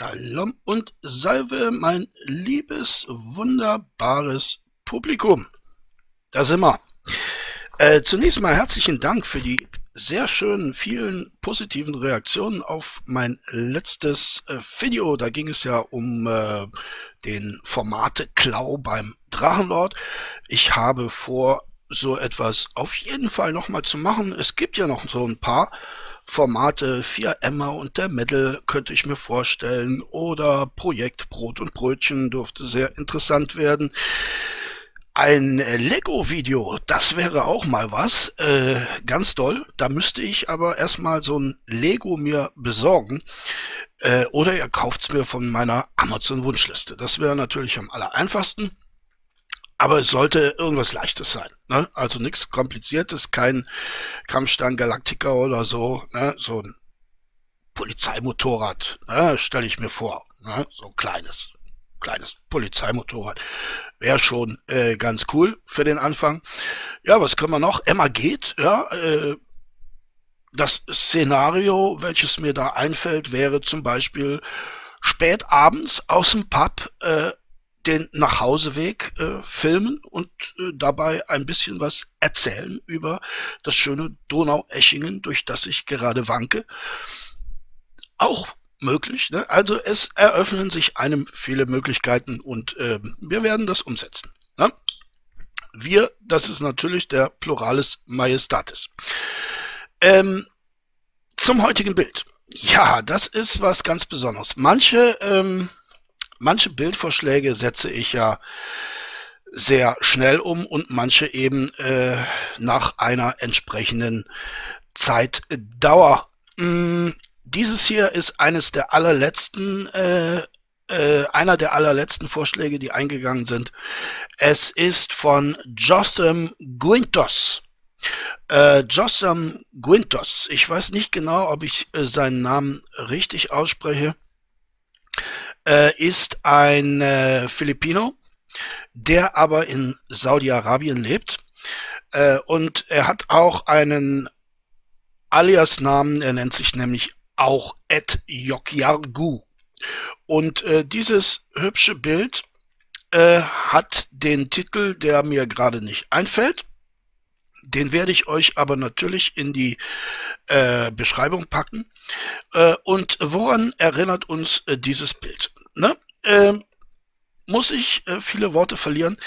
Shalom und Salve, mein liebes, wunderbares Publikum. Da sind wir. Äh, zunächst mal herzlichen Dank für die sehr schönen, vielen positiven Reaktionen auf mein letztes äh, Video. Da ging es ja um äh, den Formate-Klau beim Drachenlord. Ich habe vor, so etwas auf jeden Fall nochmal zu machen. Es gibt ja noch so ein paar Formate, Vier Emma und der Metal könnte ich mir vorstellen oder Projekt Brot und Brötchen dürfte sehr interessant werden. Ein Lego-Video, das wäre auch mal was, äh, ganz toll. Da müsste ich aber erstmal so ein Lego mir besorgen. Äh, oder ihr kauft's mir von meiner Amazon-Wunschliste. Das wäre natürlich am aller einfachsten. Aber es sollte irgendwas Leichtes sein. Ne? Also nichts Kompliziertes, kein Kampfstern Galactica oder so. Ne? So ein Polizeimotorrad, ne? stelle ich mir vor. Ne? So ein kleines, kleines Polizeimotorrad. Wäre schon äh, ganz cool für den Anfang. Ja, was können wir noch? Emma geht, ja. Äh, das Szenario, welches mir da einfällt, wäre zum Beispiel spät abends aus dem Pub äh, den Nachhauseweg äh, filmen und äh, dabei ein bisschen was erzählen über das schöne Donau-Eschingen, durch das ich gerade wanke. Auch möglich. Ne? Also es eröffnen sich einem viele Möglichkeiten und äh, wir werden das umsetzen. Ne? Wir, das ist natürlich der Pluralis Majestatis. Ähm, zum heutigen Bild. Ja, das ist was ganz Besonderes. Manche ähm, manche Bildvorschläge setze ich ja sehr schnell um und manche eben äh, nach einer entsprechenden Zeitdauer. Mm, dieses hier ist eines der allerletzten, äh, äh, einer der allerletzten Vorschläge, die eingegangen sind. Es ist von Jotham Guintos. Äh, Jotham Guintos. Ich weiß nicht genau, ob ich äh, seinen Namen richtig ausspreche äh, ist ein äh, Filipino, der aber in Saudi-Arabien lebt. Äh, und er hat auch einen Alias-Namen, er nennt sich nämlich auch Ed Yokyargu. Und äh, dieses hübsche Bild äh, hat den Titel, der mir gerade nicht einfällt. Den werde ich euch aber natürlich in die äh, Beschreibung packen. Äh, und woran erinnert uns äh, dieses Bild? Ne? Ähm, muss ich äh, viele Worte verlieren.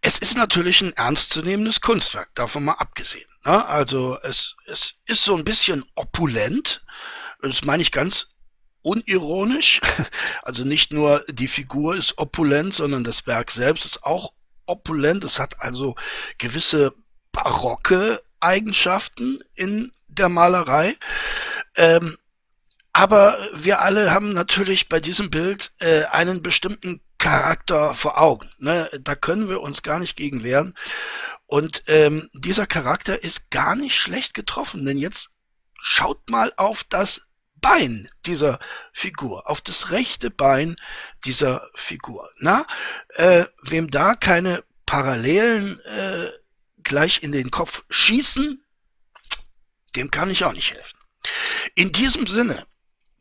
Es ist natürlich ein ernstzunehmendes Kunstwerk, davon mal abgesehen. Ne? Also es, es ist so ein bisschen opulent. Das meine ich ganz unironisch. Also nicht nur die Figur ist opulent, sondern das Werk selbst ist auch opulent. Es hat also gewisse barocke Eigenschaften in der Malerei. Ähm, aber wir alle haben natürlich bei diesem Bild äh, einen bestimmten Charakter vor Augen. Ne? Da können wir uns gar nicht gegen wehren. Und ähm, dieser Charakter ist gar nicht schlecht getroffen, denn jetzt schaut mal auf das Bein dieser Figur, auf das rechte Bein dieser Figur. Na, äh, wem da keine Parallelen äh, gleich in den Kopf schießen, dem kann ich auch nicht helfen. In diesem Sinne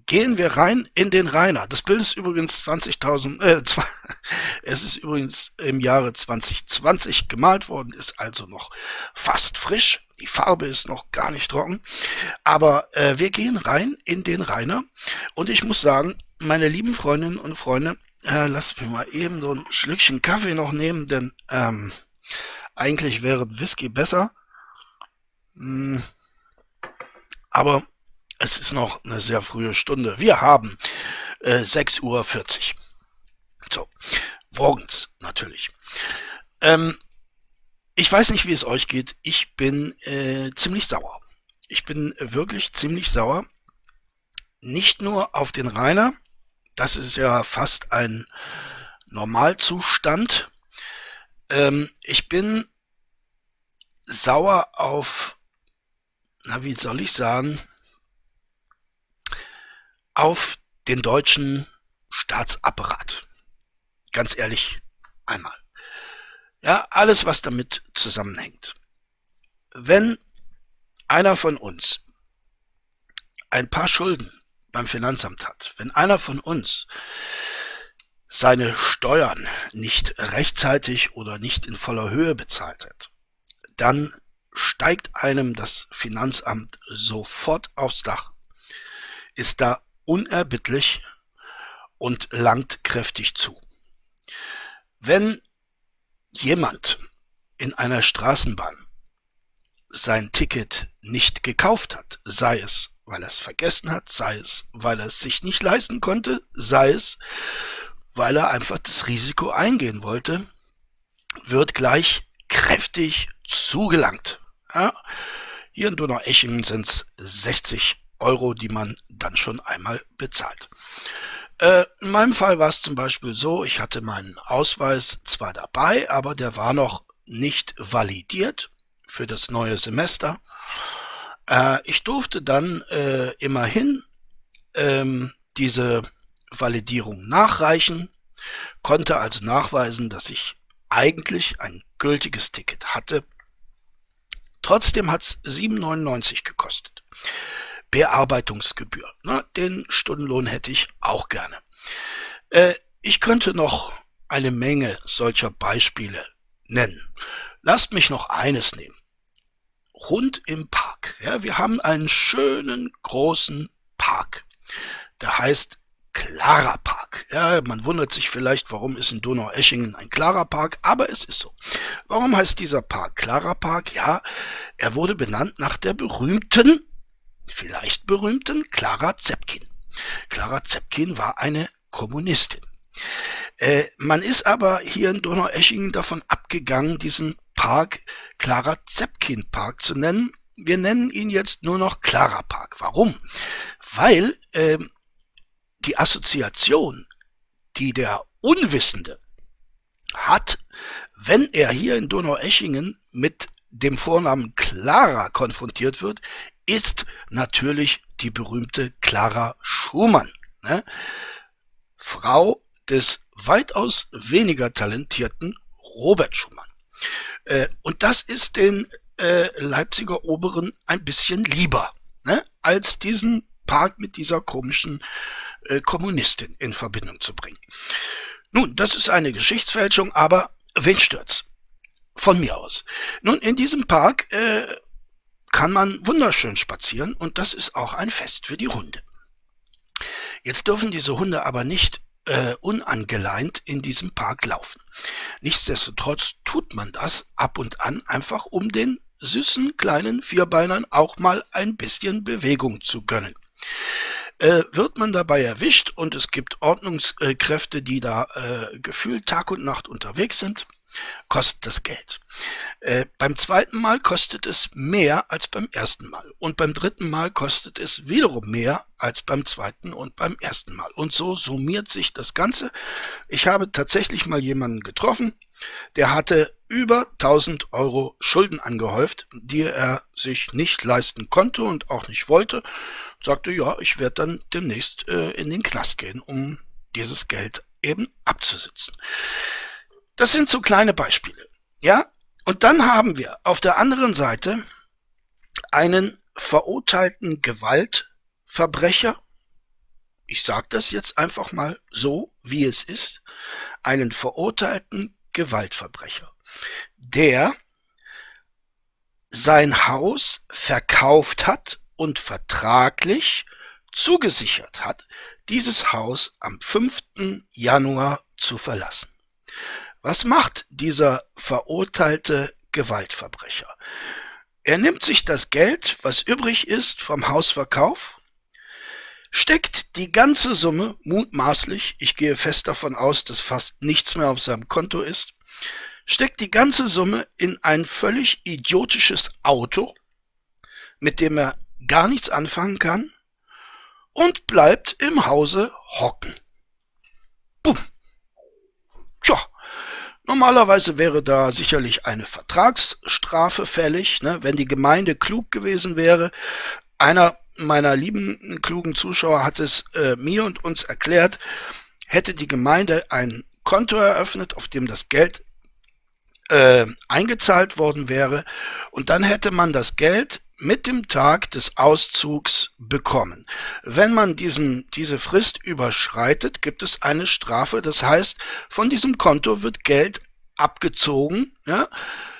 gehen wir rein in den Rainer. Das Bild ist übrigens 20.000, äh, es ist übrigens im Jahre 2020 gemalt worden, ist also noch fast frisch. Die Farbe ist noch gar nicht trocken. Aber äh, wir gehen rein in den Rainer. Und ich muss sagen, meine lieben Freundinnen und Freunde, äh, lasst mich mal eben so ein Schlückchen Kaffee noch nehmen, denn ähm, eigentlich wäre Whisky besser. Hm. Aber es ist noch eine sehr frühe Stunde. Wir haben äh, 6.40 Uhr. So, morgens natürlich. Ähm, ich weiß nicht, wie es euch geht. Ich bin äh, ziemlich sauer. Ich bin wirklich ziemlich sauer. Nicht nur auf den Rainer. Das ist ja fast ein Normalzustand. Ähm, ich bin sauer auf, na wie soll ich sagen, auf den deutschen Staatsapparat. Ganz ehrlich, einmal. Ja, alles, was damit zusammenhängt. Wenn einer von uns ein paar Schulden beim Finanzamt hat, wenn einer von uns seine Steuern nicht rechtzeitig oder nicht in voller Höhe bezahlt hat, dann steigt einem das Finanzamt sofort aufs Dach, ist da unerbittlich und langt kräftig zu. Wenn jemand in einer Straßenbahn sein Ticket nicht gekauft hat, sei es, weil er es vergessen hat, sei es, weil er es sich nicht leisten konnte, sei es, weil er einfach das Risiko eingehen wollte, wird gleich kräftig zugelangt. Ja, hier in Donaueschingen sind es 60 Euro, die man dann schon einmal bezahlt. Äh, in meinem Fall war es zum Beispiel so, ich hatte meinen Ausweis zwar dabei, aber der war noch nicht validiert für das neue Semester. Äh, ich durfte dann äh, immerhin ähm, diese Validierung nachreichen, konnte also nachweisen, dass ich eigentlich ein gültiges Ticket hatte. Trotzdem hat es 7,99 gekostet. Bearbeitungsgebühr. Na, den Stundenlohn hätte ich auch gerne. Äh, ich könnte noch eine Menge solcher Beispiele nennen. Lasst mich noch eines nehmen. Hund im Park. Ja, wir haben einen schönen großen Park. Der heißt Clara Park. Ja, man wundert sich vielleicht, warum ist in Donaueschingen ein Clara Park, aber es ist so. Warum heißt dieser Park Clara Park? Ja, er wurde benannt nach der berühmten, vielleicht berühmten Clara Zepkin. Clara Zepkin war eine Kommunistin. Äh, man ist aber hier in Donaueschingen davon abgegangen, diesen Park Clara Zepkin Park zu nennen. Wir nennen ihn jetzt nur noch Clara Park. Warum? Weil äh, die Assoziation, die der Unwissende hat, wenn er hier in Donaueschingen mit dem Vornamen Clara konfrontiert wird, ist natürlich die berühmte Clara Schumann. Ne? Frau des weitaus weniger talentierten Robert Schumann. Äh, und das ist den äh, Leipziger Oberen ein bisschen lieber, ne? als diesen Park mit dieser komischen äh, Kommunistin in Verbindung zu bringen. Nun, das ist eine Geschichtsfälschung, aber wen stört's? Von mir aus. Nun, in diesem Park äh, kann man wunderschön spazieren und das ist auch ein Fest für die Hunde. Jetzt dürfen diese Hunde aber nicht äh, unangeleint in diesem Park laufen. Nichtsdestotrotz tut man das ab und an einfach, um den süßen kleinen Vierbeinern auch mal ein bisschen Bewegung zu gönnen. Äh, wird man dabei erwischt und es gibt Ordnungskräfte, die da äh, gefühlt Tag und Nacht unterwegs sind, kostet das Geld. Äh, beim zweiten Mal kostet es mehr als beim ersten Mal. Und beim dritten Mal kostet es wiederum mehr als beim zweiten und beim ersten Mal. Und so summiert sich das Ganze. Ich habe tatsächlich mal jemanden getroffen, der hatte über 1000 Euro Schulden angehäuft, die er sich nicht leisten konnte und auch nicht wollte. Sagte, ja, ich werde dann demnächst äh, in den Knast gehen, um dieses Geld eben abzusitzen. Das sind so kleine Beispiele. Ja? Und dann haben wir auf der anderen Seite einen verurteilten Gewaltverbrecher. Ich sage das jetzt einfach mal so, wie es ist. Einen verurteilten Gewaltverbrecher, der sein Haus verkauft hat und vertraglich zugesichert hat, dieses Haus am 5. Januar zu verlassen. Was macht dieser verurteilte Gewaltverbrecher? Er nimmt sich das Geld, was übrig ist vom Hausverkauf, steckt die ganze Summe mutmaßlich, ich gehe fest davon aus, dass fast nichts mehr auf seinem Konto ist, steckt die ganze Summe in ein völlig idiotisches Auto, mit dem er gar nichts anfangen kann und bleibt im Hause hocken. Bumm. Tja, Normalerweise wäre da sicherlich eine Vertragsstrafe fällig, ne, wenn die Gemeinde klug gewesen wäre. Einer meiner lieben klugen Zuschauer hat es äh, mir und uns erklärt, hätte die Gemeinde ein Konto eröffnet, auf dem das Geld äh, eingezahlt worden wäre und dann hätte man das Geld mit dem Tag des Auszugs bekommen. Wenn man diesen, diese Frist überschreitet, gibt es eine Strafe. Das heißt, von diesem Konto wird Geld abgezogen, ja,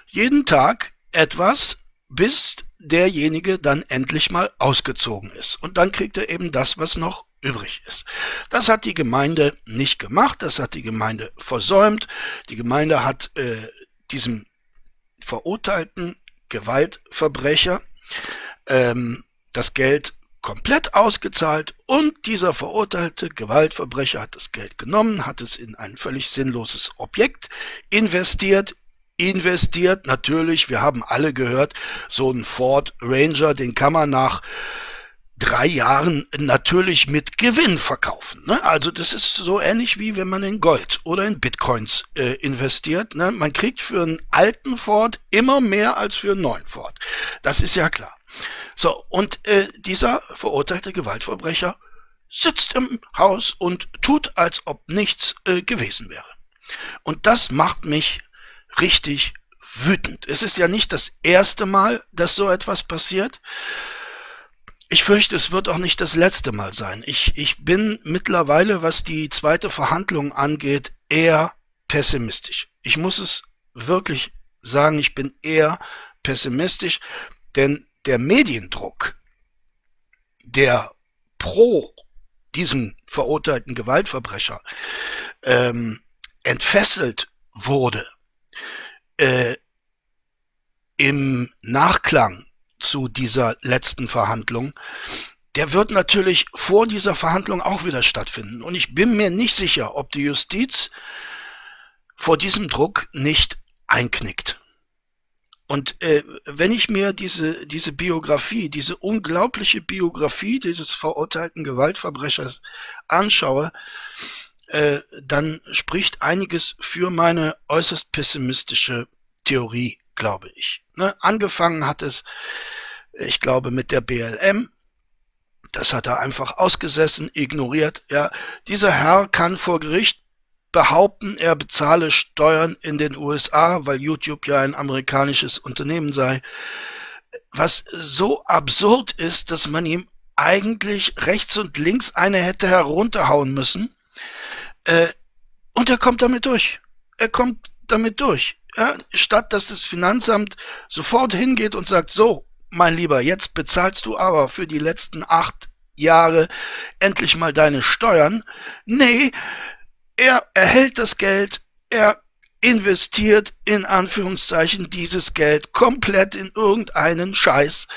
jeden Tag etwas, bis derjenige dann endlich mal ausgezogen ist. Und dann kriegt er eben das, was noch übrig ist. Das hat die Gemeinde nicht gemacht, das hat die Gemeinde versäumt. Die Gemeinde hat äh, diesem verurteilten Gewaltverbrecher ähm, das Geld komplett ausgezahlt und dieser verurteilte Gewaltverbrecher hat das Geld genommen, hat es in ein völlig sinnloses Objekt investiert, investiert natürlich, wir haben alle gehört, so ein Ford Ranger, den kann man nach drei Jahren natürlich mit Gewinn verkaufen. Ne? Also das ist so ähnlich wie wenn man in Gold oder in Bitcoins äh, investiert. Ne? Man kriegt für einen alten Ford immer mehr als für einen neuen Ford. Das ist ja klar. So, und äh, dieser verurteilte Gewaltverbrecher sitzt im Haus und tut, als ob nichts äh, gewesen wäre. Und das macht mich richtig wütend. Es ist ja nicht das erste Mal, dass so etwas passiert. Ich fürchte, es wird auch nicht das letzte Mal sein. Ich, ich bin mittlerweile, was die zweite Verhandlung angeht, eher pessimistisch. Ich muss es wirklich sagen, ich bin eher pessimistisch, denn der Mediendruck, der pro diesem verurteilten Gewaltverbrecher ähm, entfesselt wurde, äh, im Nachklang zu dieser letzten Verhandlung, der wird natürlich vor dieser Verhandlung auch wieder stattfinden. Und ich bin mir nicht sicher, ob die Justiz vor diesem Druck nicht einknickt. Und äh, wenn ich mir diese, diese Biografie, diese unglaubliche Biografie dieses verurteilten Gewaltverbrechers anschaue, äh, dann spricht einiges für meine äußerst pessimistische Theorie, glaube ich. Ne? Angefangen hat es, ich glaube, mit der BLM. Das hat er einfach ausgesessen, ignoriert. Ja, dieser Herr kann vor Gericht behaupten, er bezahle Steuern in den USA, weil YouTube ja ein amerikanisches Unternehmen sei. Was so absurd ist, dass man ihm eigentlich rechts und links eine hätte herunterhauen müssen. Äh, und er kommt damit durch. Er kommt damit durch. Ja, statt dass das Finanzamt sofort hingeht und sagt, so, mein Lieber, jetzt bezahlst du aber für die letzten acht Jahre endlich mal deine Steuern. Nee, er erhält das Geld, er investiert in Anführungszeichen dieses Geld komplett in irgendeinen Scheiß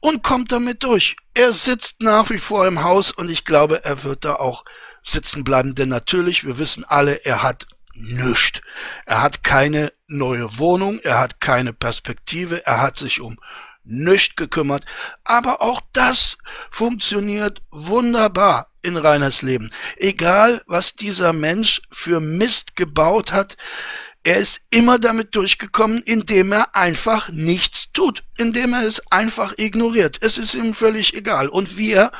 und kommt damit durch. Er sitzt nach wie vor im Haus und ich glaube, er wird da auch sitzen bleiben, denn natürlich, wir wissen alle, er hat nichts. Er hat keine neue Wohnung, er hat keine Perspektive, er hat sich um nichts gekümmert. Aber auch das funktioniert wunderbar in Reiners Leben. Egal, was dieser Mensch für Mist gebaut hat, er ist immer damit durchgekommen, indem er einfach nichts tut, indem er es einfach ignoriert. Es ist ihm völlig egal. Und wir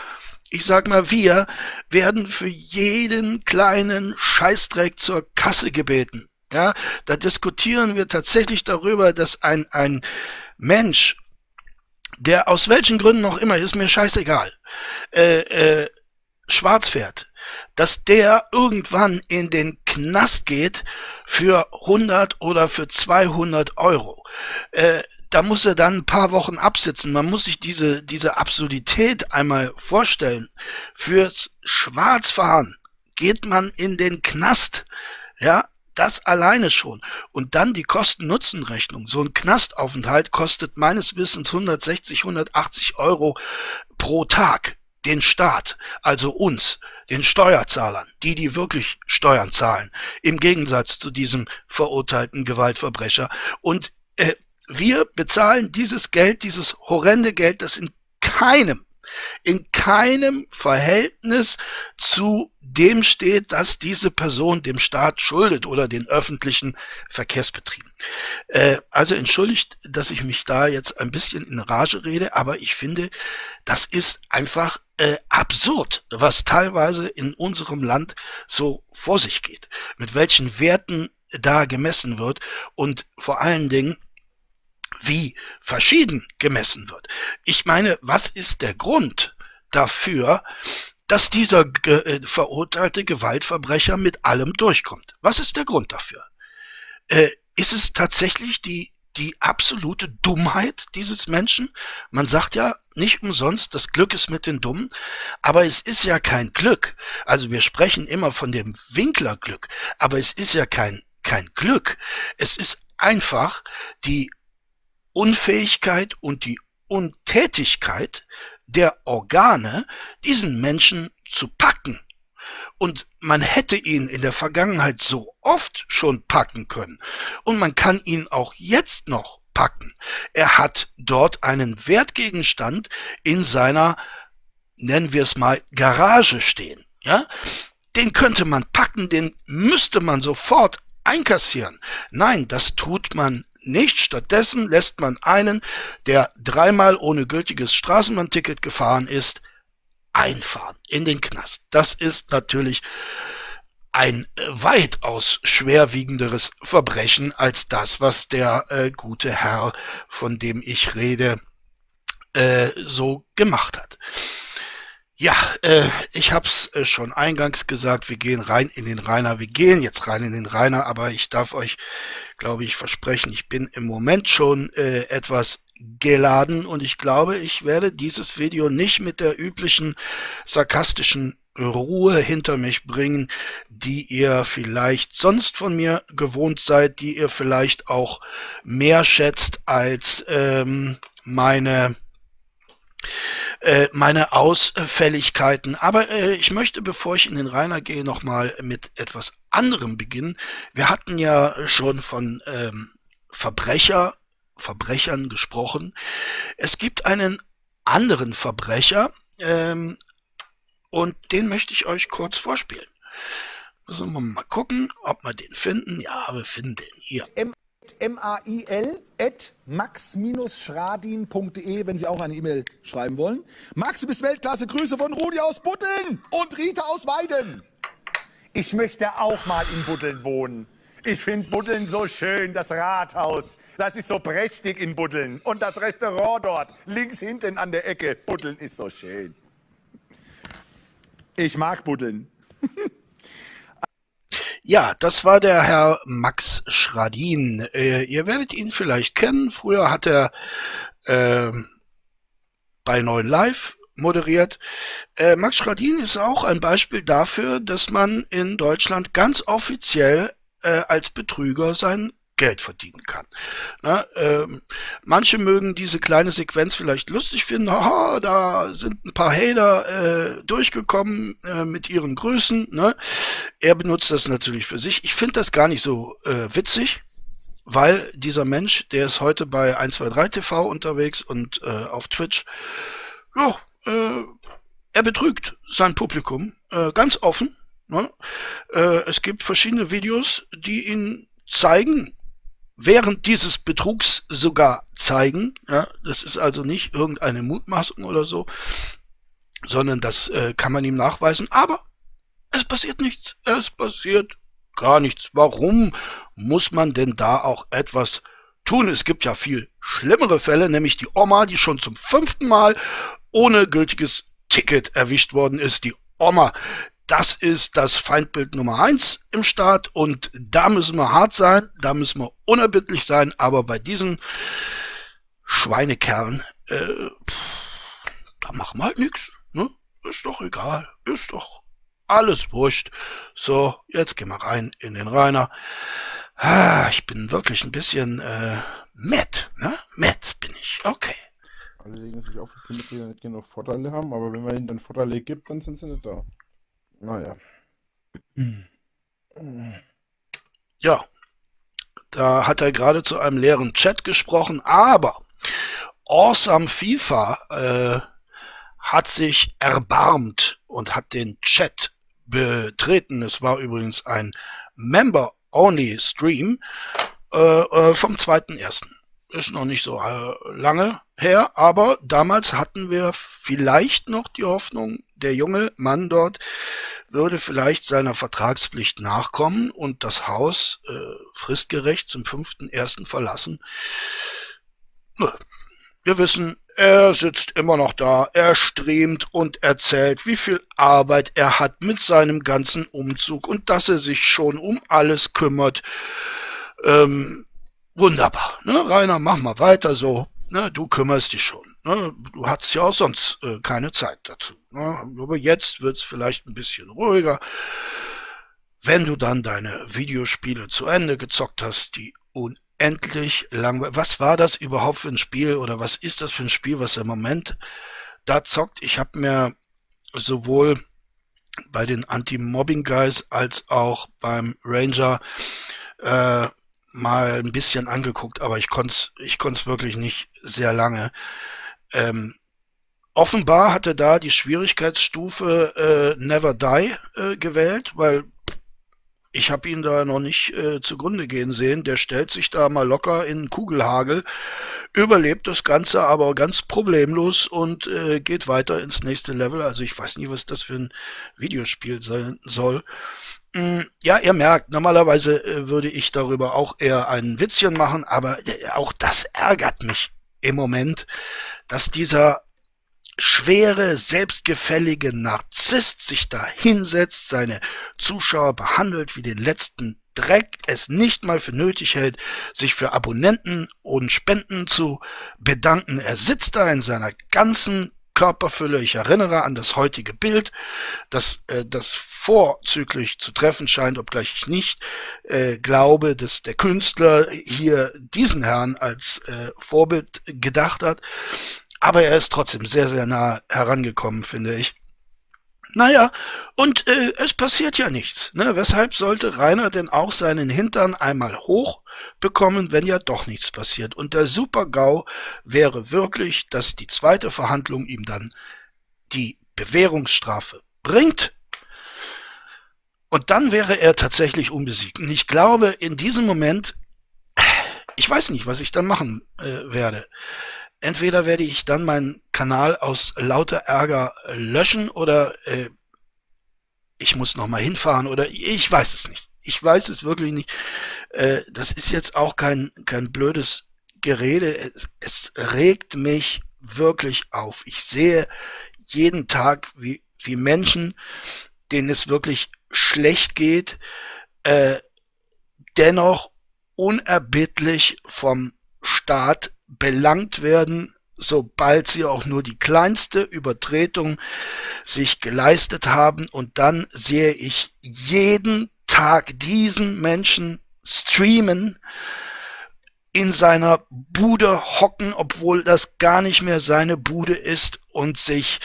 ich sag mal, wir werden für jeden kleinen Scheißdreck zur Kasse gebeten. Ja, da diskutieren wir tatsächlich darüber, dass ein, ein Mensch, der aus welchen Gründen noch immer, ist mir scheißegal, äh, äh, schwarz fährt, dass der irgendwann in den Knast geht für 100 oder für 200 Euro. Äh, da muss er dann ein paar Wochen absitzen. Man muss sich diese, diese Absurdität einmal vorstellen. Fürs Schwarzfahren geht man in den Knast. Ja, das alleine schon. Und dann die Kosten-Nutzen-Rechnung. So ein Knastaufenthalt kostet meines Wissens 160, 180 Euro pro Tag. Den Staat, also uns, den Steuerzahlern, die, die wirklich Steuern zahlen, im Gegensatz zu diesem verurteilten Gewaltverbrecher. Und äh, wir bezahlen dieses Geld, dieses horrende Geld, das in keinem, in keinem Verhältnis zu dem steht, dass diese Person dem Staat schuldet oder den öffentlichen Verkehrsbetrieben. Äh, also entschuldigt, dass ich mich da jetzt ein bisschen in Rage rede, aber ich finde, das ist einfach äh, absurd, was teilweise in unserem Land so vor sich geht, mit welchen Werten da gemessen wird und vor allen Dingen, wie verschieden gemessen wird. Ich meine, was ist der Grund dafür, dass dieser äh, verurteilte Gewaltverbrecher mit allem durchkommt? Was ist der Grund dafür? Äh, ist es tatsächlich die die absolute Dummheit dieses Menschen. Man sagt ja nicht umsonst, das Glück ist mit den Dummen, aber es ist ja kein Glück. Also wir sprechen immer von dem Winklerglück, aber es ist ja kein, kein Glück. Es ist einfach die Unfähigkeit und die Untätigkeit der Organe, diesen Menschen zu packen. Und man hätte ihn in der Vergangenheit so oft schon packen können. Und man kann ihn auch jetzt noch packen. Er hat dort einen Wertgegenstand in seiner, nennen wir es mal, Garage stehen. Ja? Den könnte man packen, den müsste man sofort einkassieren. Nein, das tut man nicht. Stattdessen lässt man einen, der dreimal ohne gültiges Straßenbahnticket gefahren ist, einfahren in den Knast. Das ist natürlich ein äh, weitaus schwerwiegenderes Verbrechen als das, was der äh, gute Herr, von dem ich rede, äh, so gemacht hat. Ja, äh, ich hab's äh, schon eingangs gesagt, wir gehen rein in den Rainer. Wir gehen jetzt rein in den Rainer, aber ich darf euch, glaube ich, versprechen, ich bin im Moment schon äh, etwas geladen und ich glaube, ich werde dieses Video nicht mit der üblichen sarkastischen Ruhe hinter mich bringen, die ihr vielleicht sonst von mir gewohnt seid, die ihr vielleicht auch mehr schätzt als ähm, meine meine Ausfälligkeiten. Aber äh, ich möchte, bevor ich in den Rainer gehe, nochmal mit etwas anderem beginnen. Wir hatten ja schon von ähm, Verbrecher, Verbrechern gesprochen. Es gibt einen anderen Verbrecher ähm, und den möchte ich euch kurz vorspielen. Müssen wir mal gucken, ob wir den finden. Ja, wir finden den hier. M-A-I-L at max-schradin.de, wenn Sie auch eine E-Mail schreiben wollen. Max, du bist Weltklasse. Grüße von Rudi aus Butteln und Rita aus Weiden. Ich möchte auch mal in Butteln wohnen. Ich finde Butteln so schön, das Rathaus. Das ist so prächtig in Butteln. Und das Restaurant dort, links hinten an der Ecke. Butteln ist so schön. Ich mag Butteln. Ja, das war der Herr Max Schradin. Äh, ihr werdet ihn vielleicht kennen. Früher hat er äh, bei Neuen Live moderiert. Äh, Max Schradin ist auch ein Beispiel dafür, dass man in Deutschland ganz offiziell äh, als Betrüger sein Geld verdienen kann. Na, ähm, manche mögen diese kleine Sequenz vielleicht lustig finden. Haha, da sind ein paar Hater äh, durchgekommen äh, mit ihren Grüßen. Ne? Er benutzt das natürlich für sich. Ich finde das gar nicht so äh, witzig, weil dieser Mensch, der ist heute bei 123 TV unterwegs und äh, auf Twitch. Ja, äh, er betrügt sein Publikum äh, ganz offen. Ne? Äh, es gibt verschiedene Videos, die ihn zeigen, während dieses Betrugs sogar zeigen. Ja, das ist also nicht irgendeine Mutmaßung oder so, sondern das äh, kann man ihm nachweisen. Aber es passiert nichts. Es passiert gar nichts. Warum muss man denn da auch etwas tun? Es gibt ja viel schlimmere Fälle, nämlich die Oma, die schon zum fünften Mal ohne gültiges Ticket erwischt worden ist. Die Oma, das ist das Feindbild Nummer eins im Staat und da müssen wir hart sein, da müssen wir unerbittlich sein, aber bei diesen Schweinekerlen, äh, pff, da machen wir halt nichts. Ne? Ist doch egal, ist doch alles wurscht. So, jetzt gehen wir rein in den Rainer. Ah, ich bin wirklich ein bisschen äh, matt, ne? Matt bin ich, okay. Alle legen sich auf, dass die Mitglieder nicht genug Vorteile haben, aber wenn man ihnen dann Vorteile gibt, dann sind sie nicht da. Naja. Ja, da hat er gerade zu einem leeren Chat gesprochen, aber Awesome FIFA äh, hat sich erbarmt und hat den Chat betreten. Es war übrigens ein Member-Only-Stream äh, äh, vom 2.1. Ist noch nicht so äh, lange her, aber damals hatten wir vielleicht noch die Hoffnung, der junge Mann dort würde vielleicht seiner Vertragspflicht nachkommen und das Haus äh, fristgerecht zum fünften ersten verlassen. Wir wissen, er sitzt immer noch da, er streamt und erzählt, wie viel Arbeit er hat mit seinem ganzen Umzug und dass er sich schon um alles kümmert. Ähm, wunderbar. Ne? Rainer, mach mal weiter so. Ne? Du kümmerst dich schon. Ne? Du hast ja auch sonst äh, keine Zeit dazu. Ne? Aber jetzt wird's vielleicht ein bisschen ruhiger. Wenn du dann deine Videospiele zu Ende gezockt hast, die unendlich langweilig. Was war das überhaupt für ein Spiel oder was ist das für ein Spiel, was im Moment da zockt? Ich habe mir sowohl bei den Anti-Mobbing-Guys als auch beim Ranger äh, mal ein bisschen angeguckt, aber ich konnte es ich konnt's wirklich nicht sehr lange. Ähm, offenbar hatte da die Schwierigkeitsstufe äh, Never Die äh, gewählt, weil ich habe ihn da noch nicht äh, zugrunde gehen sehen. Der stellt sich da mal locker in Kugelhagel, überlebt das Ganze aber ganz problemlos und äh, geht weiter ins nächste Level. Also ich weiß nicht, was das für ein Videospiel sein soll. Mm, ja, ihr merkt, normalerweise äh, würde ich darüber auch eher ein Witzchen machen, aber äh, auch das ärgert mich im Moment, dass dieser schwere, selbstgefällige Narzisst sich da hinsetzt, seine Zuschauer behandelt wie den letzten Dreck, es nicht mal für nötig hält, sich für Abonnenten und Spenden zu bedanken. Er sitzt da in seiner ganzen Körperfülle. Ich erinnere an das heutige Bild, dass äh, das vorzüglich zu treffen scheint, obgleich ich nicht äh, glaube, dass der Künstler hier diesen Herrn als äh, Vorbild gedacht hat. Aber er ist trotzdem sehr, sehr nah herangekommen, finde ich. Naja, und äh, es passiert ja nichts. Ne? Weshalb sollte Rainer denn auch seinen Hintern einmal hoch bekommen, wenn ja doch nichts passiert? Und der Super-GAU wäre wirklich, dass die zweite Verhandlung ihm dann die Bewährungsstrafe bringt. Und dann wäre er tatsächlich unbesiegt. Und ich glaube, in diesem Moment, ich weiß nicht, was ich dann machen äh, werde. Entweder werde ich dann meinen Kanal aus lauter Ärger löschen oder äh, ich muss nochmal hinfahren oder ich weiß es nicht. Ich weiß es wirklich nicht. Äh, das ist jetzt auch kein, kein blödes Gerede. Es, es regt mich wirklich auf. Ich sehe jeden Tag, wie, wie Menschen, denen es wirklich schlecht geht, äh, dennoch unerbittlich vom Staat belangt werden, sobald sie auch nur die kleinste Übertretung sich geleistet haben. Und dann sehe ich jeden Tag diesen Menschen streamen, in seiner Bude hocken, obwohl das gar nicht mehr seine Bude ist und sich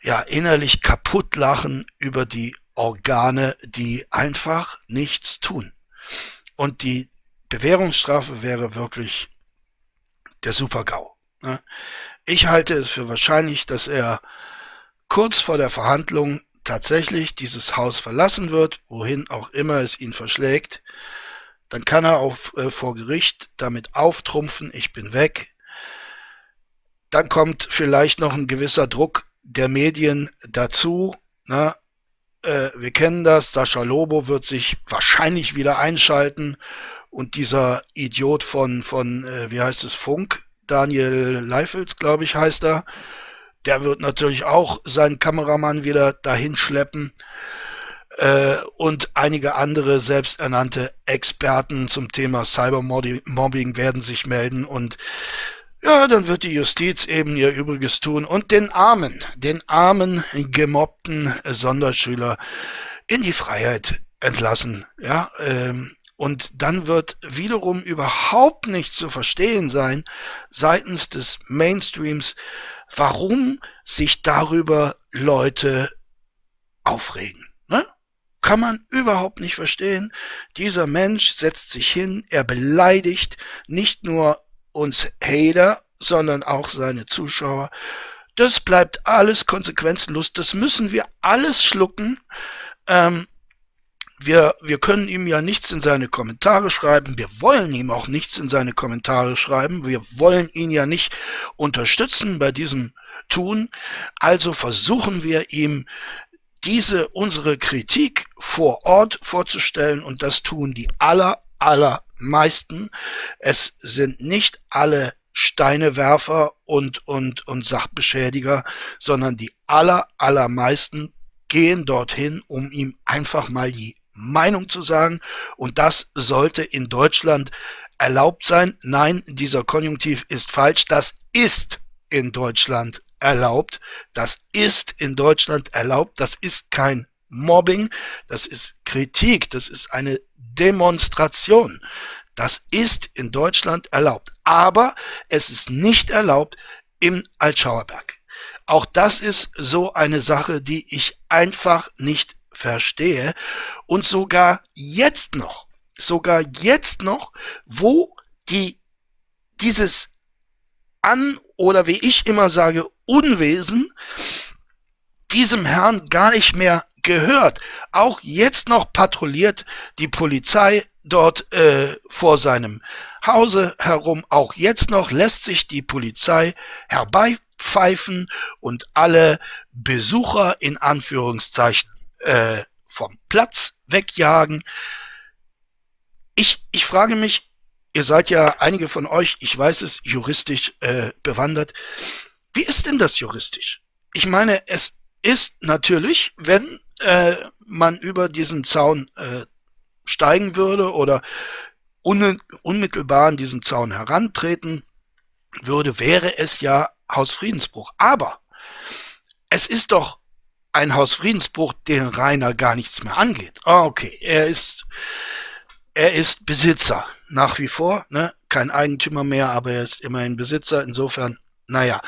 ja innerlich kaputt lachen über die Organe, die einfach nichts tun. Und die Bewährungsstrafe wäre wirklich der Super-GAU. Ne? Ich halte es für wahrscheinlich, dass er kurz vor der Verhandlung tatsächlich dieses Haus verlassen wird, wohin auch immer es ihn verschlägt. Dann kann er auf, äh, vor Gericht damit auftrumpfen, ich bin weg. Dann kommt vielleicht noch ein gewisser Druck der Medien dazu. Ne? Äh, wir kennen das, Sascha Lobo wird sich wahrscheinlich wieder einschalten und dieser Idiot von, von äh, wie heißt es, Funk, Daniel Leifels, glaube ich, heißt er, der wird natürlich auch seinen Kameramann wieder dahin schleppen. Äh, und einige andere selbsternannte Experten zum Thema Cybermobbing werden sich melden und ja, dann wird die Justiz eben ihr Übriges tun und den armen, den armen, gemobbten Sonderschüler in die Freiheit entlassen. Ja, ähm, und dann wird wiederum überhaupt nicht zu verstehen sein seitens des Mainstreams, warum sich darüber Leute aufregen. Ne? Kann man überhaupt nicht verstehen. Dieser Mensch setzt sich hin, er beleidigt nicht nur uns Hater, sondern auch seine Zuschauer. Das bleibt alles konsequenzenlos. Das müssen wir alles schlucken. Ähm, wir, wir können ihm ja nichts in seine Kommentare schreiben. Wir wollen ihm auch nichts in seine Kommentare schreiben. Wir wollen ihn ja nicht unterstützen bei diesem Tun. Also versuchen wir ihm diese unsere Kritik vor Ort vorzustellen und das tun die aller allermeisten. Es sind nicht alle Steinewerfer und, und, und Sachbeschädiger, sondern die aller, allermeisten gehen dorthin, um ihm einfach mal die Meinung zu sagen. Und das sollte in Deutschland erlaubt sein. Nein, dieser Konjunktiv ist falsch. Das ist in Deutschland erlaubt. Das ist in Deutschland erlaubt. Das ist kein Mobbing. Das ist Kritik. Das ist eine Demonstration. Das ist in Deutschland erlaubt. Aber es ist nicht erlaubt im Altschauerberg. Auch das ist so eine Sache, die ich einfach nicht verstehe. Und sogar jetzt noch, sogar jetzt noch, wo die dieses an oder wie ich immer sage, Unwesen diesem Herrn gar nicht mehr gehört. Auch jetzt noch patrouilliert die Polizei dort äh, vor seinem Hause herum. Auch jetzt noch lässt sich die Polizei herbeipfeifen und alle Besucher in Anführungszeichen äh, vom Platz wegjagen. Ich, ich frage mich, ihr seid ja einige von euch, ich weiß es, juristisch äh, bewandert. Wie ist denn das juristisch? Ich meine, es ist natürlich, wenn äh, man über diesen Zaun äh, steigen würde oder un unmittelbar an diesen Zaun herantreten würde, wäre es ja Hausfriedensbruch. Aber es ist doch ein Hausfriedensbruch, den Rainer gar nichts mehr angeht. Ah, okay, er ist, er ist Besitzer nach wie vor, ne? kein Eigentümer mehr, aber er ist immerhin Besitzer. Insofern, naja.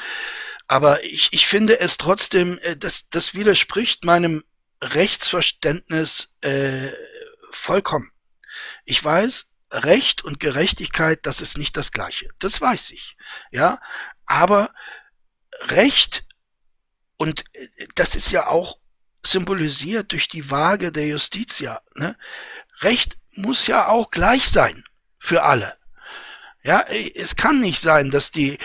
Aber ich, ich finde es trotzdem, äh, das, das widerspricht meinem Rechtsverständnis äh, vollkommen. Ich weiß, Recht und Gerechtigkeit, das ist nicht das Gleiche. Das weiß ich. Ja, aber Recht und äh, das ist ja auch symbolisiert durch die Waage der Justitia. Ne? Recht muss ja auch gleich sein für alle. Ja, es kann nicht sein, dass die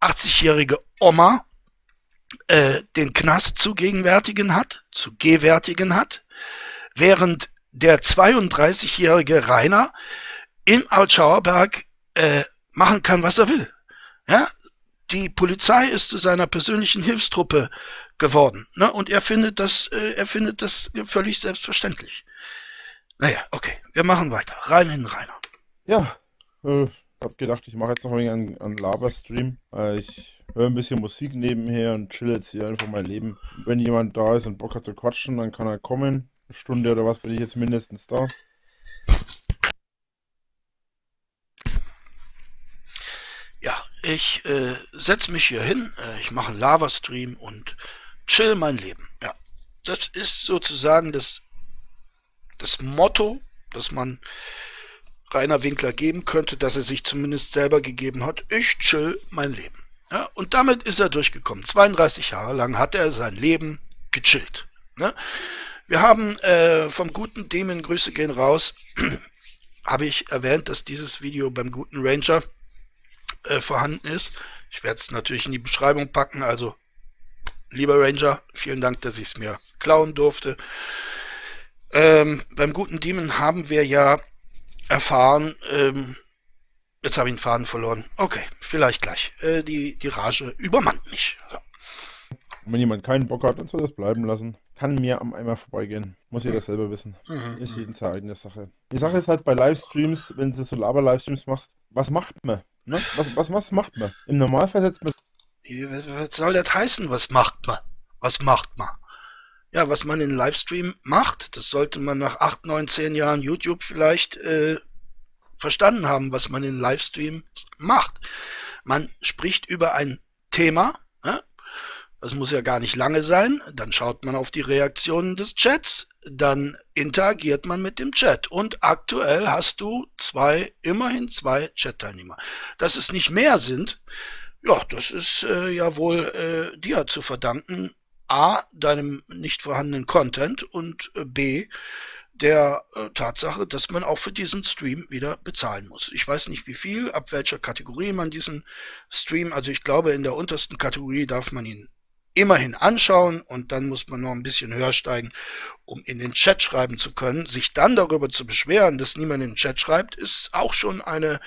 80-jährige Oma äh, den Knast zu gegenwärtigen hat, zu gewärtigen hat, während der 32-jährige Rainer in Altschauerberg äh, machen kann, was er will. Ja, die Polizei ist zu seiner persönlichen Hilfstruppe geworden, ne? Und er findet das, äh, er findet das völlig selbstverständlich. Naja, okay, wir machen weiter. Rein in Rainer. Ja, äh, hab gedacht, ich mache jetzt noch ein wenig einen, Laberstream. Äh, ich höre ein bisschen Musik nebenher und chill jetzt hier einfach mein Leben. Wenn jemand da ist und Bock hat zu quatschen, dann kann er kommen. Eine Stunde oder was bin ich jetzt mindestens da. Ich äh, setze mich hier hin, äh, ich mache einen Lava-Stream und chill mein Leben. Ja, das ist sozusagen das, das Motto, das man Rainer Winkler geben könnte, dass er sich zumindest selber gegeben hat. Ich chill mein Leben. Ja, und damit ist er durchgekommen. 32 Jahre lang hat er sein Leben gechillt. Ne? Wir haben äh, vom guten Demon, Grüße gehen raus, habe ich erwähnt, dass dieses Video beim guten Ranger äh, vorhanden ist. Ich werde es natürlich in die Beschreibung packen. Also, lieber Ranger, vielen Dank, dass ich es mir klauen durfte. Ähm, beim guten Demon haben wir ja erfahren, ähm, jetzt habe ich den Faden verloren. Okay, vielleicht gleich. Äh, die, die Rage übermannt mich. So. Und wenn jemand keinen Bock hat, dann soll das bleiben lassen. Kann mir am Eimer vorbeigehen. Muss jeder selber wissen. Mhm. Ist jeden seine eigene Sache. Die Sache ist halt bei Livestreams, wenn du so Laber-Livestreams machst, was macht man? Ne? Was, was, was macht man? Im Normalfall setzt man. Was, was soll das heißen? Was macht man? Was macht man? Ja, was man in Livestream macht, das sollte man nach acht, neun, zehn Jahren YouTube vielleicht äh, verstanden haben, was man in Livestreams macht. Man spricht über ein Thema, ne? Das muss ja gar nicht lange sein, dann schaut man auf die Reaktionen des Chats, dann interagiert man mit dem Chat. Und aktuell hast du zwei, immerhin zwei Chat-Teilnehmer. Dass es nicht mehr sind, ja, das ist äh, ja wohl äh, dir zu verdanken. A, deinem nicht vorhandenen Content und äh, B, der äh, Tatsache, dass man auch für diesen Stream wieder bezahlen muss. Ich weiß nicht wie viel, ab welcher Kategorie man diesen Stream, also ich glaube in der untersten Kategorie darf man ihn immerhin anschauen und dann muss man noch ein bisschen höher steigen, um in den Chat schreiben zu können. Sich dann darüber zu beschweren, dass niemand in den Chat schreibt, ist auch schon eine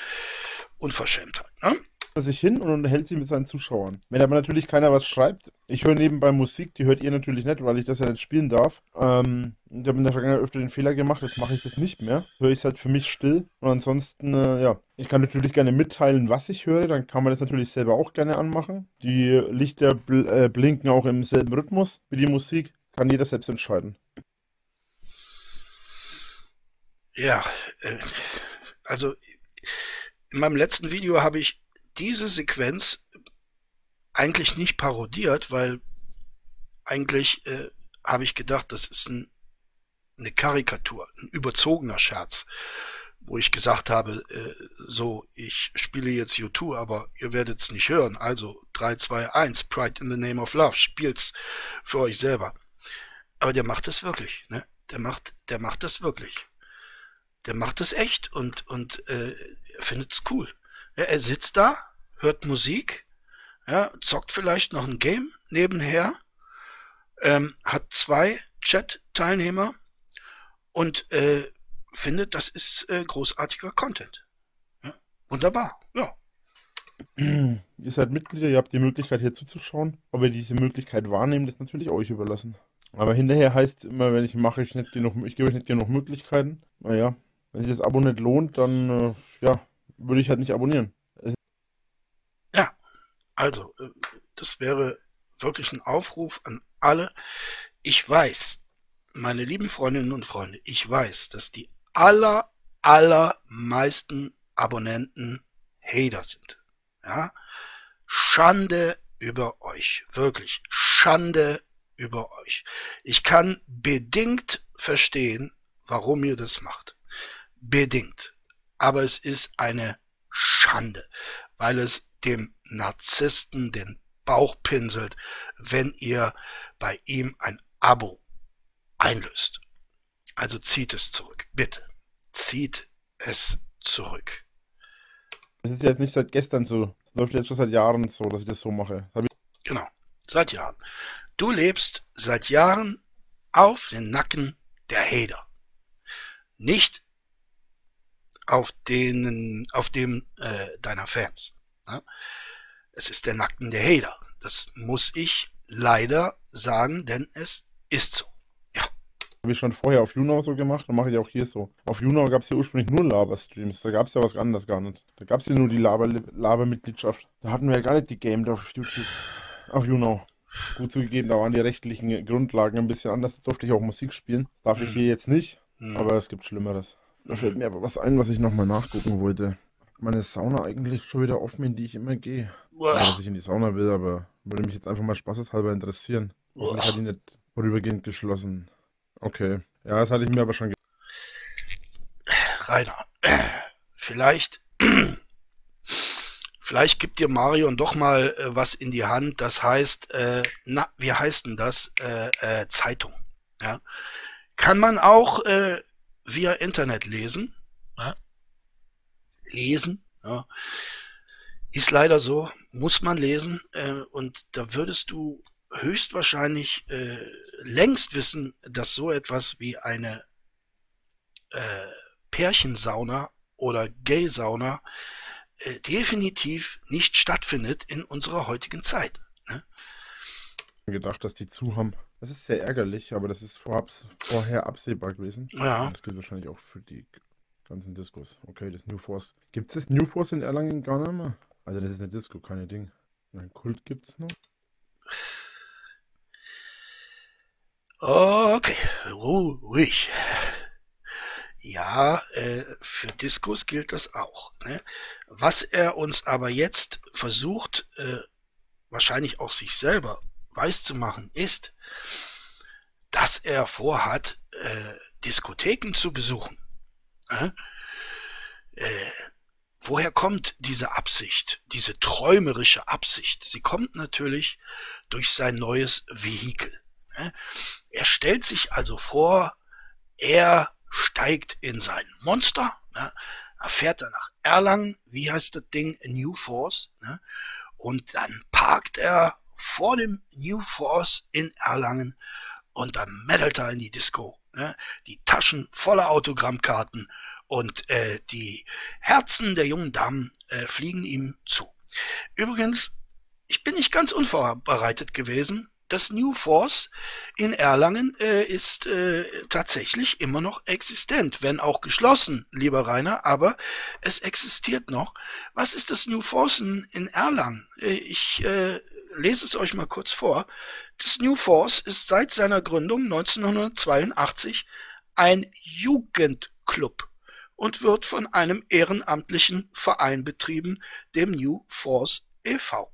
Unverschämtheit. Ne? Sich hin und unterhält sich mit seinen Zuschauern. Wenn aber natürlich keiner was schreibt, ich höre nebenbei Musik, die hört ihr natürlich nicht, weil ich das ja nicht spielen darf. Ähm, ich habe in der Vergangenheit öfter den Fehler gemacht, jetzt mache ich das nicht mehr. Höre ich es halt für mich still. Und ansonsten, äh, ja, ich kann natürlich gerne mitteilen, was ich höre, dann kann man das natürlich selber auch gerne anmachen. Die Lichter bl äh, blinken auch im selben Rhythmus wie die Musik, kann jeder selbst entscheiden. Ja, äh, also in meinem letzten Video habe ich diese Sequenz eigentlich nicht parodiert, weil eigentlich äh, habe ich gedacht, das ist ein, eine Karikatur, ein überzogener Scherz, wo ich gesagt habe, äh, so, ich spiele jetzt U2, aber ihr werdet es nicht hören. Also 3, 2, 1, Pride in the Name of Love, spielt's für euch selber. Aber der macht es wirklich, ne? Der macht, der macht das wirklich. Der macht es echt und, und äh, findet's cool. Ja, er sitzt da, hört Musik, ja, zockt vielleicht noch ein Game nebenher, ähm, hat zwei Chat-Teilnehmer und äh, findet, das ist äh, großartiger Content. Ja, wunderbar, ja. Ihr seid Mitglieder, ihr habt die Möglichkeit hier zuzuschauen. Ob ihr diese Möglichkeit wahrnehmt, ist natürlich euch überlassen. Aber hinterher heißt es immer, wenn ich mache, ich, nicht genug, ich gebe euch nicht genug Möglichkeiten. Naja, wenn sich das Abo nicht lohnt, dann äh, ja, würde ich halt nicht abonnieren. Ja, also, äh, das wäre wirklich ein Aufruf an alle. Ich weiß, meine lieben Freundinnen und Freunde, ich weiß, dass die aller, allermeisten Abonnenten Hater sind. Ja? Schande über euch. Wirklich. Schande über euch. Ich kann bedingt verstehen, warum ihr das macht. Bedingt. Aber es ist eine Schande, weil es dem Narzissten den Bauch pinselt, wenn ihr bei ihm ein Abo einlöst. Also zieht es zurück. Bitte. Zieht es zurück. Das ist jetzt nicht seit gestern so. Das läuft jetzt schon seit Jahren so, dass ich das so mache. Das genau. Seit Jahren. Du lebst seit Jahren auf den Nacken der Hater. Nicht auf denen, auf dem äh, deiner Fans. Ne? Es ist der Nacken der Hater. Das muss ich leider sagen, denn es ist so. Ja. Habe ich schon vorher auf YouNow so gemacht und mache ich auch hier so. Auf YouNow gab es ja ursprünglich nur Laber-Streams. Da gab es ja was anderes gar nicht. Da gab es ja nur die Laber-Mitgliedschaft. Laber da hatten wir ja gar nicht gegamed auf YouTube. Auf YouNow. Gut zugegeben, da waren die rechtlichen Grundlagen ein bisschen anders. Da durfte ich auch Musik spielen. Das darf ich hier jetzt nicht. Mhm. Aber es gibt Schlimmeres. Da fällt mir aber was ein, was ich nochmal nachgucken wollte. Meine Sauna eigentlich schon wieder offen, in die ich immer gehe. Ja, dass ich in die Sauna will, aber würde mich jetzt einfach mal spaßeshalber interessieren. Hoffentlich hat die nicht vorübergehend geschlossen. Okay. Ja, das hatte ich mir aber schon Rainer, vielleicht, vielleicht gibt dir Marion doch mal äh, was in die Hand. Das heißt, äh, na, wie heißt denn das? Äh, äh, Zeitung. Ja. Kann man auch äh, via Internet lesen. Ja? Lesen. Ja. Ist leider so, muss man lesen. Äh, und da würdest du höchstwahrscheinlich äh, längst wissen, dass so etwas wie eine äh, Pärchensauna oder Gay-Sauna äh, definitiv nicht stattfindet in unserer heutigen Zeit. Ne? gedacht, dass die zu haben. Das ist sehr ärgerlich, aber das ist vorher absehbar gewesen. Ja. Das gilt wahrscheinlich auch für die ganzen Diskos. Okay, das New Force. Gibt es das New Force in Erlangen gar nicht mehr? Also das ist eine Disco, keine Ding. Ein Kult gibt es noch. Okay, ruhig. Ja, äh, für Diskos gilt das auch. Ne? Was er uns aber jetzt versucht, äh, wahrscheinlich auch sich selber weiß zu machen, ist, dass er vorhat, äh, Diskotheken zu besuchen. Äh? Äh, woher kommt diese Absicht, diese träumerische Absicht? Sie kommt natürlich durch sein neues Vehikel. Äh? Er stellt sich also vor, er steigt in sein Monster, ne? er fährt dann nach Erlangen, wie heißt das Ding, New Force, ne? und dann parkt er vor dem New Force in Erlangen und dann meddelt er in die Disco. Ne? Die Taschen voller Autogrammkarten und äh, die Herzen der jungen Damen äh, fliegen ihm zu. Übrigens, ich bin nicht ganz unvorbereitet gewesen. Das New Force in Erlangen äh, ist äh, tatsächlich immer noch existent, wenn auch geschlossen, lieber Rainer, aber es existiert noch. Was ist das New Force in, in Erlangen? Äh, ich äh, lese es euch mal kurz vor. Das New Force ist seit seiner Gründung 1982 ein Jugendclub und wird von einem ehrenamtlichen Verein betrieben, dem New Force e.V.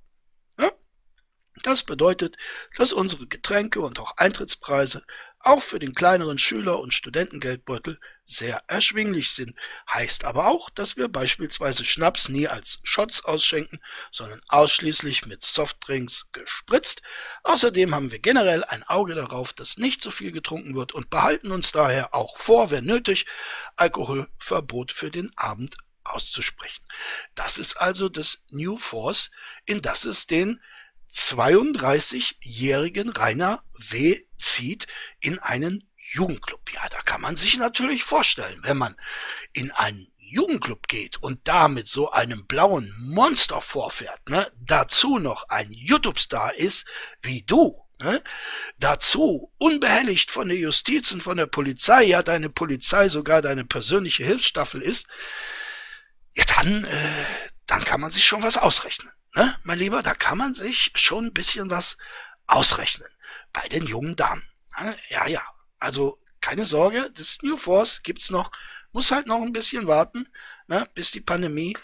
Das bedeutet, dass unsere Getränke und auch Eintrittspreise auch für den kleineren Schüler- und Studentengeldbeutel sehr erschwinglich sind. Heißt aber auch, dass wir beispielsweise Schnaps nie als Shots ausschenken, sondern ausschließlich mit Softdrinks gespritzt. Außerdem haben wir generell ein Auge darauf, dass nicht so viel getrunken wird und behalten uns daher auch vor, wenn nötig, Alkoholverbot für den Abend auszusprechen. Das ist also das New Force, in das es den 32-jährigen Rainer W. zieht in einen Jugendclub. Ja, da kann man sich natürlich vorstellen, wenn man in einen Jugendclub geht und da mit so einem blauen Monster vorfährt, ne, dazu noch ein YouTube-Star ist wie du, ne, dazu unbehelligt von der Justiz und von der Polizei, ja, deine Polizei sogar deine persönliche Hilfsstaffel ist, ja, dann, äh, dann kann man sich schon was ausrechnen ne, mein Lieber, da kann man sich schon ein bisschen was ausrechnen bei den jungen Damen. Ne? Ja, ja, also keine Sorge, das New Force gibt's noch, muss halt noch ein bisschen warten, ne, bis die Pandemie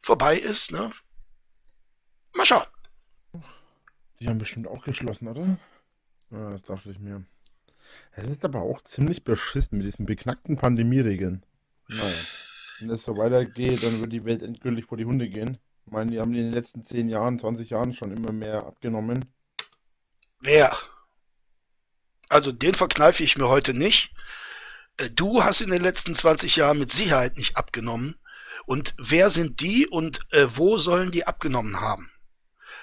vorbei ist. Ne. Mal schauen. Die haben bestimmt auch geschlossen, oder? Ja, das dachte ich mir. Es ist aber auch ziemlich beschissen mit diesen beknackten Pandemieregeln. Naja. Wenn es so weitergeht, dann wird die Welt endgültig vor die Hunde gehen. Ich meine, die haben in den letzten 10 Jahren, 20 Jahren schon immer mehr abgenommen. Wer? Also den verkneife ich mir heute nicht. Äh, du hast in den letzten 20 Jahren mit Sicherheit nicht abgenommen. Und wer sind die und äh, wo sollen die abgenommen haben?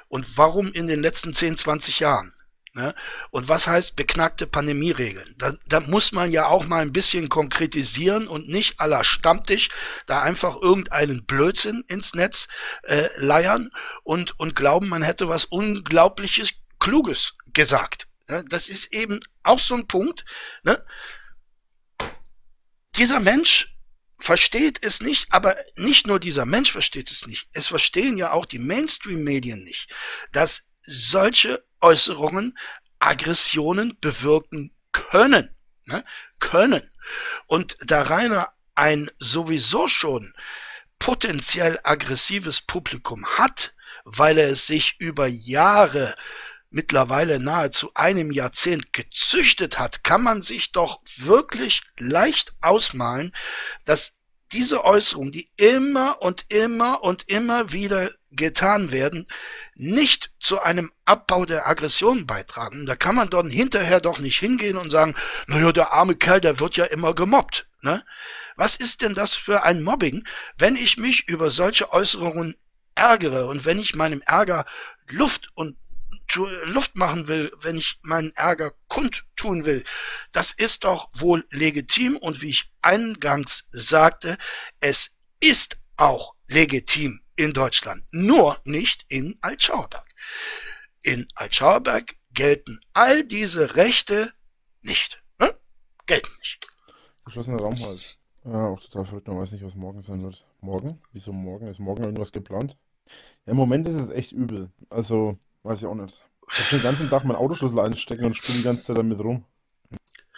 Und warum in den letzten 10, 20 Jahren? Ne? Und was heißt beknackte Pandemieregeln? Da, da muss man ja auch mal ein bisschen konkretisieren und nicht aller Stammtisch da einfach irgendeinen Blödsinn ins Netz äh, leiern und, und glauben, man hätte was Unglaubliches, Kluges gesagt. Ne? Das ist eben auch so ein Punkt. Ne? Dieser Mensch versteht es nicht, aber nicht nur dieser Mensch versteht es nicht. Es verstehen ja auch die Mainstream-Medien nicht, dass solche Äußerungen Aggressionen bewirken können. Ne? Können. Und da Rainer ein sowieso schon potenziell aggressives Publikum hat, weil er es sich über Jahre mittlerweile nahezu einem Jahrzehnt gezüchtet hat, kann man sich doch wirklich leicht ausmalen, dass diese Äußerungen, die immer und immer und immer wieder getan werden, nicht zu einem Abbau der Aggression beitragen. Da kann man dann hinterher doch nicht hingehen und sagen, naja, der arme Kerl, der wird ja immer gemobbt. Ne? Was ist denn das für ein Mobbing, wenn ich mich über solche Äußerungen ärgere und wenn ich meinem Ärger Luft und Luft machen will, wenn ich meinen Ärger kundtun will, das ist doch wohl legitim und wie ich eingangs sagte, es ist auch legitim in Deutschland, nur nicht in Altschauerberg. In Altschauerberg gelten all diese Rechte nicht. Ne? Gelten nicht. Geschlossener Raum halt. Ja, auch total verrückt. Man weiß nicht, was morgen sein wird. Morgen? Wieso morgen? Ist morgen irgendwas geplant? Ja, im Moment ist es echt übel. Also, weiß ich auch nicht. Ich hab den ganzen Tag meinen Autoschlüssel einstecken und spiele die ganze Zeit damit rum.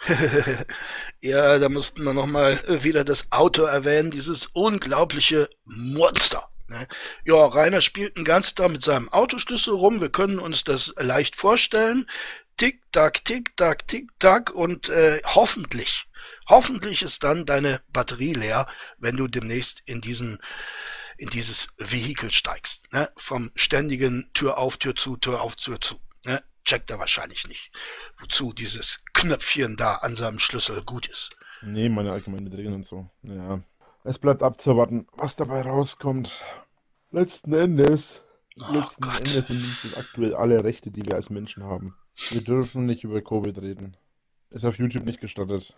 ja, da mussten wir nochmal wieder das Auto erwähnen, dieses unglaubliche Monster. Ne? Ja, Rainer spielt den ganzen Tag mit seinem Autoschlüssel rum. Wir können uns das leicht vorstellen. Tick, tack, tick, tack, tick, tack und äh, hoffentlich, hoffentlich ist dann deine Batterie leer, wenn du demnächst in diesen in dieses Vehikel steigst. Ne? Vom ständigen Tür auf, Tür zu, Tür auf, Tür zu. Ne? Checkt er wahrscheinlich nicht, wozu dieses Knöpfchen da an seinem Schlüssel gut ist. Nee, meine allgemeinen Beträge und so. Ja. Es bleibt abzuwarten, was dabei rauskommt. Letzten Endes, oh letzten Gott. Endes sind aktuell alle Rechte, die wir als Menschen haben. Wir dürfen nicht über Covid reden. Ist auf YouTube nicht gestattet.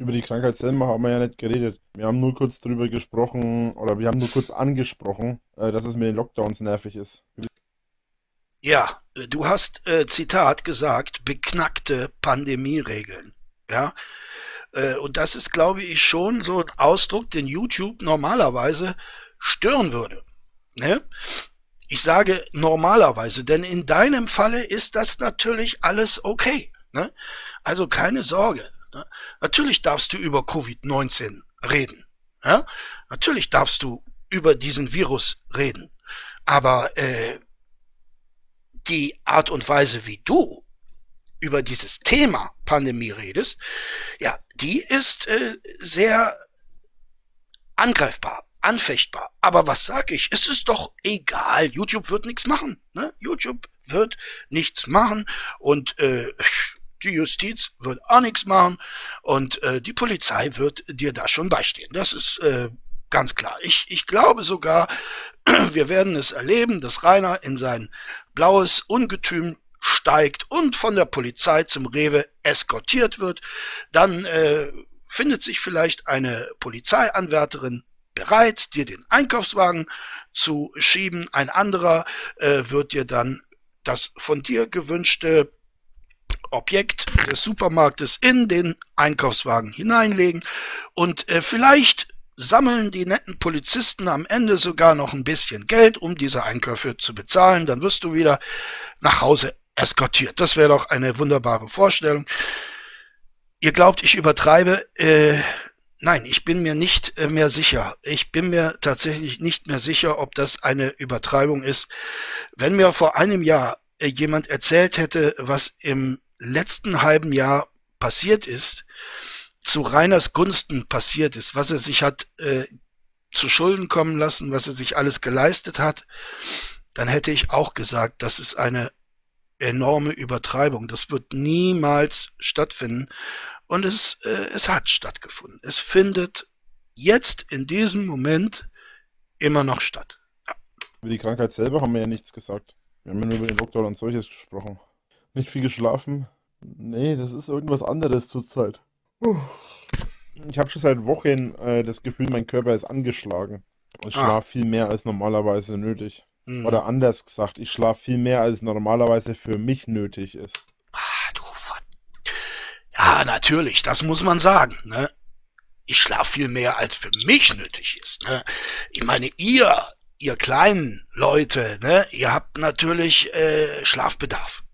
Über die Krankheit selber haben wir ja nicht geredet. Wir haben nur kurz drüber gesprochen, oder wir haben nur kurz angesprochen, äh, dass es mit den Lockdowns nervig ist. Ja, äh, du hast, äh, Zitat gesagt, beknackte Pandemieregeln. Ja. Äh, und das ist, glaube ich, schon so ein Ausdruck, den YouTube normalerweise stören würde. Ne? Ich sage normalerweise, denn in deinem Falle ist das natürlich alles okay. Ne? Also keine Sorge. Ne? Natürlich darfst du über Covid-19 reden. Ja? Natürlich darfst du über diesen Virus reden. Aber äh, die Art und Weise, wie du über dieses Thema Pandemie redest, ja, die ist äh, sehr angreifbar anfechtbar. Aber was sag ich? Es ist doch egal. YouTube wird nichts machen. Ne? YouTube wird nichts machen und äh, die Justiz wird auch nichts machen und äh, die Polizei wird dir da schon beistehen. Das ist äh, ganz klar. Ich, ich glaube sogar, wir werden es erleben, dass Rainer in sein blaues Ungetüm steigt und von der Polizei zum Rewe eskortiert wird. Dann äh, findet sich vielleicht eine Polizeianwärterin bereit, dir den Einkaufswagen zu schieben. Ein anderer äh, wird dir dann das von dir gewünschte Objekt des Supermarktes in den Einkaufswagen hineinlegen und äh, vielleicht sammeln die netten Polizisten am Ende sogar noch ein bisschen Geld, um diese Einkäufe zu bezahlen. Dann wirst du wieder nach Hause eskortiert. Das wäre doch eine wunderbare Vorstellung. Ihr glaubt, ich übertreibe. Äh, Nein, ich bin mir nicht äh, mehr sicher. Ich bin mir tatsächlich nicht mehr sicher, ob das eine Übertreibung ist. Wenn mir vor einem Jahr äh, jemand erzählt hätte, was im letzten halben Jahr passiert ist, zu Reiners Gunsten passiert ist, was er sich hat äh, zu Schulden kommen lassen, was er sich alles geleistet hat, dann hätte ich auch gesagt, das ist eine enorme Übertreibung. Das wird niemals stattfinden. Und es, äh, es hat stattgefunden. Es findet jetzt in diesem Moment immer noch statt. Ja. Über die Krankheit selber haben wir ja nichts gesagt. Wir haben ja nur über den Doktor und solches gesprochen. Nicht viel geschlafen. Nee, das ist irgendwas anderes zurzeit. Ich habe schon seit Wochen äh, das Gefühl, mein Körper ist angeschlagen. Ich ah. schlafe viel mehr als normalerweise nötig. Mhm. Oder anders gesagt, ich schlafe viel mehr als normalerweise für mich nötig ist. Ja, natürlich, das muss man sagen. Ne? Ich schlafe viel mehr, als für mich nötig ist. Ne? Ich meine, ihr, ihr kleinen Leute, ne, ihr habt natürlich äh, Schlafbedarf.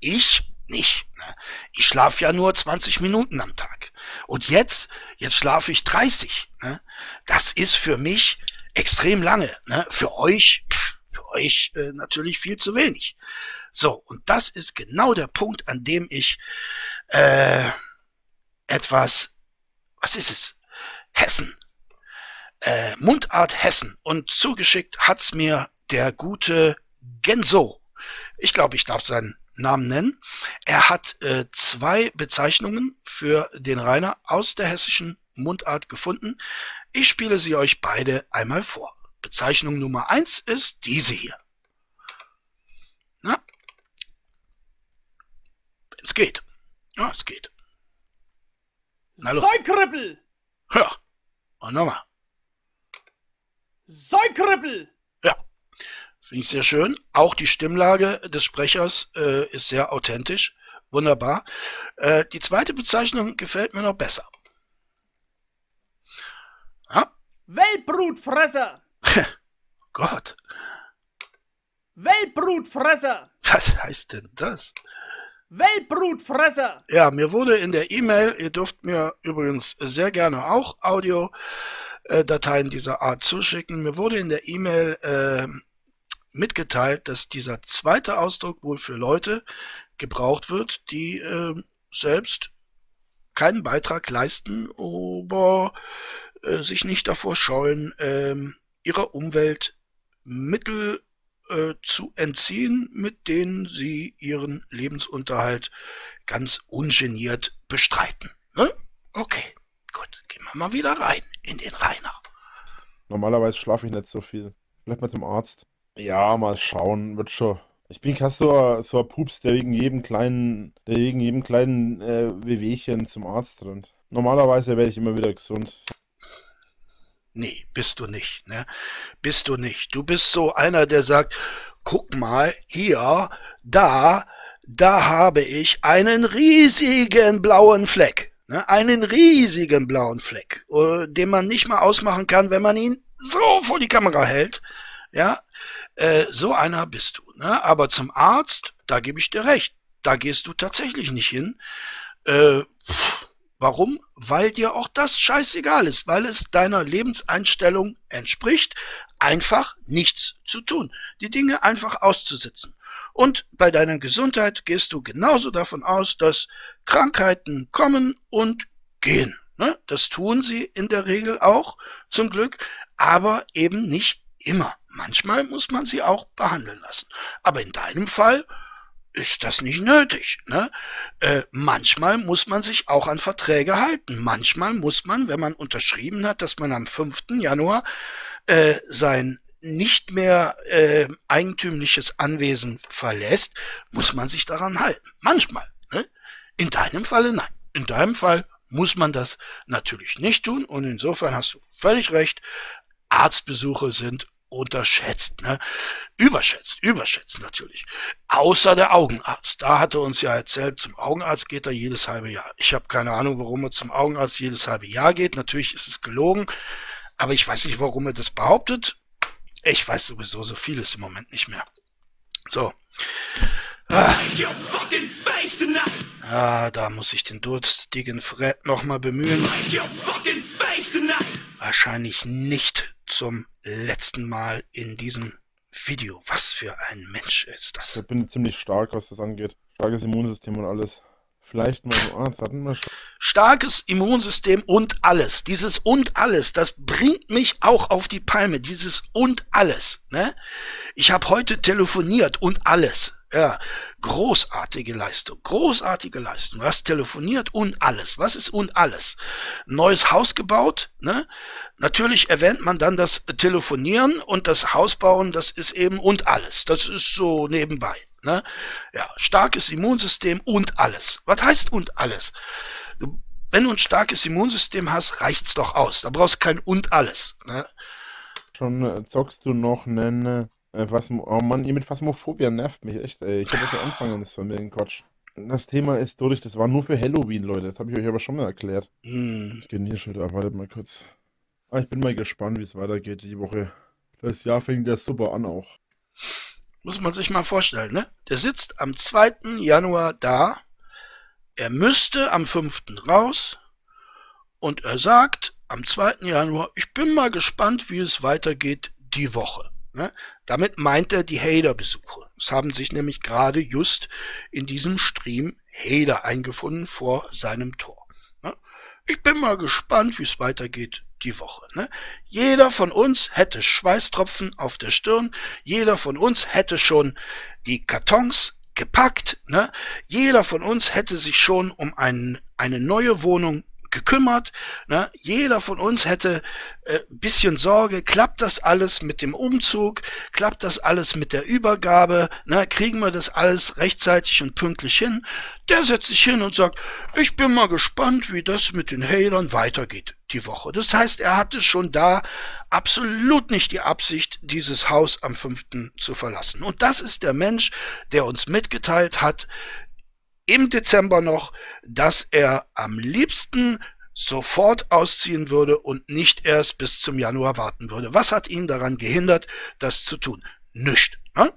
Ich nicht. Ne? Ich schlafe ja nur 20 Minuten am Tag. Und jetzt, jetzt schlafe ich 30. Ne? Das ist für mich extrem lange. Ne? Für euch, für euch äh, natürlich viel zu wenig. So, und das ist genau der Punkt, an dem ich äh, etwas, was ist es? Hessen. Äh, Mundart Hessen. Und zugeschickt hat's mir der gute Genso. Ich glaube, ich darf seinen Namen nennen. Er hat äh, zwei Bezeichnungen für den Rainer aus der hessischen Mundart gefunden. Ich spiele sie euch beide einmal vor. Bezeichnung Nummer eins ist diese hier. Es geht. Ja, es geht. Säukrippel! Ja. Und nochmal. Säukrippel! Finde ich sehr schön. Auch die Stimmlage des Sprechers äh, ist sehr authentisch. Wunderbar. Äh, die zweite Bezeichnung gefällt mir noch besser. Ja? Weltbrutfresser! Gott. Weltbrutfresser! Was heißt denn das? Weltbrutfresser! Ja, mir wurde in der E-Mail, ihr dürft mir übrigens sehr gerne auch Audiodateien dieser Art zuschicken, mir wurde in der E-Mail äh, mitgeteilt, dass dieser zweite Ausdruck wohl für Leute gebraucht wird, die äh, selbst keinen Beitrag leisten, aber äh, sich nicht davor scheuen, äh, ihrer Umwelt Mittel äh, zu entziehen, mit denen sie ihren Lebensunterhalt ganz ungeniert bestreiten. Ne? Okay, gut, gehen wir mal wieder rein in den Rainer. Normalerweise schlafe ich nicht so viel. Vielleicht mal zum Arzt. Ja, mal schauen, wird schon. Ich bin kein so, so ein Pups, der wegen jedem kleinen, der wegen jedem kleinen äh, Wehwehchen zum Arzt rennt. Normalerweise werde ich immer wieder gesund. Nee, bist du nicht, ne? Bist du nicht. Du bist so einer, der sagt, guck mal, hier, da, da habe ich einen riesigen blauen Fleck. Ne? Einen riesigen blauen Fleck, äh, den man nicht mal ausmachen kann, wenn man ihn so vor die Kamera hält. Ja, äh, so einer bist du. Ne? Aber zum Arzt, da gebe ich dir recht. Da gehst du tatsächlich nicht hin. Äh, Warum? Weil dir auch das scheißegal ist, weil es deiner Lebenseinstellung entspricht, einfach nichts zu tun, die Dinge einfach auszusitzen. Und bei deiner Gesundheit gehst du genauso davon aus, dass Krankheiten kommen und gehen. Ne? Das tun sie in der Regel auch, zum Glück, aber eben nicht immer. Manchmal muss man sie auch behandeln lassen. Aber in deinem Fall ist das nicht nötig. Ne? Äh, manchmal muss man sich auch an Verträge halten. Manchmal muss man, wenn man unterschrieben hat, dass man am 5. Januar äh, sein nicht mehr äh, eigentümliches Anwesen verlässt, muss man sich daran halten. Manchmal. Ne? In deinem Falle nein. In deinem Fall muss man das natürlich nicht tun und insofern hast du völlig recht. Arztbesuche sind unterschätzt, ne? Überschätzt, überschätzt natürlich. Außer der Augenarzt. Da hat er uns ja erzählt, zum Augenarzt geht er jedes halbe Jahr. Ich habe keine Ahnung, warum er zum Augenarzt jedes halbe Jahr geht. Natürlich ist es gelogen, aber ich weiß nicht, warum er das behauptet. Ich weiß sowieso so vieles im Moment nicht mehr. So. Ah. ah da muss ich den durstigen Fred nochmal bemühen. Wahrscheinlich nicht zum letzten Mal in diesem Video. Was für ein Mensch ist das? Ich bin ziemlich stark, was das angeht. Starkes Immunsystem und alles. Vielleicht mal so Arzt hatten wir schon. Starkes Immunsystem und alles. Dieses und alles, das bringt mich auch auf die Palme. Dieses und alles. Ne? Ich habe heute telefoniert und alles. Ja, großartige Leistung, großartige Leistung. Du hast telefoniert und alles. Was ist und alles? Neues Haus gebaut, ne? Natürlich erwähnt man dann das Telefonieren und das Hausbauen, das ist eben und alles. Das ist so nebenbei, ne? Ja, starkes Immunsystem und alles. Was heißt und alles? Wenn du ein starkes Immunsystem hast, reicht's doch aus. Da brauchst du kein und alles, ne? Schon äh, zockst du noch einen äh, oh Mann, ihr mit Phasmophobia nervt mich echt, ey. Ich habe das ja anfangen, das von mir Quatsch. Das Thema ist durch, das war nur für Halloween, Leute. Das habe ich euch aber schon mal erklärt. Mm. Ich gehe hier schon wieder, wartet mal kurz. Ah, ich bin mal gespannt, wie es weitergeht die Woche. Das Jahr fängt ja super an auch. Muss man sich mal vorstellen, ne? Der sitzt am 2. Januar da. Er müsste am 5. raus. Und er sagt am 2. Januar, ich bin mal gespannt, wie es weitergeht die Woche. Ne? Damit meint er die Hader-Besuche. Es haben sich nämlich gerade just in diesem Stream Hader eingefunden vor seinem Tor. Ne? Ich bin mal gespannt, wie es weitergeht die Woche. Ne? Jeder von uns hätte Schweißtropfen auf der Stirn, jeder von uns hätte schon die Kartons gepackt, ne? jeder von uns hätte sich schon um ein, eine neue Wohnung gekümmert. Ne? Jeder von uns hätte äh, bisschen Sorge, klappt das alles mit dem Umzug, klappt das alles mit der Übergabe, ne? kriegen wir das alles rechtzeitig und pünktlich hin. Der setzt sich hin und sagt, ich bin mal gespannt, wie das mit den Hatern weitergeht die Woche. Das heißt, er hatte schon da absolut nicht die Absicht, dieses Haus am 5. zu verlassen. Und das ist der Mensch, der uns mitgeteilt hat, im Dezember noch, dass er am liebsten sofort ausziehen würde und nicht erst bis zum Januar warten würde. Was hat ihn daran gehindert, das zu tun? Nicht. Ne?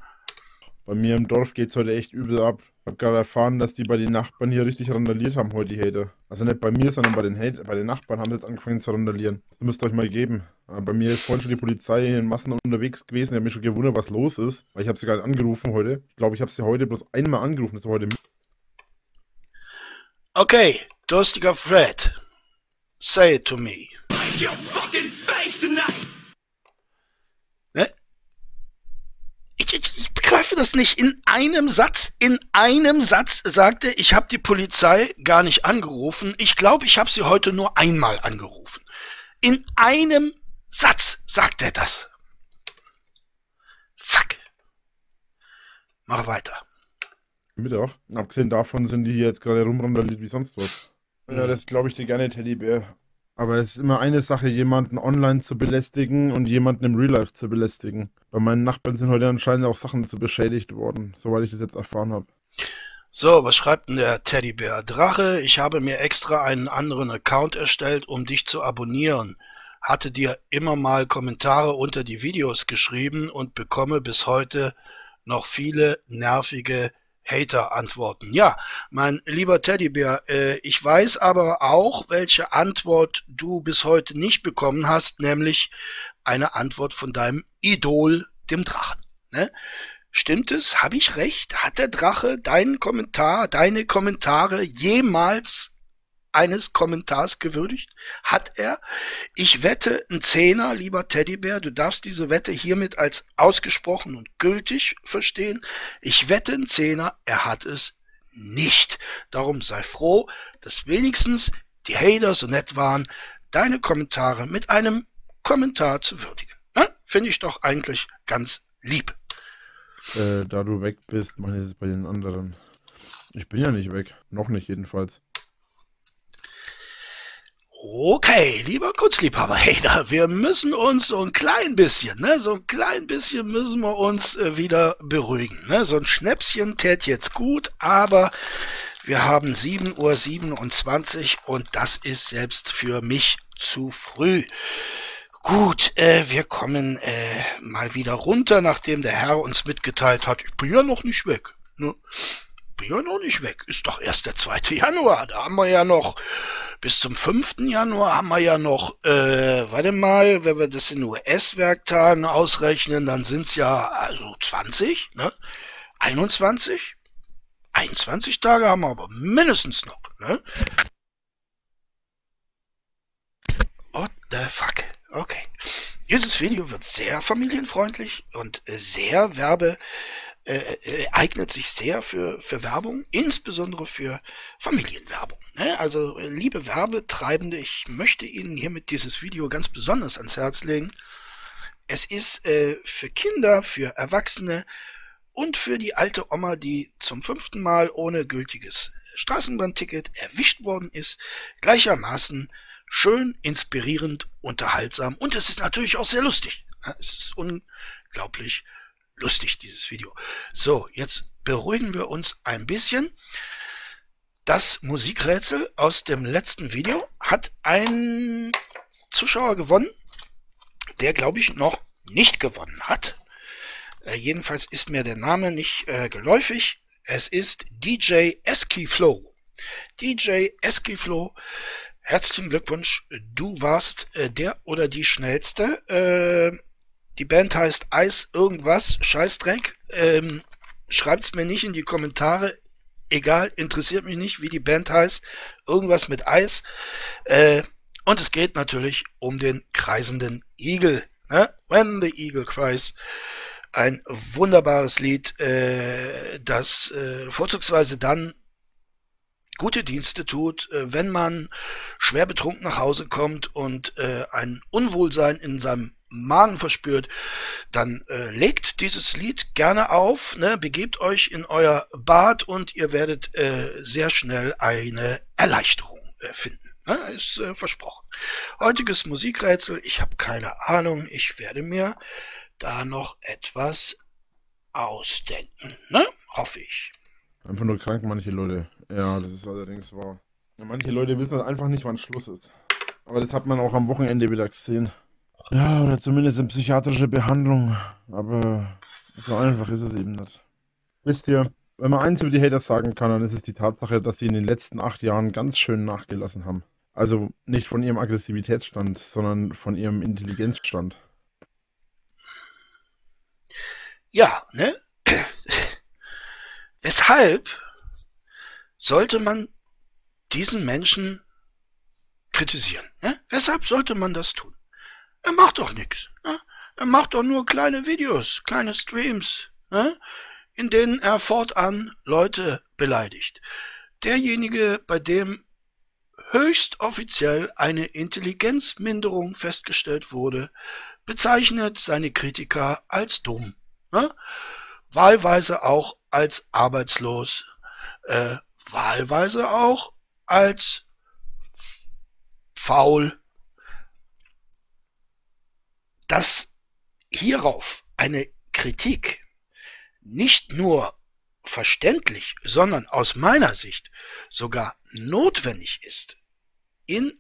Bei mir im Dorf geht es heute echt übel ab. Ich habe gerade erfahren, dass die bei den Nachbarn hier richtig randaliert haben heute, die Hater. Also nicht bei mir, sondern bei den, Hater, bei den Nachbarn haben sie jetzt angefangen zu randalieren. Das müsst ihr euch mal geben. Bei mir ist vorhin schon die Polizei in Massen unterwegs gewesen. Ich habe mich schon gewundert, was los ist. Weil ich habe sie gerade angerufen heute. Ich glaube, ich habe sie heute bloß einmal angerufen. Das war heute Okay, durstiger Fred. Say it to me. Ne? Ich, ich, ich begreife das nicht. In einem Satz, in einem Satz sagte, ich habe die Polizei gar nicht angerufen. Ich glaube, ich habe sie heute nur einmal angerufen. In einem Satz sagt er das. Fuck. Mach weiter. Mittag. Abgesehen davon sind die jetzt gerade rumrandaliert wie sonst was. Ja, das glaube ich dir gerne, Teddybär. Aber es ist immer eine Sache, jemanden online zu belästigen und jemanden im Real Life zu belästigen. Bei meinen Nachbarn sind heute anscheinend auch Sachen zu beschädigt worden, soweit ich das jetzt erfahren habe. So, was schreibt denn der Teddybär? Drache, ich habe mir extra einen anderen Account erstellt, um dich zu abonnieren. Hatte dir immer mal Kommentare unter die Videos geschrieben und bekomme bis heute noch viele nervige Hater-Antworten. Ja, mein lieber Teddybär, äh, ich weiß aber auch, welche Antwort du bis heute nicht bekommen hast, nämlich eine Antwort von deinem Idol, dem Drachen. Ne? Stimmt es? Habe ich recht? Hat der Drache deinen Kommentar, deine Kommentare jemals eines Kommentars gewürdigt? Hat er? Ich wette ein Zehner, lieber Teddybär, du darfst diese Wette hiermit als ausgesprochen und gültig verstehen. Ich wette ein Zehner, er hat es nicht. Darum sei froh, dass wenigstens die Hater so nett waren, deine Kommentare mit einem Kommentar zu würdigen. Ja, Finde ich doch eigentlich ganz lieb. Äh, da du weg bist, meine ich es bei den anderen. Ich bin ja nicht weg. Noch nicht jedenfalls. Okay, lieber Kunstliebhaber, hey, da, wir müssen uns so ein klein bisschen, ne, so ein klein bisschen müssen wir uns äh, wieder beruhigen, ne, so ein Schnäpschen tät jetzt gut, aber wir haben 7.27 Uhr und das ist selbst für mich zu früh. Gut, äh, wir kommen äh, mal wieder runter, nachdem der Herr uns mitgeteilt hat, ich bin ja noch nicht weg. Ne? Bin ja noch nicht weg. Ist doch erst der 2. Januar. Da haben wir ja noch bis zum 5. Januar haben wir ja noch, äh, warte mal, wenn wir das in US-Werktagen ausrechnen, dann sind's ja also 20, ne? 21? 21 Tage haben wir aber mindestens noch, ne? What the fuck? Okay. Dieses Video wird sehr familienfreundlich und äh, sehr werbe, äh, äh, eignet sich sehr für, für Werbung, insbesondere für Familienwerbung. Ne? Also, äh, liebe Werbetreibende, ich möchte Ihnen hiermit dieses Video ganz besonders ans Herz legen. Es ist äh, für Kinder, für Erwachsene und für die alte Oma, die zum fünften Mal ohne gültiges Straßenbahnticket erwischt worden ist, gleichermaßen schön, inspirierend, unterhaltsam und es ist natürlich auch sehr lustig. Ja, Es ist unglaublich lustig, dieses Video. So, jetzt beruhigen wir uns ein bisschen. Das Musikrätsel aus dem letzten Video hat ein Zuschauer gewonnen, der glaube ich noch nicht gewonnen hat. Äh, jedenfalls ist mir der Name nicht äh, geläufig. Es ist DJ Eskiflow. DJ Eskiflow, herzlichen Glückwunsch. Du warst äh, der oder die schnellste. Die Band heißt Eis irgendwas, Scheißdreck. Ähm, schreibt's mir nicht in die Kommentare. Egal, interessiert mich nicht, wie die Band heißt. Irgendwas mit Eis. Äh, und es geht natürlich um den kreisenden Igel. Ne? When the Eagle Cries. Ein wunderbares Lied, äh, das äh, vorzugsweise dann gute Dienste tut, äh, wenn man schwer betrunken nach Hause kommt und äh, ein Unwohlsein in seinem Magen verspürt, dann äh, legt dieses Lied gerne auf, ne, begebt euch in euer Bad und ihr werdet äh, sehr schnell eine Erleichterung äh, finden. Ne, ist äh, versprochen. Heutiges Musikrätsel, ich habe keine Ahnung, ich werde mir da noch etwas ausdenken, ne? Hoffe ich. Einfach nur krank, manche Leute. Ja, das ist allerdings wahr. Manche Leute wissen einfach nicht, wann Schluss ist. Aber das hat man auch am Wochenende wieder gesehen. Ja, oder zumindest in psychiatrische Behandlung. Aber so einfach ist es eben nicht. Wisst ihr, wenn man eins über die Haters sagen kann, dann ist es die Tatsache, dass sie in den letzten acht Jahren ganz schön nachgelassen haben. Also nicht von ihrem Aggressivitätsstand, sondern von ihrem Intelligenzstand. Ja, ne? Weshalb sollte man diesen Menschen kritisieren? Ne? Weshalb sollte man das tun? Er macht doch nichts. Ne? Er macht doch nur kleine Videos, kleine Streams, ne? in denen er fortan Leute beleidigt. Derjenige, bei dem höchst offiziell eine Intelligenzminderung festgestellt wurde, bezeichnet seine Kritiker als dumm, ne? wahlweise auch als arbeitslos, äh, wahlweise auch als faul. Dass hierauf eine Kritik nicht nur verständlich, sondern aus meiner Sicht sogar notwendig ist in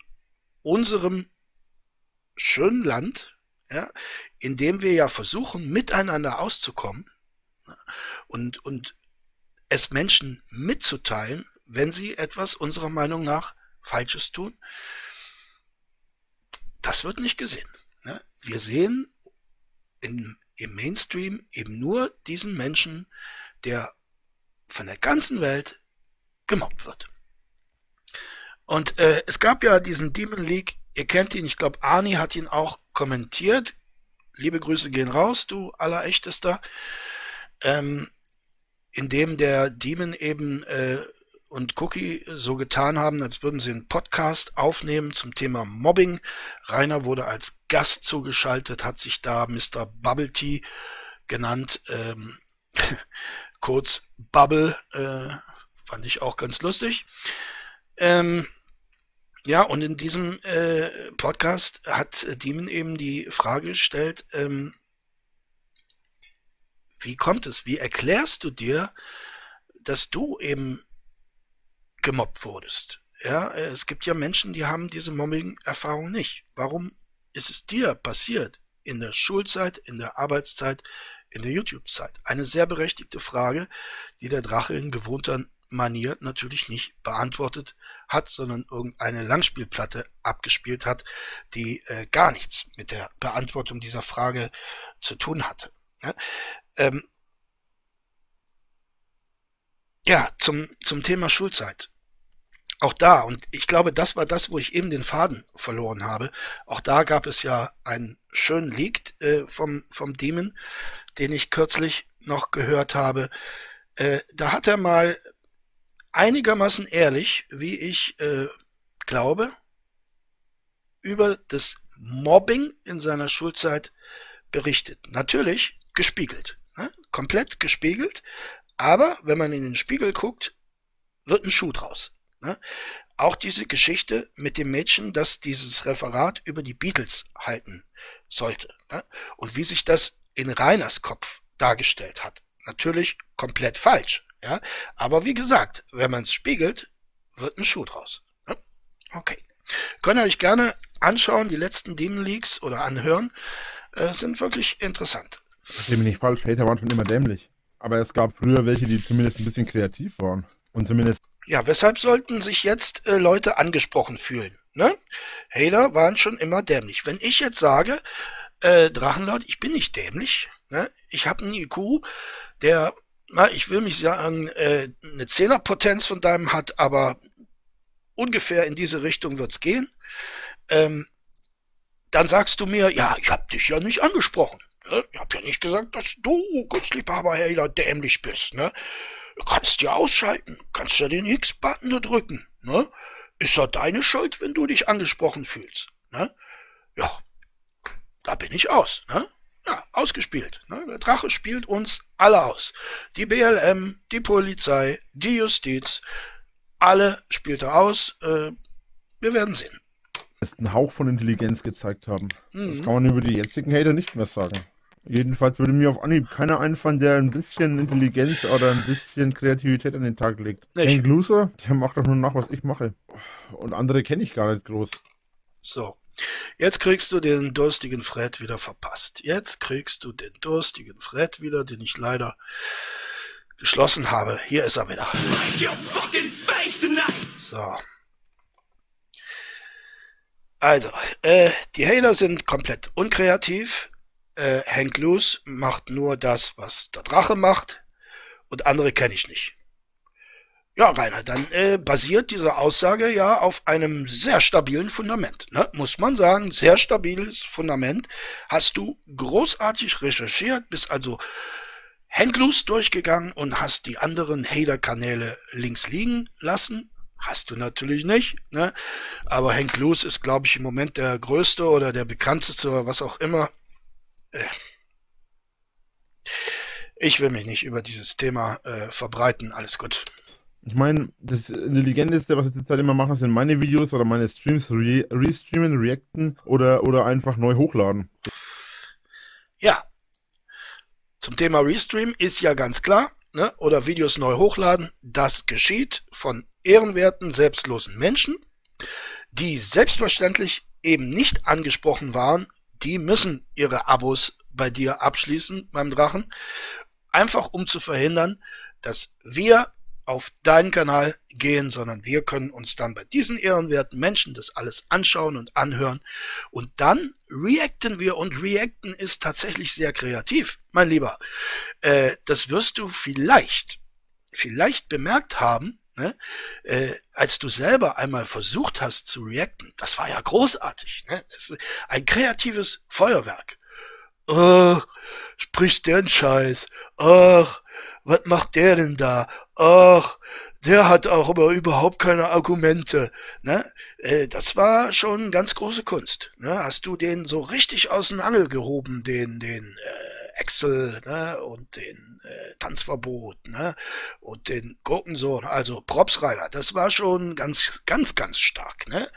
unserem schönen Land, ja, in dem wir ja versuchen, miteinander auszukommen und, und es Menschen mitzuteilen, wenn sie etwas unserer Meinung nach Falsches tun, das wird nicht gesehen. Wir sehen in, im Mainstream eben nur diesen Menschen, der von der ganzen Welt gemobbt wird. Und äh, es gab ja diesen Demon League, ihr kennt ihn, ich glaube, Arnie hat ihn auch kommentiert. Liebe Grüße gehen raus, du allerechtester. Ähm, in dem der Demon eben äh, und Cookie so getan haben, als würden sie einen Podcast aufnehmen zum Thema Mobbing. Rainer wurde als Gast zugeschaltet, hat sich da Mr. Bubble Tea genannt, ähm, kurz Bubble, äh, fand ich auch ganz lustig. Ähm, ja, und in diesem äh, Podcast hat Demon eben die Frage gestellt, ähm, wie kommt es, wie erklärst du dir, dass du eben gemobbt wurdest. Ja, es gibt ja Menschen, die haben diese Mobbing-Erfahrung nicht. Warum ist es dir passiert? In der Schulzeit, in der Arbeitszeit, in der YouTube-Zeit? Eine sehr berechtigte Frage, die der Drache in gewohnter Manier natürlich nicht beantwortet hat, sondern irgendeine Langspielplatte abgespielt hat, die äh, gar nichts mit der Beantwortung dieser Frage zu tun hatte. Ja, ähm, ja zum, zum Thema Schulzeit auch da, und ich glaube, das war das, wo ich eben den Faden verloren habe. Auch da gab es ja einen schönen Leak äh, vom, vom Demon, den ich kürzlich noch gehört habe. Äh, da hat er mal einigermaßen ehrlich, wie ich äh, glaube, über das Mobbing in seiner Schulzeit berichtet. Natürlich gespiegelt, ne? komplett gespiegelt, aber wenn man in den Spiegel guckt, wird ein Schuh draus. Ne? Auch diese Geschichte mit dem Mädchen, das dieses Referat über die Beatles halten sollte. Ne? Und wie sich das in Reiners Kopf dargestellt hat. Natürlich komplett falsch. Ja? Aber wie gesagt, wenn man es spiegelt, wird ein Schuh draus. Ne? Okay. Könnt ihr euch gerne anschauen, die letzten Demon Leaks oder anhören. Äh, sind wirklich interessant. Verstehe mich nicht falsch, Hater waren schon immer dämlich. Aber es gab früher welche, die zumindest ein bisschen kreativ waren. Und zumindest ja, weshalb sollten sich jetzt äh, Leute angesprochen fühlen? Ne? Hater waren schon immer dämlich. Wenn ich jetzt sage, äh, Drachenlord, ich bin nicht dämlich, ne? ich habe einen IQ, der, na, ich will mich sagen, äh, eine Zehnerpotenz von deinem hat, aber ungefähr in diese Richtung wird's gehen. Ähm, dann sagst du mir, ja, ich habe dich ja nicht angesprochen. Ne? Ich habe ja nicht gesagt, dass du, Gutsliebhaber Hater, dämlich bist. Ne? Du kannst ja ausschalten, kannst ja den X-Button drücken, ne? Ist ja deine Schuld, wenn du dich angesprochen fühlst, ne? Ja, da bin ich aus, ne? Ja, ausgespielt. Ne? Der Drache spielt uns alle aus. Die BLM, die Polizei, die Justiz, alle spielt er aus. Äh, wir werden sehen. einen Hauch von Intelligenz gezeigt haben. Mhm. Das kann man über die jetzigen Hater nicht mehr sagen. Jedenfalls würde mir auf Anhieb keiner einfallen, der ein bisschen Intelligenz oder ein bisschen Kreativität an den Tag legt. Hank Loser, der macht doch nur nach, was ich mache. Und andere kenne ich gar nicht groß. So. Jetzt kriegst du den durstigen Fred wieder verpasst. Jetzt kriegst du den durstigen Fred wieder, den ich leider geschlossen habe. Hier ist er wieder. So. Also, äh, die Hater sind komplett unkreativ äh, Hank Loose macht nur das, was der Drache macht und andere kenne ich nicht. Ja, Rainer, dann äh, basiert diese Aussage ja auf einem sehr stabilen Fundament. Ne? Muss man sagen, sehr stabiles Fundament. Hast du großartig recherchiert, bist also Hank Loose durchgegangen und hast die anderen Hater-Kanäle links liegen lassen. Hast du natürlich nicht, ne? Aber Hank Loose ist, glaube ich, im Moment der größte oder der bekannteste oder was auch immer ich will mich nicht über dieses Thema äh, verbreiten. Alles gut. Ich meine, das Intelligenteste, was ich jetzt halt immer mache, sind meine Videos oder meine Streams re restreamen, reacten oder, oder einfach neu hochladen. Ja. Zum Thema Restream ist ja ganz klar, ne? oder Videos neu hochladen, das geschieht von ehrenwerten, selbstlosen Menschen, die selbstverständlich eben nicht angesprochen waren, die müssen ihre Abos bei dir abschließen beim Drachen, einfach um zu verhindern, dass wir auf deinen Kanal gehen, sondern wir können uns dann bei diesen ehrenwerten Menschen das alles anschauen und anhören. Und dann reacten wir. Und reacten ist tatsächlich sehr kreativ, mein Lieber. Äh, das wirst du vielleicht, vielleicht bemerkt haben, ne? äh, als du selber einmal versucht hast zu reacten. Das war ja großartig. Ne? ein kreatives Feuerwerk. Oh, spricht der ein Scheiß. Ach, was macht der denn da? Ach, der hat auch aber überhaupt keine Argumente. Ne? Äh, das war schon ganz große Kunst. Ne? Hast du den so richtig aus dem Angel gehoben, den, den äh, Excel ne? und den äh, Tanzverbot ne? und den Gurkensohn, also Props Rainer, das war schon ganz, ganz, ganz stark. Ne?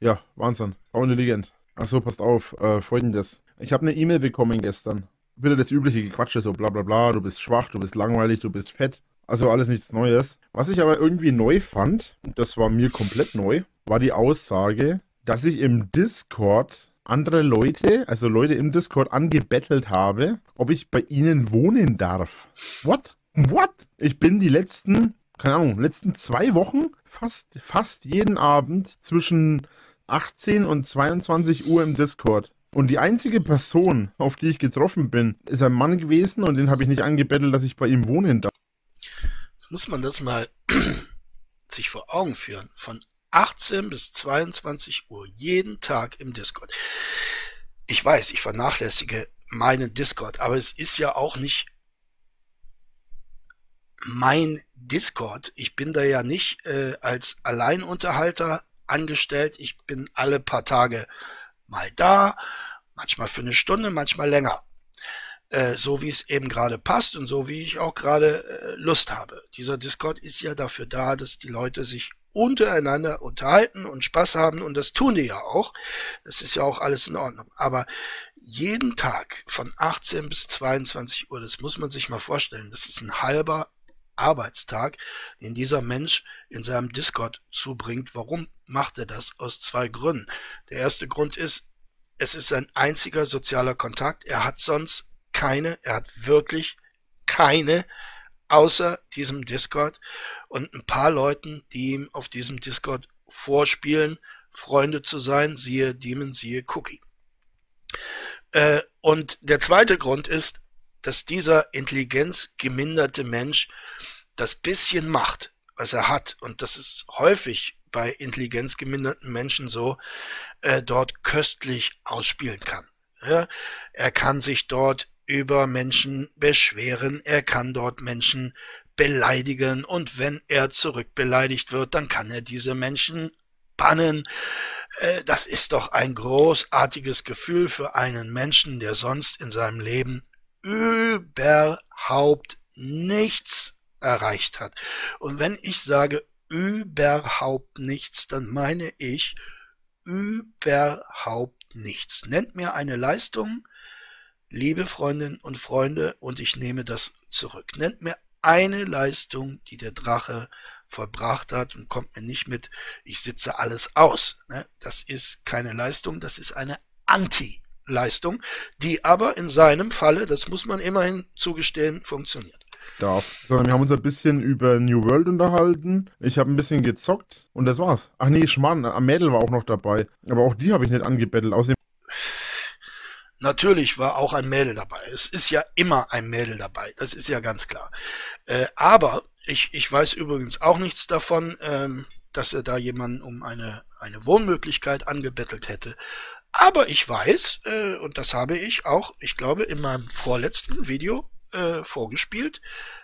Ja, Wahnsinn. Auch eine. Achso, passt auf. Äh, Folgendes. Ich habe eine E-Mail bekommen gestern. Wieder das übliche Gequatsche, so bla bla bla, du bist schwach, du bist langweilig, du bist fett. Also alles nichts Neues. Was ich aber irgendwie neu fand, das war mir komplett neu, war die Aussage, dass ich im Discord andere Leute, also Leute im Discord angebettelt habe, ob ich bei ihnen wohnen darf. What? What? Ich bin die letzten, keine Ahnung, letzten zwei Wochen fast, fast jeden Abend zwischen 18 und 22 Uhr im Discord. Und die einzige Person, auf die ich getroffen bin, ist ein Mann gewesen und den habe ich nicht angebettelt, dass ich bei ihm wohnen darf. Muss man das mal sich vor Augen führen. Von 18 bis 22 Uhr jeden Tag im Discord. Ich weiß, ich vernachlässige meinen Discord, aber es ist ja auch nicht mein Discord. Ich bin da ja nicht äh, als Alleinunterhalter angestellt. Ich bin alle paar Tage mal da, manchmal für eine Stunde, manchmal länger. Äh, so wie es eben gerade passt und so wie ich auch gerade äh, Lust habe. Dieser Discord ist ja dafür da, dass die Leute sich untereinander unterhalten und Spaß haben und das tun die ja auch. Das ist ja auch alles in Ordnung. Aber jeden Tag von 18 bis 22 Uhr, das muss man sich mal vorstellen, das ist ein halber Arbeitstag, den dieser Mensch in seinem Discord zubringt. Warum macht er das? Aus zwei Gründen. Der erste Grund ist, es ist sein einziger sozialer Kontakt. Er hat sonst keine, er hat wirklich keine außer diesem Discord und ein paar Leuten, die ihm auf diesem Discord vorspielen, Freunde zu sein, siehe Demon, siehe Cookie. Äh, und der zweite Grund ist, dass dieser intelligenzgeminderte Mensch das bisschen Macht, was er hat, und das ist häufig bei intelligenzgeminderten Menschen so, äh, dort köstlich ausspielen kann. Ja, er kann sich dort über Menschen beschweren, er kann dort Menschen beleidigen und wenn er zurückbeleidigt wird, dann kann er diese Menschen bannen. Äh, das ist doch ein großartiges Gefühl für einen Menschen, der sonst in seinem Leben überhaupt nichts erreicht hat. Und wenn ich sage überhaupt nichts, dann meine ich überhaupt nichts. Nennt mir eine Leistung, liebe Freundinnen und Freunde, und ich nehme das zurück. Nennt mir eine Leistung, die der Drache vollbracht hat und kommt mir nicht mit, ich sitze alles aus. Ne? Das ist keine Leistung, das ist eine Anti-Leistung, die aber in seinem Falle, das muss man immerhin zugestehen, funktioniert. Darf. Wir haben uns ein bisschen über New World unterhalten. Ich habe ein bisschen gezockt und das war's. Ach nee, Schmarrn, Mädel war auch noch dabei. Aber auch die habe ich nicht angebettelt. Außerdem Natürlich war auch ein Mädel dabei. Es ist ja immer ein Mädel dabei. Das ist ja ganz klar. Äh, aber ich, ich weiß übrigens auch nichts davon, ähm, dass er da jemanden um eine, eine Wohnmöglichkeit angebettelt hätte. Aber ich weiß, äh, und das habe ich auch, ich glaube, in meinem vorletzten Video äh, vorgespielt,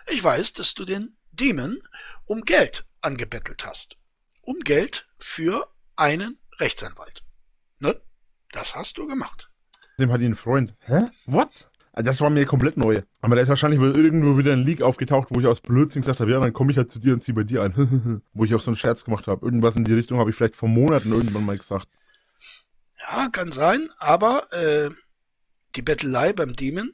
ich weiß, dass du den Demon um Geld angebettelt hast. Um Geld für einen Rechtsanwalt. Ne? Das hast du gemacht. Dem hat ihn ein Freund. Hä? What? Also das war mir komplett neu. Aber da ist wahrscheinlich irgendwo wieder ein Leak aufgetaucht, wo ich aus Blödsinn gesagt habe, ja, dann komme ich halt zu dir und zieh bei dir ein. wo ich auch so einen Scherz gemacht habe. Irgendwas in die Richtung habe ich vielleicht vor Monaten irgendwann mal gesagt. Ja, kann sein, aber äh, die Bettelei beim Demon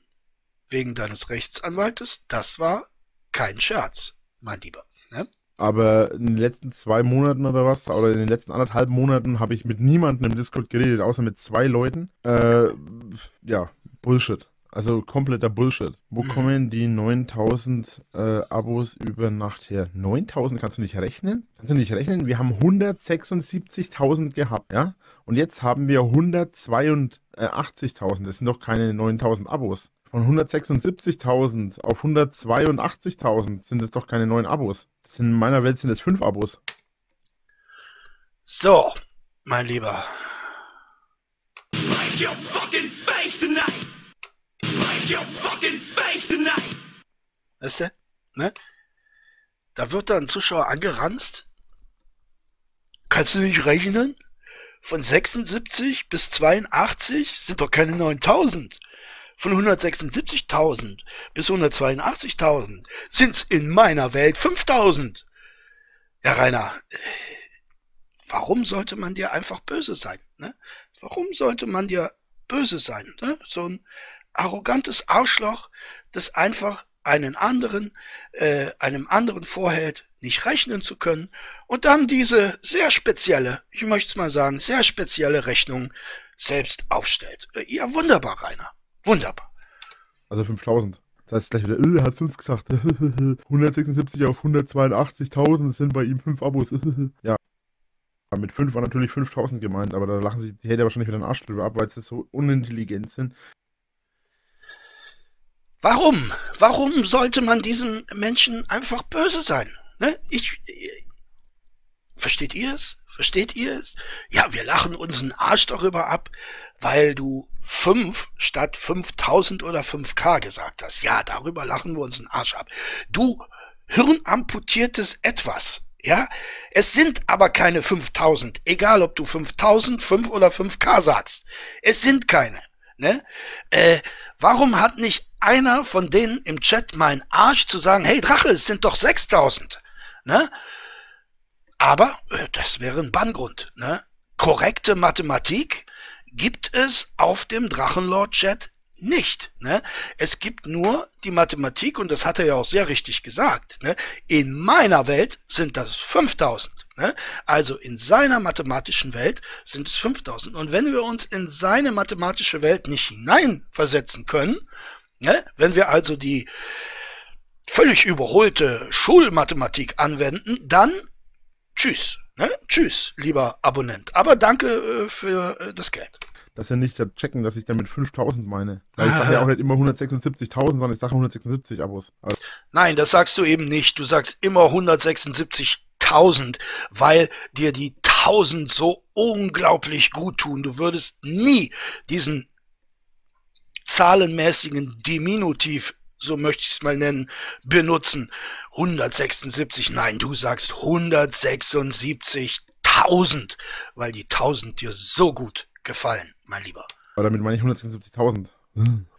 wegen deines Rechtsanwaltes, das war kein Scherz, mein Lieber. Ne? Aber in den letzten zwei Monaten oder was, oder in den letzten anderthalb Monaten habe ich mit niemandem im Discord geredet, außer mit zwei Leuten. Äh, ja, Bullshit. Also kompletter Bullshit. Wo Mhm. kommen die 9000 äh, Abos über Nacht her? 9000 kannst du nicht rechnen? Kannst du nicht rechnen? Wir haben 176.000 gehabt, ja? Und jetzt haben wir 182.000. Das sind doch keine 9000 Abos. Von 176.000 auf 182.000 sind es doch keine neuen Abos. Das sind, in meiner Welt sind es fünf Abos. So, mein Lieber. Break your fucking face tonight! Break your fucking face tonight! Weißt du? Ne? Da wird da ein Zuschauer angeranzt. Kannst du nicht rechnen? Von 76 bis 82 sind doch keine 9000. Von 176.000 bis 182.000 sind's in meiner Welt 5000. Ja, Rainer, warum sollte man dir einfach böse sein? Ne? Warum sollte man dir böse sein? Ne? So ein arrogantes Arschloch, das einfach einen anderen, äh, einem anderen vorhält, nicht rechnen zu können und dann diese sehr spezielle, ich möchte es mal sagen, sehr spezielle Rechnung selbst aufstellt. Äh, ja, wunderbar, Rainer. Wunderbar. Also 5000. Das heißt gleich wieder, äh, er hat 5 gesagt. 176 auf 182.000 sind bei ihm 5 Abos. ja. Aber mit 5 war natürlich 5000 gemeint, aber da lachen sich die Hater wahrscheinlich wieder den Arsch drüber ab, weil sie so unintelligent sind. Warum? Warum sollte man diesen Menschen einfach böse sein? Ne? Ich, ich versteht ihr es? Versteht ihr es? Ja, wir lachen uns einen Arsch darüber ab, weil du 5 statt 5000 oder 5k gesagt hast. Ja, darüber lachen wir uns einen Arsch ab. Du hirnamputiertes Etwas. Ja, es sind aber keine 5000, egal ob du 5000, 5 oder 5k sagst. Es sind keine. Ne? Äh, warum hat nicht einer von denen im Chat mal einen Arsch zu sagen, hey Drache, es sind doch 6000? Ne? Aber äh, das wäre ein Banngrund. Ne? Korrekte Mathematik gibt es auf dem Drachenlord-Chat nicht. Ne? Es gibt nur die Mathematik, und das hat er ja auch sehr richtig gesagt. Ne? In meiner Welt sind das 5000. Ne? Also in seiner mathematischen Welt sind es 5000. Und wenn wir uns in seine mathematische Welt nicht hineinversetzen können, ne? wenn wir also die völlig überholte Schulmathematik anwenden, dann tschüss. Ne? Tschüss, lieber Abonnent. Aber danke äh, für äh, das Geld. Dass sie nicht checken, dass ich damit 5000 meine. Weil ich sage ja auch nicht immer 176.000, sondern ich sage 176 Abos. Also, Nein, das sagst du eben nicht. Du sagst immer 176.000, weil dir die 1000 so unglaublich gut tun. Du würdest nie diesen zahlenmäßigen Diminutiv, so möchte ich es mal nennen, benutzen. 176, nein, du sagst 176.000, weil die 1000 dir so gut gefallen, mein Lieber. aber damit meine ich 176.000.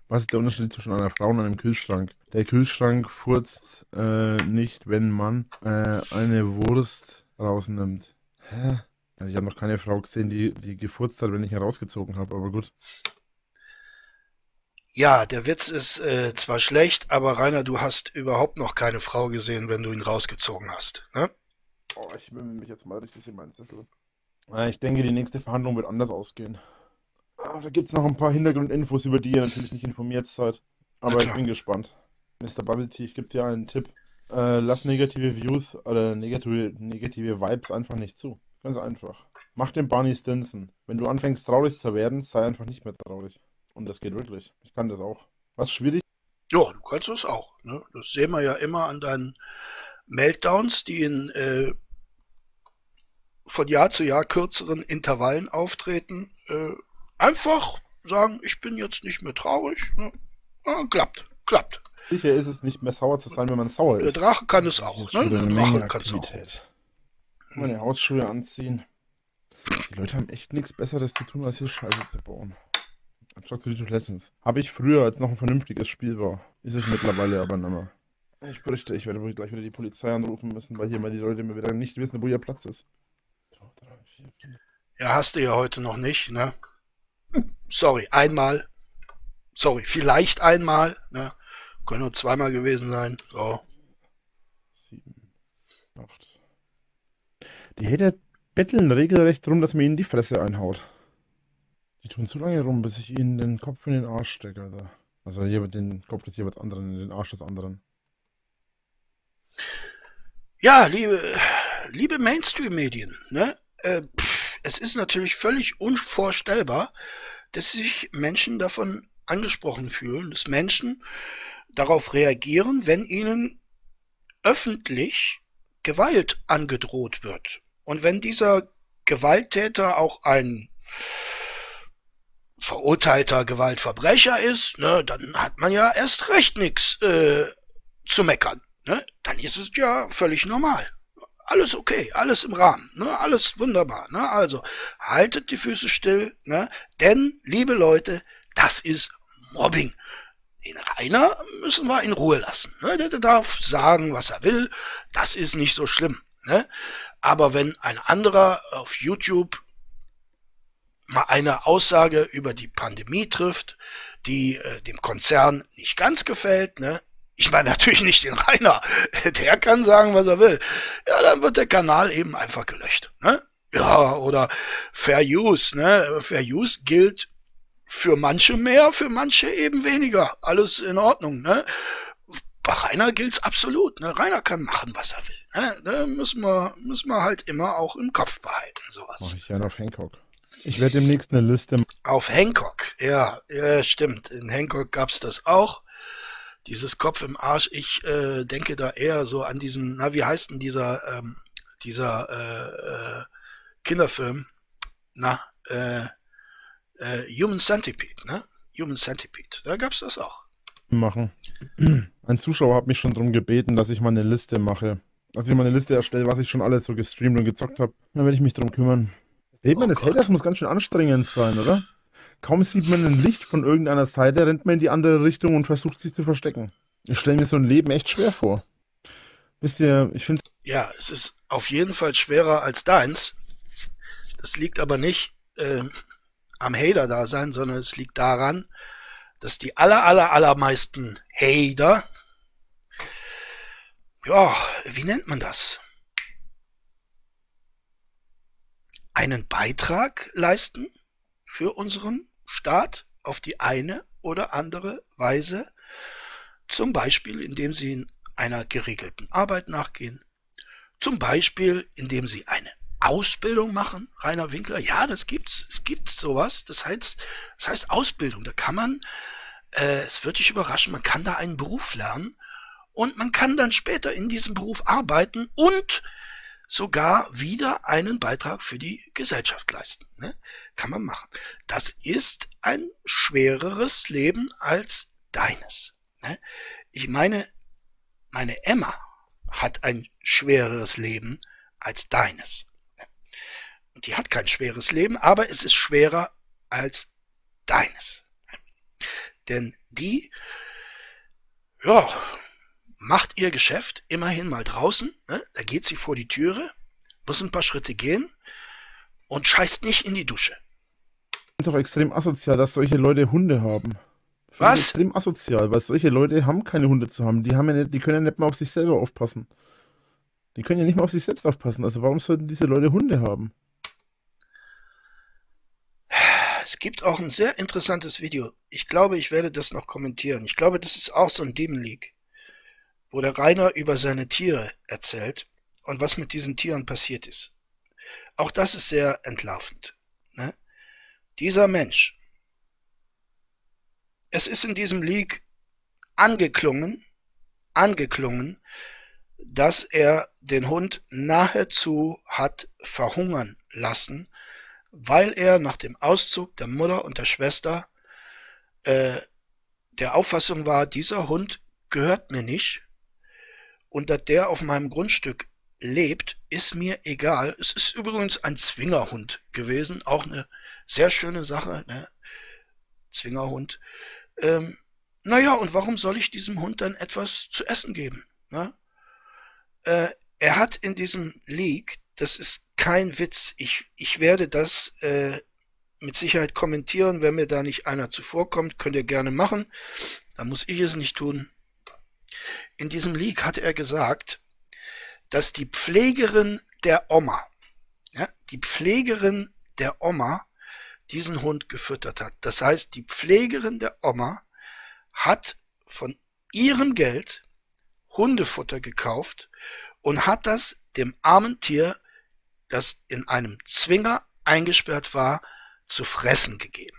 Was ist der Unterschied zwischen einer Frau und einem Kühlschrank? Der Kühlschrank furzt äh, nicht, wenn man äh, eine Wurst rausnimmt. Hä? Also ich habe noch keine Frau gesehen, die, die gefurzt hat, wenn ich ihn rausgezogen habe, aber gut. Ja, der Witz ist äh, zwar schlecht, aber Rainer, du hast überhaupt noch keine Frau gesehen, wenn du ihn rausgezogen hast. Ne? Oh, ich wimmel mich jetzt mal richtig in meinen Sessel. Ich denke, die nächste Verhandlung wird anders ausgehen. Ah, Da gibt es noch ein paar Hintergrundinfos, über die ihr natürlich nicht informiert seid. Aber ich bin gespannt. Mr. Bubble Tea, ich gebe dir einen Tipp. Äh, lass negative Views oder negative, negative Vibes einfach nicht zu. Ganz einfach. Mach den Barney Stinson. Wenn du anfängst traurig zu werden, sei einfach nicht mehr traurig. Und das geht wirklich. Ich kann das auch. Was schwierig Ja, du kannst das auch. Ne? Das sehen wir ja immer an deinen Meltdowns, die in äh, von Jahr zu Jahr kürzeren Intervallen auftreten. Äh, einfach sagen, ich bin jetzt nicht mehr traurig. Ne? Ja, klappt, klappt. sicher ist es, nicht mehr sauer zu sein, wenn man sauer Der ist. Drache kann es auch. Ne? Der Drache kann es auch. Meine Hausschuhe anziehen. Die Leute haben echt nichts Besseres zu tun, als hier Scheiße zu bauen. To Lessons. Habe ich früher, als noch ein vernünftiges Spiel war. Ist es mittlerweile aber nicht mehr. Ich berichte, ich werde wohl gleich wieder die Polizei anrufen müssen, weil hier mal die Leute mir wieder nicht wissen, wo ihr Platz ist. Ja, hast du ja heute noch nicht, ne? Sorry, einmal. Sorry, vielleicht einmal, ne? Können nur zweimal gewesen sein. So. sieben, acht. Die Hater betteln regelrecht drum, dass mir ihnen die Fresse einhaut. Die tun so lange rum, bis ich ihnen den Kopf in den Arsch stecke, Alter. Also hier den Kopf des jeweils anderen in den Arsch des anderen. Ja, liebe, liebe Mainstream-Medien, ne? Äh, pff, es ist natürlich völlig unvorstellbar, dass sich Menschen davon angesprochen fühlen, dass Menschen darauf reagieren, wenn ihnen öffentlich Gewalt angedroht wird. Und wenn dieser Gewalttäter auch ein verurteilter Gewaltverbrecher ist, ne, dann hat man ja erst recht nichts äh, zu meckern. Ne? Dann ist es ja völlig normal. Alles okay, alles im Rahmen, ne? alles wunderbar. Ne? Also haltet die Füße still, ne? denn, liebe Leute, das ist Mobbing. Den Rainer müssen wir in Ruhe lassen. Ne? Der darf sagen, was er will. Das ist nicht so schlimm. Ne? Aber wenn ein anderer auf YouTube eine Aussage über die Pandemie trifft, die äh, dem Konzern nicht ganz gefällt, ne? Ich meine natürlich nicht den Rainer, der kann sagen, was er will. Ja, dann wird der Kanal eben einfach gelöscht, ne? Ja, oder Fair Use, ne? Fair Use gilt für manche mehr, für manche eben weniger. Alles in Ordnung, ne? Bei Rainer gilt's absolut, ne? Rainer kann machen, was er will, ne? Da müssen wir, müssen wir halt immer auch im Kopf behalten, sowas. Mach ich ja auf Hancock. Ich werde demnächst eine Liste Auf Hancock, ja, ja, stimmt. In Hancock gab's das auch. Dieses Kopf im Arsch, ich äh, denke da eher so an diesen, na, wie heißt denn dieser, ähm, dieser äh, äh, Kinderfilm? Na, äh, äh, Human Centipede, ne? Human Centipede, da gab's das auch. machen. Ein Zuschauer hat mich schon darum gebeten, dass ich mal eine Liste mache. Dass ich mal eine Liste erstelle, was ich schon alles so gestreamt und gezockt habe. Dann werde ich mich darum kümmern. Leben Oh eines Gott. Haters muss ganz schön anstrengend sein, oder? Kaum sieht man ein Licht von irgendeiner Seite, rennt man in die andere Richtung und versucht sich zu verstecken. Ich stelle mir so ein Leben echt schwer vor. Wisst ihr, ich finde Ja, es ist auf jeden Fall schwerer als deins. Das liegt aber nicht äh, am Hater-Dasein, sondern es liegt daran, dass die aller, aller, allermeisten Hater, ja, wie nennt man das? Einen Beitrag leisten für unseren Staat auf die eine oder andere Weise, zum Beispiel indem sie in einer geregelten Arbeit nachgehen, zum Beispiel, indem sie eine Ausbildung machen, Rainer Winkler. Ja, das gibt's. Es gibt sowas. Das heißt, das heißt Ausbildung. Da kann man, äh, es wird dich überraschen, man kann da einen Beruf lernen und man kann dann später in diesem Beruf arbeiten und sogar wieder einen Beitrag für die Gesellschaft leisten. Ne? Kann man machen. Das ist ein schwereres Leben als deines. Ne? Ich meine, meine Emma hat ein schwereres Leben als deines. Und die hat kein schweres Leben, aber es ist schwerer als deines. Denn die, ja, macht ihr Geschäft immerhin mal draußen, ne? da geht sie vor die Türe, muss ein paar Schritte gehen und scheißt nicht in die Dusche. es auch extrem asozial, dass solche Leute Hunde haben. Was? das Extrem asozial, weil solche Leute haben keine Hunde zu haben. Die haben ja nicht, die können ja nicht mal auf sich selber aufpassen. Die können ja nicht mal auf sich selbst aufpassen. Also warum sollten diese Leute Hunde haben? Es gibt auch ein sehr interessantes Video. Ich glaube, ich werde das noch kommentieren. Ich glaube, das ist auch so ein Demon League, wo der Rainer über seine Tiere erzählt und was mit diesen Tieren passiert ist. Auch das ist sehr entlarvend. Ne? Dieser Mensch, es ist in diesem League angeklungen, angeklungen, dass er den Hund nahezu hat verhungern lassen, weil er nach dem Auszug der Mutter und der Schwester äh, der Auffassung war, dieser Hund gehört mir nicht und dass der auf meinem Grundstück lebt, ist mir egal. Es ist übrigens ein Zwingerhund gewesen, auch eine sehr schöne Sache. Ne? Zwingerhund. Ähm, naja, und warum soll ich diesem Hund dann etwas zu essen geben? Ne? Äh, er hat in diesem Leak, das ist kein Witz, ich, ich werde das äh, mit Sicherheit kommentieren, wenn mir da nicht einer zuvorkommt, könnt ihr gerne machen, dann muss ich es nicht tun. In diesem Leak hat er gesagt, dass die Pflegerin der Oma, ja, die Pflegerin der Oma diesen Hund gefüttert hat. Das heißt, die Pflegerin der Oma hat von ihrem Geld Hundefutter gekauft und hat das dem armen Tier, das in einem Zwinger eingesperrt war, zu fressen gegeben.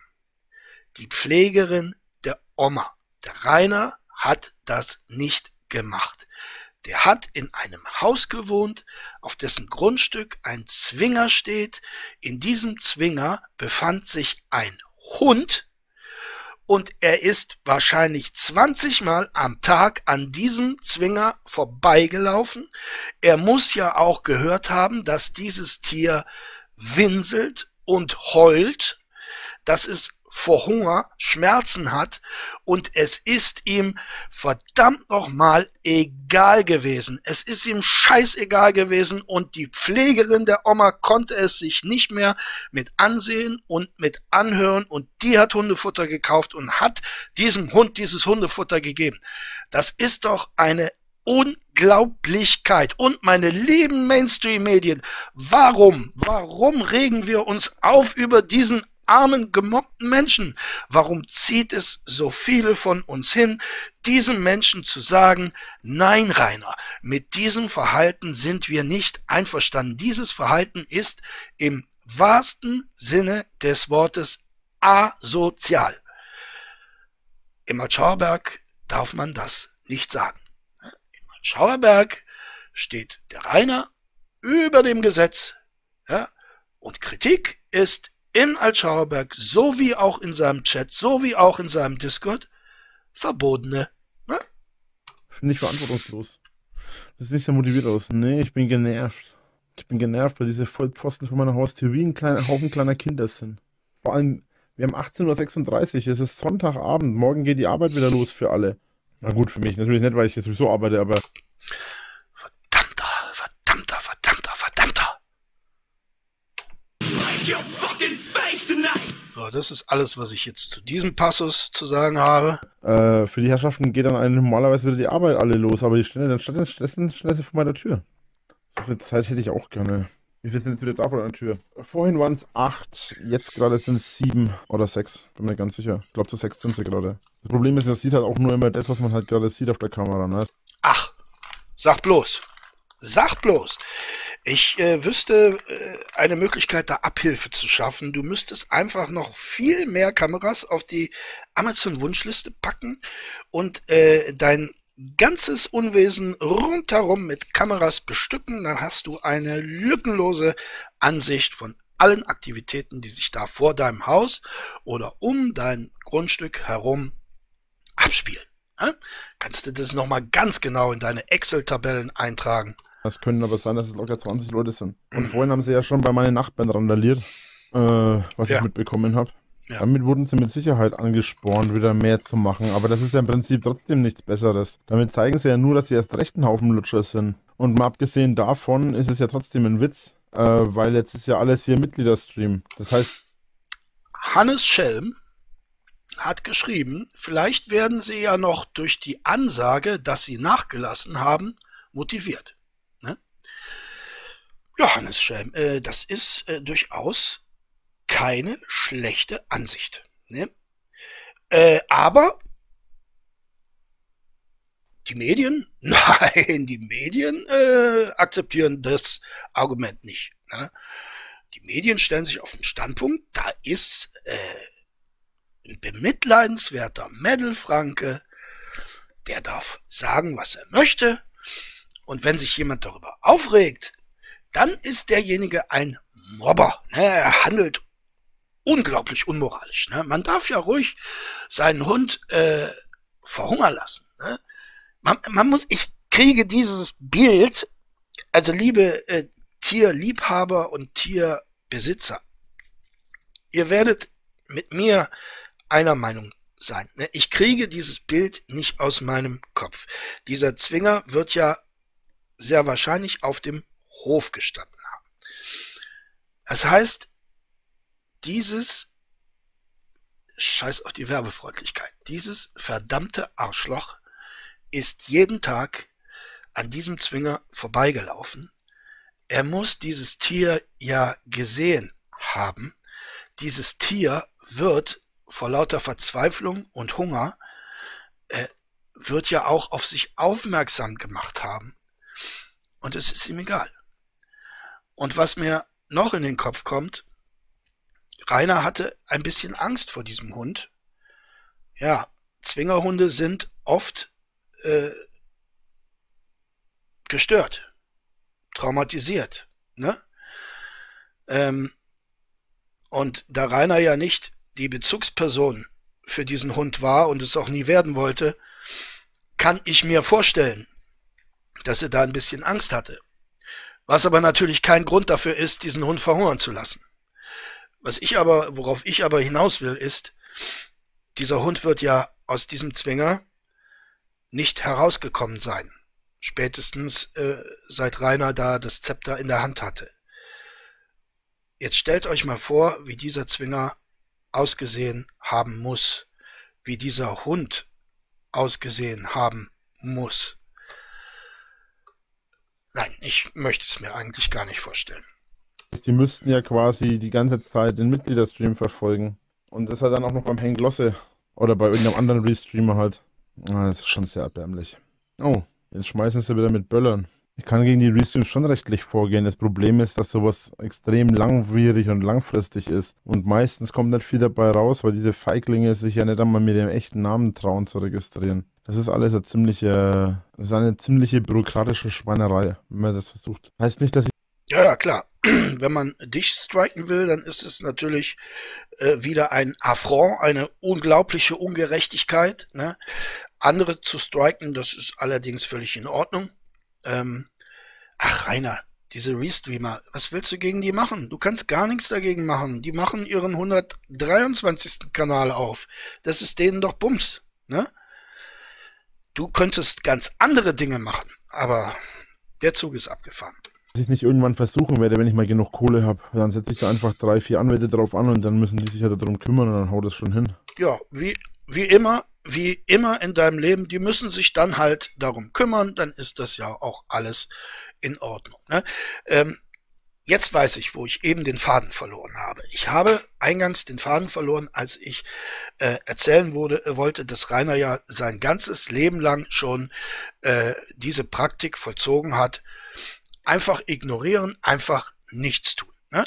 Die Pflegerin der Oma, der Rainer, hat das nicht gemacht. Der hat in einem Haus gewohnt, auf dessen Grundstück ein Zwinger steht. In diesem Zwinger befand sich ein Hund und er ist wahrscheinlich 20 Mal am Tag an diesem Zwinger vorbeigelaufen. Er muss ja auch gehört haben, dass dieses Tier winselt und heult, dass es vor Hunger Schmerzen hat und es ist ihm verdammt nochmal egal gewesen. Es ist ihm scheißegal gewesen und die Pflegerin der Oma konnte es sich nicht mehr mit ansehen und mit anhören und die hat Hundefutter gekauft und hat diesem Hund dieses Hundefutter gegeben. Das ist doch eine Unglaublichkeit. Und meine lieben Mainstream-Medien, warum, warum regen wir uns auf über diesen armen, gemobbten Menschen. Warum zieht es so viele von uns hin, diesen Menschen zu sagen, nein, Rainer, mit diesem Verhalten sind wir nicht einverstanden. Dieses Verhalten ist im wahrsten Sinne des Wortes asozial. Im Schauerberg darf man das nicht sagen. Im Schauerberg steht der Rainer über dem Gesetz, ja, und Kritik ist in Altschauerberg, so wie auch in seinem Chat, so wie auch in seinem Discord, verbotene. Ne? Finde ich verantwortungslos. Das sieht nicht sehr motiviert aus. Nee, ich bin genervt. Ich bin genervt, weil diese Vollpfosten von meiner Haustür wie ein kleiner Haufen kleiner Kinder sind. Vor allem, wir haben 18.36 Uhr, es ist Sonntagabend, morgen geht die Arbeit wieder los für alle. Na gut, für mich natürlich nicht, weil ich jetzt sowieso arbeite, aber So, das ist alles, was ich jetzt zu diesem Passus zu sagen habe. Äh, für die Herrschaften geht dann normalerweise wieder die Arbeit alle los, aber die stehen dann statt schnell vor meiner Tür. So viel Zeit hätte ich auch gerne. Wie viel sind jetzt wieder da vor der Tür? Vorhin waren es acht, jetzt gerade sind es sieben oder sechs. Bin mir ganz sicher. Ich glaube, zu sechs sind sie gerade. Das Problem ist, man sieht halt auch nur immer das, was man halt gerade sieht auf der Kamera. Ne? Ach, sag bloß. Sag bloß. Ich äh, wüsste äh, eine Möglichkeit, da Abhilfe zu schaffen. Du müsstest einfach noch viel mehr Kameras auf die Amazon-Wunschliste packen und äh, dein ganzes Unwesen rundherum mit Kameras bestücken. Dann hast du eine lückenlose Ansicht von allen Aktivitäten, die sich da vor deinem Haus oder um dein Grundstück herum abspielen. Ja? Kannst du das nochmal ganz genau in deine Excel-Tabellen eintragen. Es können aber sein, dass es locker 20 Leute sind. Und vorhin haben sie ja schon bei meinen Nachbarn randaliert, äh, was ja. ich mitbekommen habe. Ja. Damit wurden sie mit Sicherheit angespornt, wieder mehr zu machen. Aber das ist ja im Prinzip trotzdem nichts Besseres. Damit zeigen sie ja nur, dass sie erst recht ein Haufen Lutscher sind. Und mal abgesehen davon ist es ja trotzdem ein Witz, äh, weil jetzt ist ja alles hier Mitgliederstream. Das heißt. Hannes Schelm hat geschrieben, vielleicht werden sie ja noch durch die Ansage, dass sie nachgelassen haben, motiviert. Johannes Schelm, äh, das ist äh, durchaus keine schlechte Ansicht. Ne? Äh, aber die Medien, nein, die Medien äh, akzeptieren das Argument nicht. Ne? Die Medien stellen sich auf den Standpunkt, da ist äh, ein bemitleidenswerter Meddelfranke, der darf sagen, was er möchte. Und wenn sich jemand darüber aufregt, dann ist derjenige ein Mobber. Er handelt unglaublich unmoralisch. Ne? Man darf ja ruhig seinen Hund äh, verhungern lassen. Ne? Man, man muss, ich kriege dieses Bild, also liebe äh, Tierliebhaber und Tierbesitzer, ihr werdet mit mir einer Meinung sein. ne? Ich kriege dieses Bild nicht aus meinem Kopf. Dieser Zwinger wird ja sehr wahrscheinlich auf dem Hof gestanden haben. Das heißt, dieses Scheiß auf die Werbefreundlichkeit. Dieses verdammte Arschloch ist jeden Tag an diesem Zwinger vorbeigelaufen. Er muss dieses Tier ja gesehen haben. Dieses Tier wird vor lauter Verzweiflung und Hunger äh, wird ja auch auf sich aufmerksam gemacht haben. Und es ist ihm egal. Und was mir noch in den Kopf kommt, Rainer hatte ein bisschen Angst vor diesem Hund. Ja, Zwingerhunde sind oft äh, gestört, traumatisiert, ne? Ähm, und da Rainer ja nicht die Bezugsperson für diesen Hund war und es auch nie werden wollte, kann ich mir vorstellen, dass er da ein bisschen Angst hatte. Was aber natürlich kein Grund dafür ist, diesen Hund verhungern zu lassen. Was ich aber, worauf ich aber hinaus will, ist, dieser Hund wird ja aus diesem Zwinger nicht herausgekommen sein. Spätestens äh, seit Rainer da das Zepter in der Hand hatte. Jetzt stellt euch mal vor, wie dieser Zwinger ausgesehen haben muss, wie dieser Hund ausgesehen haben muss. Nein, ich möchte es mir eigentlich gar nicht vorstellen. Die müssten ja quasi die ganze Zeit den Mitgliederstream verfolgen. Und das hat dann auch noch beim Hank Losse oder bei irgendeinem anderen Restreamer halt. Ah, Das ist schon sehr erbärmlich. Oh, jetzt schmeißen sie wieder mit Böllern. Ich kann gegen die Restreams schon rechtlich vorgehen. Das Problem ist, dass sowas extrem langwierig und langfristig ist. Und meistens kommt nicht viel dabei raus, weil diese Feiglinge sich ja nicht einmal mit dem echten Namen trauen zu registrieren. Das ist alles eine ziemliche, das ist eine ziemliche bürokratische Schweinerei, wenn man das versucht. Heißt nicht, dass ich Ja, ja, klar. Wenn man dich striken will, dann ist es natürlich äh, wieder ein Affront, eine unglaubliche Ungerechtigkeit. Ne? Andere zu striken, das ist allerdings völlig in Ordnung. Ähm, ach, Rainer, diese Restreamer, was willst du gegen die machen? Du kannst gar nichts dagegen machen. Die machen ihren 123. Kanal auf. Das ist denen doch Bums. Ne? Du könntest ganz andere Dinge machen, aber der Zug ist abgefahren. ich nicht irgendwann versuchen werde, wenn ich mal genug Kohle habe. Dann setze ich da einfach drei, vier Anwälte drauf an und dann müssen die sich halt darum kümmern und dann haut es schon hin. ja, wie, wie immer, wie immer in deinem Leben, die müssen sich dann halt darum kümmern, dann ist das ja auch alles in Ordnung. Ne? Ähm, jetzt weiß ich, wo ich eben den Faden verloren habe. Ich habe eingangs den Faden verloren, als ich äh, erzählen wurde, äh, wollte, dass Rainer ja sein ganzes Leben lang schon äh, diese Praktik vollzogen hat. Einfach ignorieren, einfach nichts tun. Ne?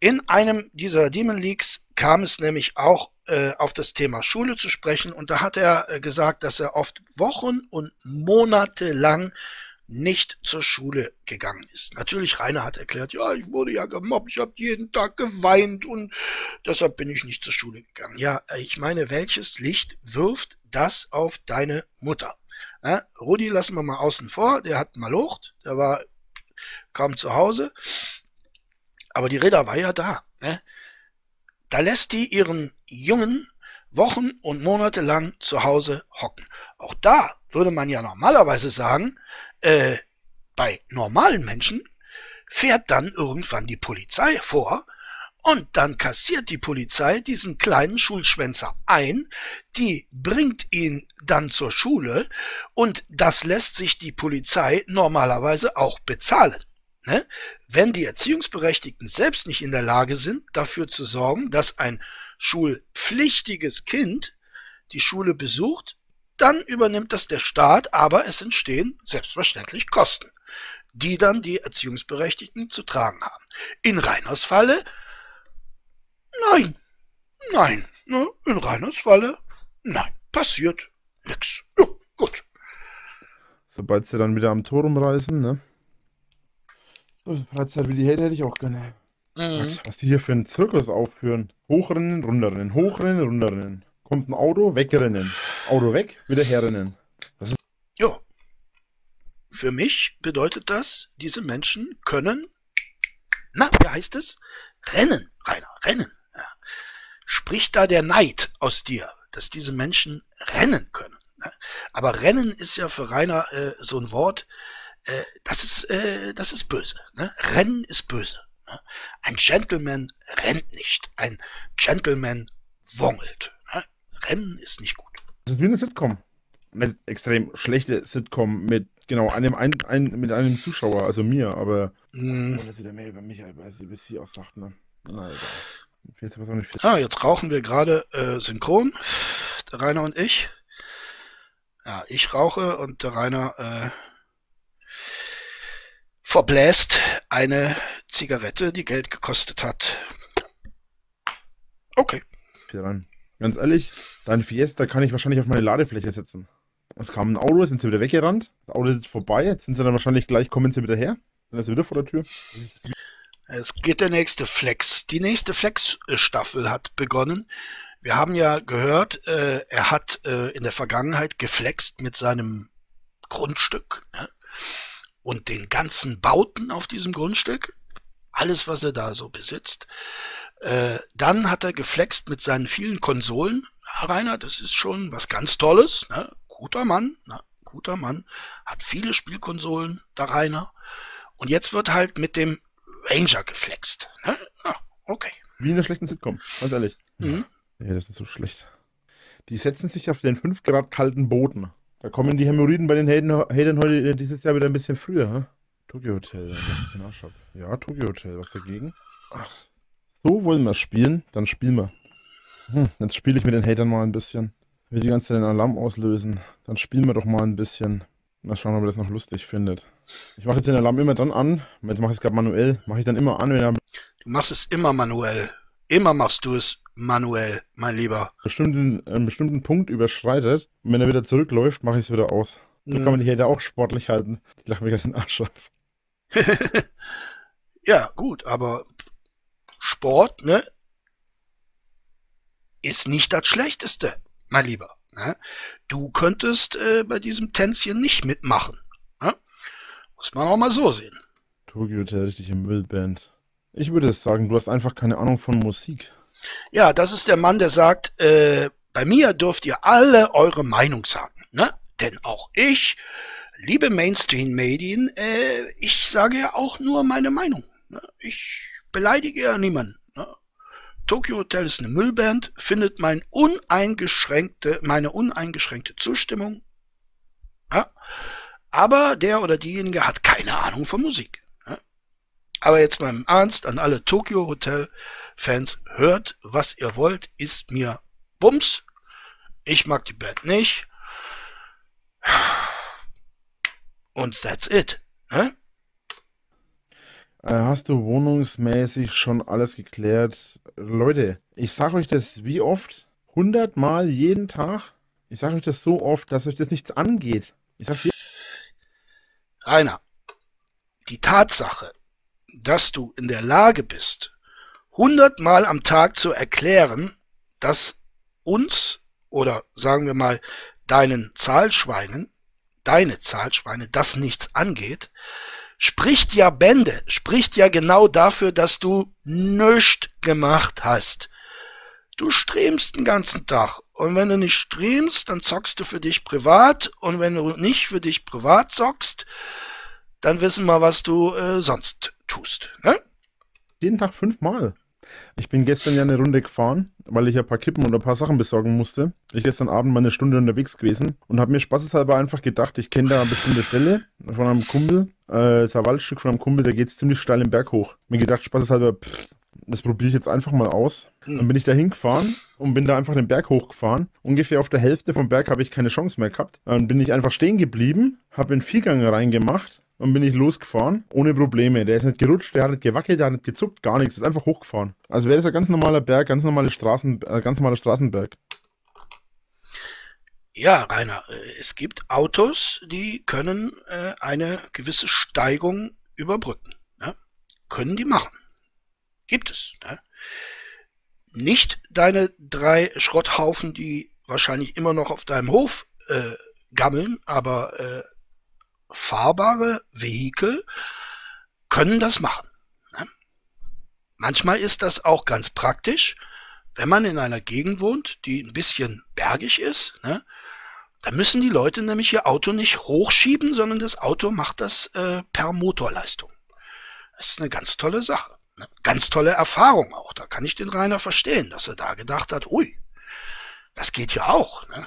In einem dieser Demon Leaks kam es nämlich auch äh, auf das Thema Schule zu sprechen und da hat er äh, gesagt, dass er oft Wochen und Monate lang nicht zur Schule gegangen ist. Natürlich, Rainer hat erklärt, ja, ich wurde ja gemobbt, ich habe jeden Tag geweint und deshalb bin ich nicht zur Schule gegangen. Ja, äh, ich meine, welches Licht wirft das auf deine Mutter? Ja, Rudi lassen wir mal außen vor, der hat mal Lucht, der war kaum zu Hause, aber die Reda war ja da. Ne? Da lässt die ihren Jungen Wochen und Monate lang zu Hause hocken. Auch da würde man ja normalerweise sagen, äh, bei normalen Menschen fährt dann irgendwann die Polizei vor und dann kassiert die Polizei diesen kleinen Schulschwänzer ein, die bringt ihn dann zur Schule und das lässt sich die Polizei normalerweise auch bezahlen. Ne? Wenn die Erziehungsberechtigten selbst nicht in der Lage sind, dafür zu sorgen, dass ein schulpflichtiges Kind die Schule besucht, dann übernimmt das der Staat, aber es entstehen selbstverständlich Kosten, die dann die Erziehungsberechtigten zu tragen haben. In Reiners Falle, nein, nein, ne? in Reiners Falle, nein, passiert nix. Ja, gut. Sobald sie dann wieder am Tor rumreißen, ne? So, Freizeit wie die hätte, hätte ich auch gerne. Mhm. Was die hier für einen Zirkus aufführen. Hochrennen, runterrennen, hochrennen, runterrennen. Kommt ein Auto, wegrennen. Auto weg, wieder herrennen. Ja. Für mich bedeutet das, diese Menschen können, na, wie heißt es? Rennen, Rainer, rennen. Ja. spricht da der Neid aus dir, dass diese Menschen rennen können. Ne? Aber Rennen ist ja für Rainer äh, so ein Wort, äh, das ist, äh, das ist böse. Ne? Rennen ist böse. Ne? Ein Gentleman rennt nicht. Ein Gentleman wongelt. Ne? Rennen ist nicht gut. Das ist wie eine Sitcom. Eine extrem schlechte Sitcom mit genau einem ein, ein, mit einem Zuschauer, also mir, aber Mm. oh, das wieder mehr über mich, als wie sie auch sagt, ne? Will jetzt aber nicht viel. Ah, jetzt rauchen wir gerade äh, synchron, der Rainer und ich. Ja, ich rauche und der Rainer äh, verbläst eine Zigarette, die Geld gekostet hat. Okay. viel rein. Ganz ehrlich, dein Fiesta kann ich wahrscheinlich auf meine Ladefläche setzen. Es kam ein Auto, sind sie wieder weggerannt. Das Auto ist vorbei, jetzt sind sie dann wahrscheinlich gleich, kommen sie wieder her. Dann ist sie wieder vor der Tür. Es geht der nächste Flex. Die nächste Flex-Staffel hat begonnen. Wir haben ja gehört, äh, er hat äh, in der Vergangenheit geflext mit seinem Grundstück ne? und den ganzen Bauten auf diesem Grundstück. Alles, was er da so besitzt. Äh, dann hat er geflext mit seinen vielen Konsolen. Ja, Rainer, das ist schon was ganz Tolles. Ne? Guter Mann, ne? guter Mann. Hat viele Spielkonsolen, der Rainer. Und jetzt wird halt mit dem Ranger geflext. Ne? Ah, okay. Wie in einer schlechten Sitcom, ganz ehrlich. Mhm. Nee, das ist so schlecht. Die setzen sich auf den 5 Grad kalten Boden. Da kommen die Hämorrhoiden bei den Hatern heute dieses Jahr wieder ein bisschen früher, hä? Tokyo Hotel. Ja, Tokyo Hotel, was dagegen? Ach, so wollen wir spielen, dann spielen wir. Hm, jetzt spiele ich mit den Hatern mal ein bisschen. Will die ganze Zeit den Alarm auslösen. Dann spielen wir doch mal ein bisschen. Mal schauen, ob er das noch lustig findet. Ich mache jetzt den Alarm immer dann an. Jetzt mache ich es gerade manuell. Mache ich dann immer an, wenn er Du machst es immer manuell. Immer machst du es manuell, mein Lieber. bestimmten, einen bestimmten Punkt überschreitet und wenn er wieder zurückläuft, mache ich es wieder aus. So kann man die Hater auch sportlich halten. Die lachen mir gerade den Arsch ab. Ja, gut, aber Sport, ne, ist nicht das Schlechteste, mein Lieber. Ne? Du könntest äh, bei diesem Tänzchen nicht mitmachen. Ne? Muss man auch mal so sehen. Tokyo Hotel, richtige Müllband. Ich würde sagen, du hast einfach keine Ahnung von Musik. Ja, das ist der Mann, der sagt, äh, bei mir dürft ihr alle eure Meinung sagen, ne? Denn auch ich, liebe Mainstream-Medien, äh, ich sage ja auch nur meine Meinung. Ne? Ich beleidige ja niemanden. Ne? Tokyo Hotel ist eine Müllband, findet mein uneingeschränkte, meine uneingeschränkte Zustimmung. Ja? Aber der oder diejenige hat keine Ahnung von Musik. Ne? Aber jetzt mal im Ernst an alle Tokyo Hotel Fans, hört, was ihr wollt, ist mir Bums. Ich mag die Band nicht. Und that's it. Ne? Äh, hast du wohnungsmäßig schon alles geklärt? Leute, ich sage euch das wie oft? Hundertmal jeden Tag? Ich sage euch das so oft, dass euch das nichts angeht. Ich sag's. Rainer, die Tatsache, dass du in der Lage bist, hundertmal am Tag zu erklären, dass uns oder sagen wir mal deinen Zahlschweinen, deine Zahlschweine, das nichts angeht, spricht ja Bände, spricht ja genau dafür, dass du nichts gemacht hast. Du streamst den ganzen Tag. Und wenn du nicht streamst, dann zockst du für dich privat. Und wenn du nicht für dich privat zockst, dann wissen wir, was du äh, sonst tust. Ne? jeden Tag fünfmal. Ich bin gestern ja eine Runde gefahren, weil ich ja ein paar Kippen und ein paar Sachen besorgen musste. Ich gestern Abend mal eine Stunde unterwegs gewesen und habe mir spaßeshalber einfach gedacht, ich kenne da eine bestimmte Stelle von einem Kumpel, äh, ist ein Waldstück von einem Kumpel, der geht ziemlich steil im Berg hoch. Mir gedacht, spaßeshalber, pff, das probiere ich jetzt einfach mal aus. Dann bin ich da hingefahren und bin da einfach den Berg hochgefahren. Ungefähr auf der Hälfte vom Berg habe ich keine Chance mehr gehabt. Dann bin ich einfach stehen geblieben, habe einen Viergang reingemacht und bin ich losgefahren, ohne Probleme. Der ist nicht gerutscht, der hat nicht gewackelt, der hat nicht gezuckt, gar nichts. Ist einfach hochgefahren. Also wäre das ein ganz normaler Berg, ganz normale Straßen, äh, ganz normaler Straßenberg. Ja, Rainer, äh, es gibt Autos, die können äh, eine gewisse Steigung überbrücken. Ne? Können die machen. Gibt es. Ne? Nicht deine drei Schrotthaufen, die wahrscheinlich immer noch auf deinem Hof äh, gammeln, aber äh, fahrbare Vehikel können das machen. Ne? Manchmal ist das auch ganz praktisch, wenn man in einer Gegend wohnt, die ein bisschen bergig ist, ne, da müssen die Leute nämlich ihr Auto nicht hochschieben, sondern das Auto macht das äh, per Motorleistung. Das ist eine ganz tolle Sache. Eine ganz tolle Erfahrung auch. Da kann ich den Rainer verstehen, dass er da gedacht hat, ui, das geht ja auch. Ne?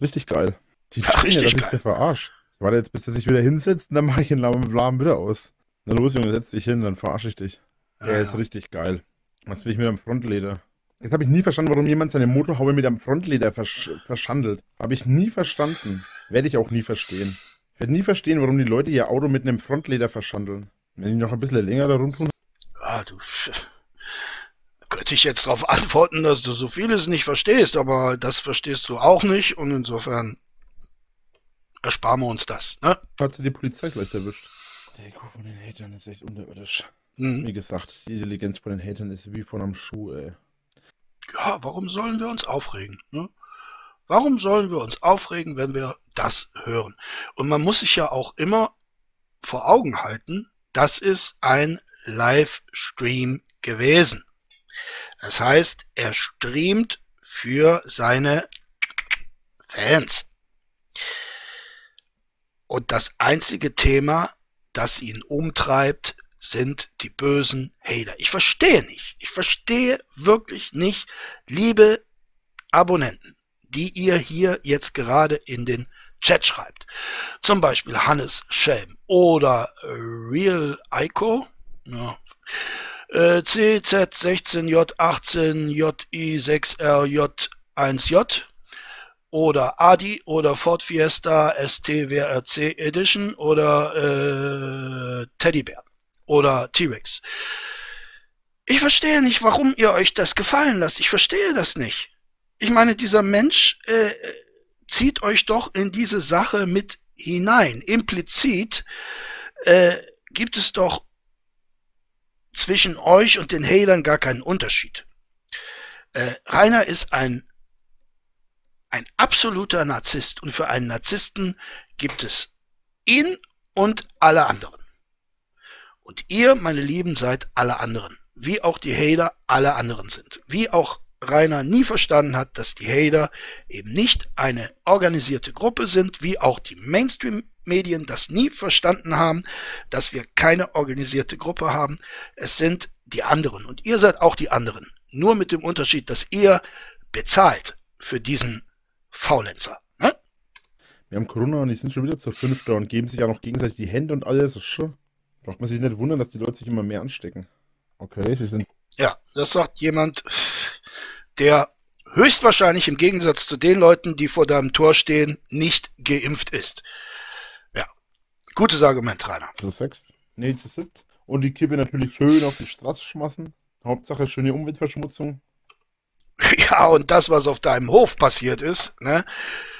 Richtig geil. Die Ja, richtig dass ich geil. der verarscht. Warte jetzt, bis er sich wieder hinsetzt und dann mache ich den Lahm wieder aus. Na los, Junge, setz dich hin, dann verarsche ich dich. Er ist richtig geil. Was will ich mit einem Frontleder? Jetzt habe ich nie verstanden, warum jemand seine Motorhaube mit einem Frontleder versch verschandelt. Habe ich nie verstanden. Werde ich auch nie verstehen. Ich werde nie verstehen, warum die Leute ihr Auto mit einem Frontleder verschandeln. Wenn die noch ein bisschen länger da rumtun. Ja, du. Könnte ich jetzt darauf antworten, dass du so vieles nicht verstehst, aber das verstehst du auch nicht und insofern ersparen wir uns das, ne? Hat sie die Polizei gleich erwischt. Der IQ von den Hatern ist echt unterirdisch. Mhm. Wie gesagt, die Intelligenz von den Hatern ist wie von einem Schuh, ey. Ja, warum sollen wir uns aufregen? Ne? Warum sollen wir uns aufregen, wenn wir das hören? Und man muss sich ja auch immer vor Augen halten, das ist ein Livestream gewesen. Das heißt, er streamt für seine Fans. Und das einzige Thema, das ihn umtreibt, sind die bösen Hater. Ich verstehe nicht. Ich verstehe wirklich nicht, liebe Abonnenten, die ihr hier jetzt gerade in den Chat schreibt. Zum Beispiel Hannes Schelm oder Real Ico. Ja. Äh, CZ16J18JI6RJ1J oder Adi oder Ford Fiesta STWRC Edition oder äh, Teddybär oder T-Rex. Ich verstehe nicht, warum ihr euch das gefallen lasst. Ich verstehe das nicht. Ich meine, dieser Mensch äh, zieht euch doch in diese Sache mit hinein. Implizit äh, gibt es doch zwischen euch und den Hatern gar keinen Unterschied. Äh, Rainer ist ein ein absoluter Narzisst und für einen Narzissten gibt es ihn und alle anderen. Und ihr, meine Lieben, seid alle anderen. Wie auch die Hater alle anderen sind. Wie auch Rainer nie verstanden hat, dass die Hater eben nicht eine organisierte Gruppe sind, wie auch die Mainstream-Medien das nie verstanden haben, dass wir keine organisierte Gruppe haben. Es sind die anderen und ihr seid auch die anderen. Nur mit dem Unterschied, dass ihr bezahlt für diesen Faulenzer. Ne? Wir haben Corona und die sind schon wieder zur Fünfter und geben sich ja noch gegenseitig die Hände und alles. Braucht man sich nicht wundern, dass die Leute sich immer mehr anstecken. Okay, sie sind. Ja, das sagt jemand, der höchstwahrscheinlich im Gegensatz zu den Leuten, die vor deinem Tor stehen, nicht geimpft ist. Ja, gutes Argument, Rainer. zu sechs. Nee, zu siebt. Und die Kippe natürlich schön auf die Straße schmassen. Hauptsache schöne Umweltverschmutzung. Ja, und das, was auf deinem Hof passiert ist, ne?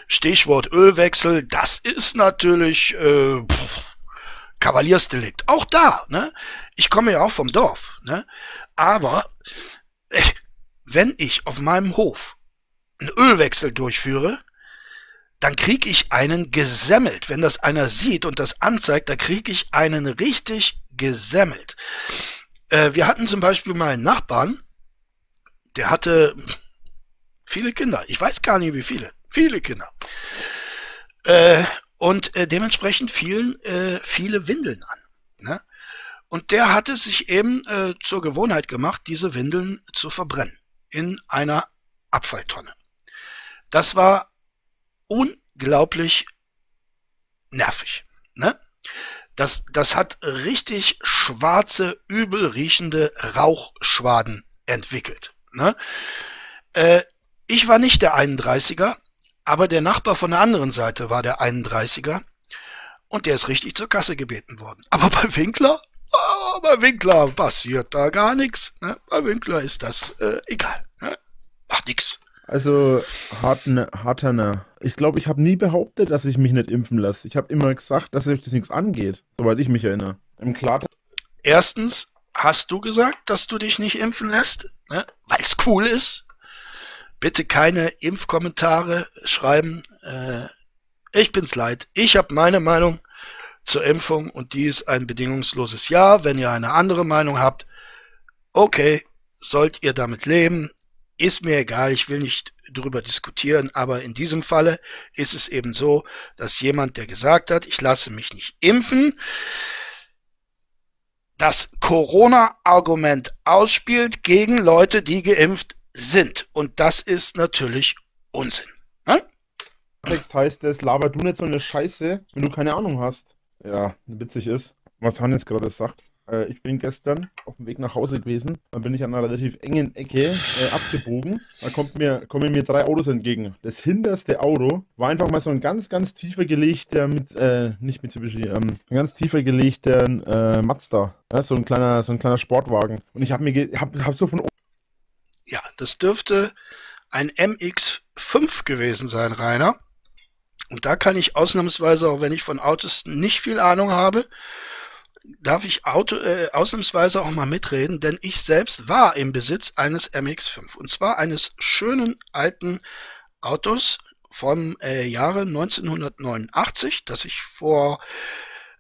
Stichwort Ölwechsel, das ist natürlich äh, pff, Kavaliersdelikt. Auch da, ne? Ich komme ja auch vom Dorf, ne? Aber äh, wenn ich auf meinem Hof einen Ölwechsel durchführe, dann krieg ich einen gesemmelt. Wenn das einer sieht und das anzeigt, da krieg ich einen richtig gesemmelt. Äh, wir hatten zum Beispiel mal einen Nachbarn, der hatte viele Kinder. Ich weiß gar nicht, wie viele. Viele Kinder. Äh, und äh, dementsprechend fielen äh, viele Windeln an. Ne? Und der hatte sich eben äh, zur Gewohnheit gemacht, diese Windeln zu verbrennen in einer Abfalltonne. Das war unglaublich nervig. Ne? Das, das hat richtig schwarze, übel riechende Rauchschwaden entwickelt. Ne? Äh, ich war nicht der 31er, aber der Nachbar von der anderen Seite war der 31er und der ist richtig zur Kasse gebeten worden. Aber bei Winkler, oh, bei Winkler passiert da gar nichts. Ne? Bei Winkler ist das äh, egal. Ne? Macht nix. Also, Hartner, Hartner. Ich glaube, ich habe nie behauptet, dass ich mich nicht impfen lasse. Ich habe immer gesagt, dass euch das nichts angeht, soweit ich mich erinnere. Im Klartext. Erstens hast du gesagt, dass du dich nicht impfen lässt, ne? weil es cool ist. Bitte keine Impfkommentare schreiben. Äh, ich bin's leid. Ich habe meine Meinung zur Impfung und die ist ein bedingungsloses Ja. Wenn ihr eine andere Meinung habt, okay, sollt ihr damit leben. ist mir egal, ich will nicht drüber diskutieren, aber in diesem Falle ist es eben so, dass jemand, der gesagt hat, ich lasse mich nicht impfen, das Corona-Argument ausspielt gegen Leute, die geimpft sind. Und das ist natürlich Unsinn. Ne? Text heißt es, laber du nicht so eine Scheiße, wenn du keine Ahnung hast. Ja, witzig ist, was Han jetzt gerade sagt. Äh, ich bin gestern auf dem Weg nach Hause gewesen. Dann bin ich an einer relativ engen Ecke äh, abgebogen. Da kommt mir, kommen mir drei Autos entgegen. Das hinterste Auto war einfach mal so ein ganz, ganz tiefer gelegter, mit, äh, nicht Mitsubishi, ähm, ein ganz tiefer gelegter äh, Mazda. Ja, so ein kleiner, so ein kleiner Sportwagen. Und ich habe mir, hab, hab so von Ja, das dürfte ein MX5 gewesen sein, Rainer. Und da kann ich ausnahmsweise, auch wenn ich von Autos nicht viel Ahnung habe, darf ich Auto, äh, ausnahmsweise auch mal mitreden, denn ich selbst war im Besitz eines MX5. Und zwar eines schönen alten Autos vom äh, Jahre 1989, das ich vor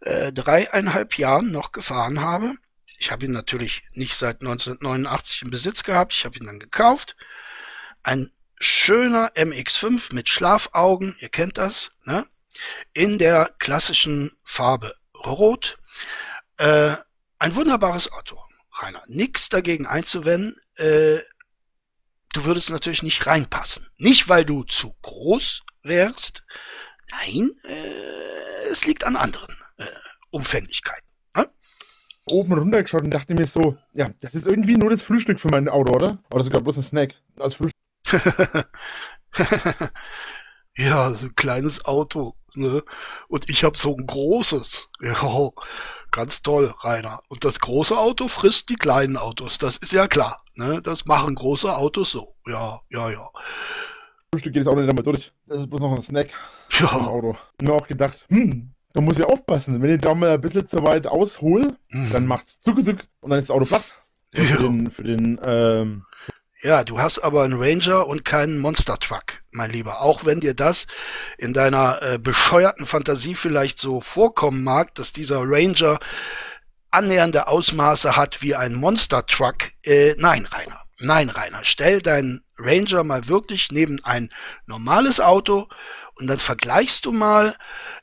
äh, dreieinhalb Jahren noch gefahren habe. Ich habe ihn natürlich nicht seit 1989 im Besitz gehabt. Ich habe ihn dann gekauft. Ein schöner MX5 mit Schlafaugen, ihr kennt das, ne? In der klassischen Farbe Rot. Äh, ein wunderbares Auto, Rainer. Nix dagegen einzuwenden. Äh, du würdest natürlich nicht reinpassen. Nicht, weil du zu groß wärst. Nein, äh, es liegt an anderen äh, Umfänglichkeiten. Ne? oben runter geschaut und dachte mir so, ja, das ist irgendwie nur das Frühstück für mein Auto, oder? Oder sogar bloß ein Snack als Frühstück. ja, so ein kleines Auto, ne? Und ich habe so ein großes. Ja, ganz toll, Rainer. Und das große Auto frisst die kleinen Autos, das ist ja klar. Ne? Das machen große Autos so. Ja, ja, ja. Frühstück geht es auch nicht einmal durch. Das ist bloß noch ein Snack im Ja, Auto. Und mir auch gedacht, hm, da muss ich aufpassen. Wenn ich da mal ein bisschen zu weit aushole, dann macht's zuck, zuck und dann ist das Auto platt. Ja. Für den, für den, ähm, ja, du hast aber einen Ranger und keinen Monster Truck, mein Lieber. Auch wenn dir das in deiner äh, bescheuerten Fantasie vielleicht so vorkommen mag, dass dieser Ranger annähernde Ausmaße hat wie ein Monster Truck. Äh, nein, Rainer. Nein, Rainer. Stell deinen Ranger mal wirklich neben ein normales Auto und dann vergleichst du mal,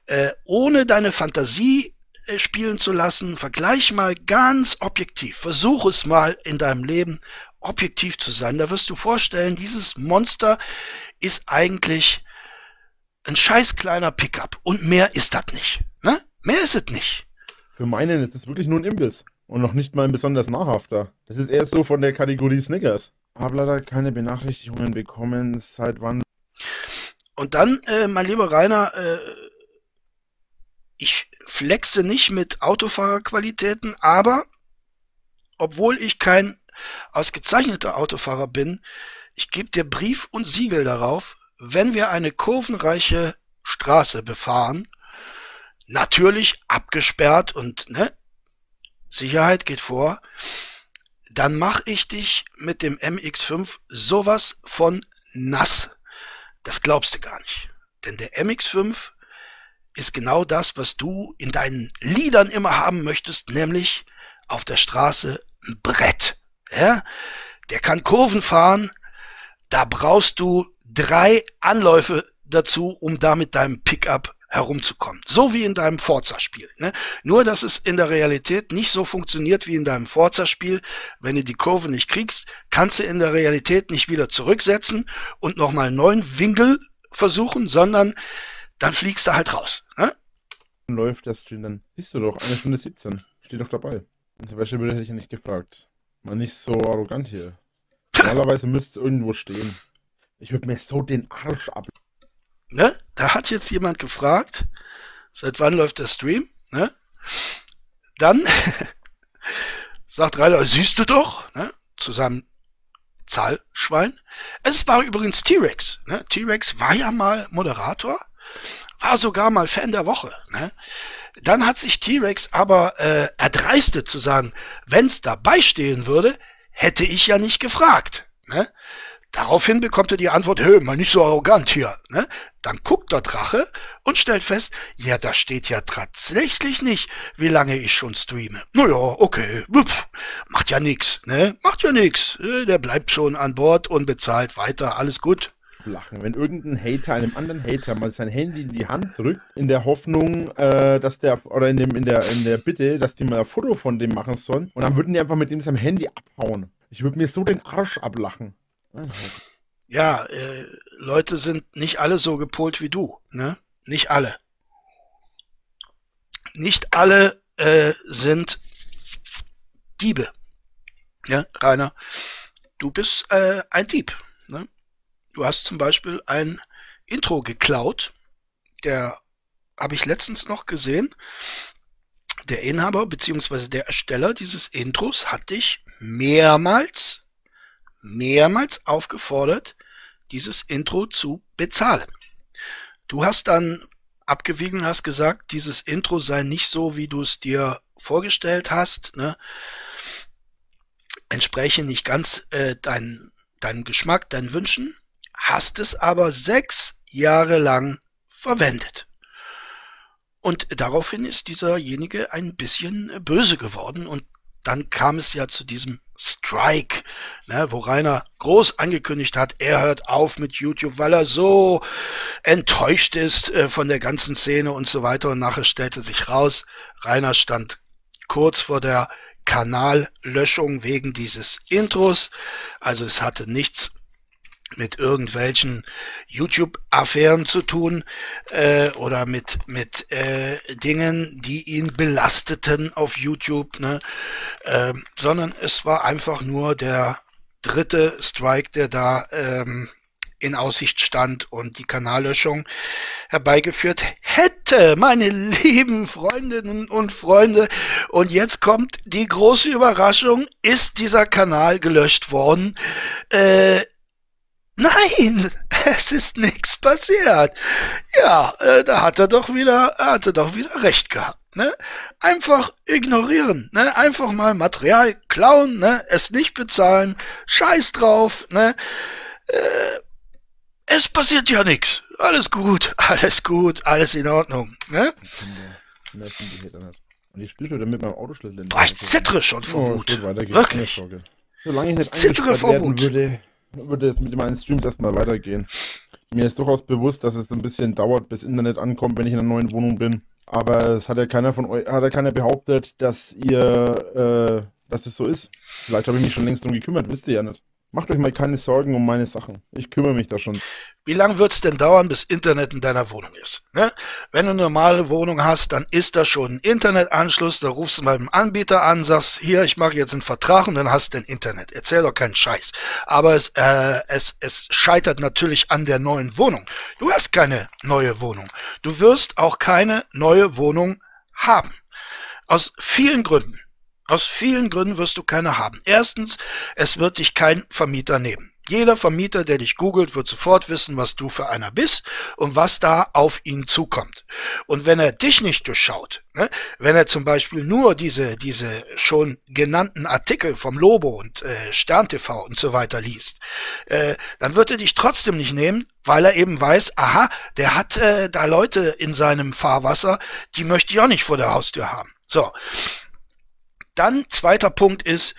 äh, ohne deine Fantasie äh, spielen zu lassen, vergleich mal ganz objektiv. Versuch es mal in deinem Leben objektiv zu sein. Da wirst du vorstellen, dieses Monster ist eigentlich ein scheiß kleiner Pickup und mehr ist das nicht. Ne? Mehr ist es nicht. für meinen ist das wirklich nur ein Imbiss. Und noch nicht mal ein besonders nahrhafter. Das ist eher so von der Kategorie Snickers. Hab leider keine Benachrichtigungen bekommen, seit wann Und dann, äh, mein lieber Rainer, äh, ich flexe nicht mit Autofahrerqualitäten, aber obwohl ich kein ausgezeichneter Autofahrer bin, ich gebe dir Brief und Siegel darauf, wenn wir eine kurvenreiche Straße befahren, natürlich abgesperrt und ne, Sicherheit geht vor, dann mach ich dich mit dem MX5 sowas von nass. Das glaubst du gar nicht. Denn der MX5 ist genau das, was du in deinen Liedern immer haben möchtest, nämlich auf der Straße ein Brett. Ja? Der kann Kurven fahren, da brauchst du drei Anläufe dazu, um da mit deinem Pickup herumzukommen. So wie in deinem Forza-Spiel. Ne? Nur, dass es in der Realität nicht so funktioniert wie in deinem Forza-Spiel. Wenn du die Kurve nicht kriegst, kannst du in der Realität nicht wieder zurücksetzen und nochmal einen neuen Winkel versuchen, sondern dann fliegst du halt raus. Ne? läuft der Stream, dann siehst du doch, eine Stunde 17. Steht doch dabei. Zum Beispiel hätte ich nicht gefragt. Mal nicht so arrogant hier. Normalerweise müsste es irgendwo stehen. Ich würde mir so den Arsch ab. Ne? Da hat jetzt jemand gefragt, seit wann läuft der Stream? Ne? Dann sagt Rainer, siehst du doch, ne? zu seinem Zahlschwein. Es war übrigens T-Rex. Ne? T-Rex war ja mal Moderator, war sogar mal Fan der Woche. Ne? Dann hat sich T-Rex aber äh, erdreistet zu sagen, wenn's dabei stehen würde, hätte ich ja nicht gefragt. Ne? Daraufhin bekommt er die Antwort, hö, mal nicht so arrogant hier. Ne? Dann guckt der Drache und stellt fest, ja, da steht ja tatsächlich nicht, wie lange ich schon streame. Naja, okay, pf, macht ja nix, ne? Macht ja nix. Äh, Der bleibt schon an Bord und bezahlt weiter, alles gut. Lachen, wenn irgendein Hater einem anderen Hater mal sein Handy in die Hand drückt, in der Hoffnung, äh, dass der, oder in, dem, in, der, in der Bitte, dass die mal ein Foto von dem machen sollen, und dann würden die einfach mit dem seinem Handy abhauen. Ich würde mir so den Arsch ablachen. Ja, äh, Leute sind nicht alle so gepolt wie du, ne? Nicht alle. Nicht alle äh, sind Diebe. Ja, Rainer, du bist äh, ein Dieb. Du hast zum Beispiel ein Intro geklaut. Der habe ich letztens noch gesehen. Der Inhaber beziehungsweise der Ersteller dieses Intros hat dich mehrmals, mehrmals aufgefordert, dieses Intro zu bezahlen. Du hast dann abgewiegen, hast gesagt, dieses Intro sei nicht so, wie du es dir vorgestellt hast, ne? Entspräche nicht ganz äh, dein, deinem Geschmack, deinen Wünschen, hast es aber sechs Jahre lang verwendet. Und daraufhin ist dieserjenige ein bisschen böse geworden und dann kam es ja zu diesem Strike, ne, wo Rainer groß angekündigt hat, er hört auf mit YouTube, weil er so enttäuscht ist äh, von der ganzen Szene und so weiter. Und nachher stellte sich raus, Rainer stand kurz vor der Kanallöschung wegen dieses Intros. Also es hatte nichts mit irgendwelchen YouTube-Affären zu tun äh, oder mit mit äh, Dingen, die ihn belasteten auf YouTube, ne? ähm, sondern es war einfach nur der dritte Strike, der da ähm, in Aussicht stand und die Kanallöschung herbeigeführt hätte, meine lieben Freundinnen und Freunde. Und jetzt kommt die große Überraschung, ist dieser Kanal gelöscht worden? Äh, Nein, es ist nichts passiert. Ja, äh, da hat er doch wieder, er hatte doch wieder recht gehabt. Ne? Einfach ignorieren, ne? Einfach mal Material klauen, ne? Es nicht bezahlen, Scheiß drauf, ne? Äh, es passiert ja nichts. Alles gut, alles gut, alles in Ordnung, ne? Nicht. Und ich spiele wieder mit meinem Autoschlüssel. Boah, ich zittere schon vor Wut. Wirklich. Solange ich nicht Zittere vor Wut. würde, würde es mit meinen Streams erstmal weitergehen. Mir ist durchaus bewusst, dass es ein bisschen dauert, bis Internet ankommt, wenn ich in einer neuen Wohnung bin. Aber es hat ja keiner von euch, hat ja keiner behauptet, dass ihr, äh, dass es so ist. Vielleicht habe ich mich schon längst drum gekümmert, wisst ihr ja nicht. Macht euch mal keine Sorgen um meine Sachen. Ich kümmere mich da schon. Wie lang wird's denn dauern, bis Internet in deiner Wohnung ist? Ne? Wenn du eine normale Wohnung hast, dann ist da schon ein Internetanschluss, da rufst du beim Anbieter an, sagst, hier, ich mache jetzt einen Vertrag und dann hast du ein Internet. Erzähl doch keinen Scheiß. Aber es, äh, es, es scheitert natürlich an der neuen Wohnung. Du hast keine neue Wohnung. Du wirst auch keine neue Wohnung haben. Aus vielen Gründen. Aus vielen Gründen wirst du keine haben. Erstens, es wird dich kein Vermieter nehmen. Jeder Vermieter, der dich googelt, wird sofort wissen, was du für einer bist und was da auf ihn zukommt. Und wenn er dich nicht durchschaut, ne, wenn er zum Beispiel nur diese, diese schon genannten Artikel vom Lobo und äh, Stern und so weiter liest, äh, dann wird er dich trotzdem nicht nehmen, weil er eben weiß, aha, der hat äh, da Leute in seinem Fahrwasser, die möchte ich auch nicht vor der Haustür haben. So, dann zweiter Punkt ist,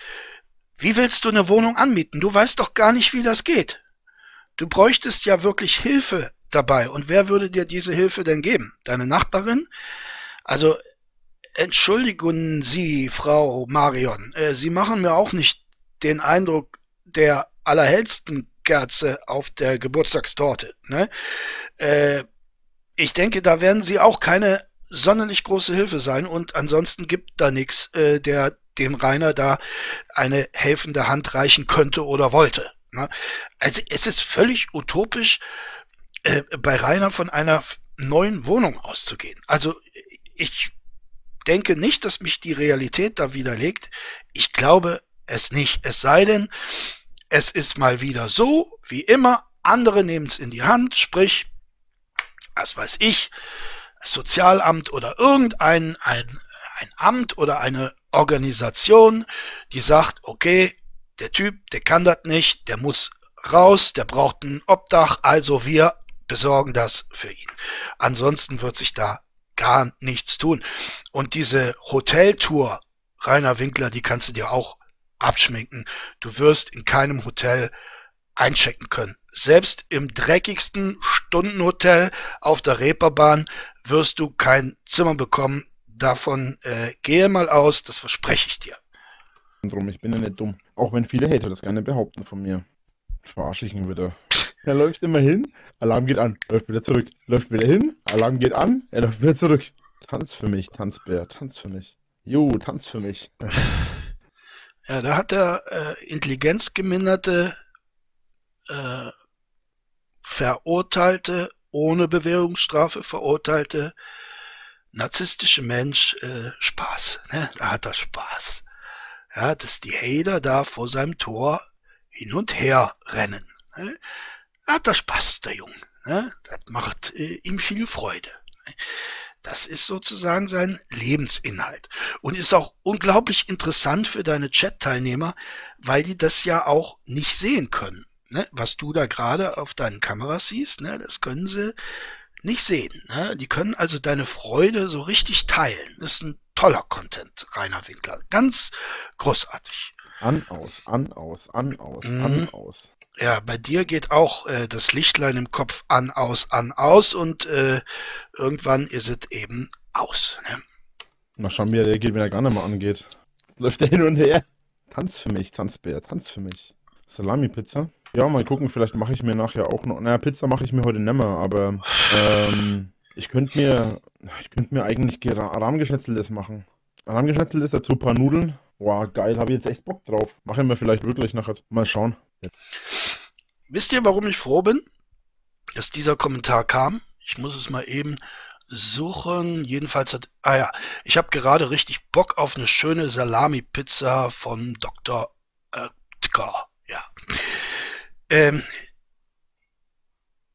wie willst du eine Wohnung anmieten? Du weißt doch gar nicht, wie das geht. Du bräuchtest ja wirklich Hilfe dabei. Und wer würde dir diese Hilfe denn geben? Deine Nachbarin? Also, entschuldigen Sie, Frau Marion, äh, Sie machen mir auch nicht den Eindruck der allerhellsten Kerze auf der Geburtstagstorte. Ne? Äh, ich denke, da werden Sie auch keine sonderlich große Hilfe sein und ansonsten gibt da nichts, äh, der dem Rainer da eine helfende Hand reichen könnte oder wollte. Ne? Also es ist völlig utopisch, äh, bei Rainer von einer neuen Wohnung auszugehen. Also ich denke nicht, dass mich die Realität da widerlegt. Ich glaube es nicht. Es sei denn, es ist mal wieder so, wie immer, andere nehmen es in die Hand, sprich, was weiß ich, Sozialamt oder irgendein ein, ein Amt oder eine Organisation, die sagt, okay, der Typ, der kann das nicht, der muss raus, der braucht ein Obdach, also wir besorgen das für ihn. Ansonsten wird sich da gar nichts tun. Und diese Hoteltour, Rainer Winkler, die kannst du dir auch abschminken. Du wirst in keinem Hotel einchecken können. Selbst im dreckigsten Stundenhotel auf der Reeperbahn wirst du kein Zimmer bekommen. Davon äh, gehe mal aus, das verspreche ich dir. Drum, ich bin ja nicht dumm. Auch wenn viele Hater das gerne behaupten von mir. Verarsche ich ihn wieder. Er läuft immer hin, Alarm geht an, läuft wieder zurück. Läuft wieder hin, Alarm geht an, er läuft wieder zurück. Tanz für mich, Tanzbär, tanz für mich. Jo, tanz für mich. Ja, da hat der äh, intelligenzgeminderte äh, verurteilte, ohne Bewährungsstrafe verurteilte narzisstische Mensch äh, Spaß. Ne? Da hat er Spaß. Ja, dass die Hater da vor seinem Tor hin und her rennen. Ne? Da hat er Spaß, der Junge. Ne? Das macht äh, ihm viel Freude. Ne? Das ist sozusagen sein Lebensinhalt und ist auch unglaublich interessant für deine Chat-Teilnehmer, weil die das ja auch nicht sehen können. Ne? Was du da gerade auf deinen Kameras siehst, ne? das können sie nicht sehen. Ne? Die können also deine Freude so richtig teilen. Das ist ein toller Content, Rainer Winkler. Ganz großartig. An, aus, an, aus, an, aus, Mhm. an, aus. Ja, bei dir geht auch äh, das Lichtlein im Kopf an, aus, an, aus und äh, irgendwann ist es eben aus. Ne? Mal schauen, wie er reagiert, wenn er gar nicht mehr angeht. Läuft er hin und her. Tanz für mich, Tanzbär, tanz für mich. Salami-Pizza? Ja, mal gucken, vielleicht mache ich mir nachher auch noch. Naja, Pizza mache ich mir heute nicht mehr, aber ähm, ich könnte mir, ich könnte mir eigentlich Rahmgeschnetzeltes machen. Rahmgeschnetzeltes, dazu ein paar Nudeln. Boah, geil, habe ich jetzt echt Bock drauf. Mache ich mir vielleicht wirklich nachher. Mal schauen. Wisst ihr, warum ich froh bin, dass dieser Kommentar kam? Ich muss es mal eben suchen. Jedenfalls hat, ah ja, ich habe gerade richtig Bock auf eine schöne Salami-Pizza von Dr. Oetker. Ähm,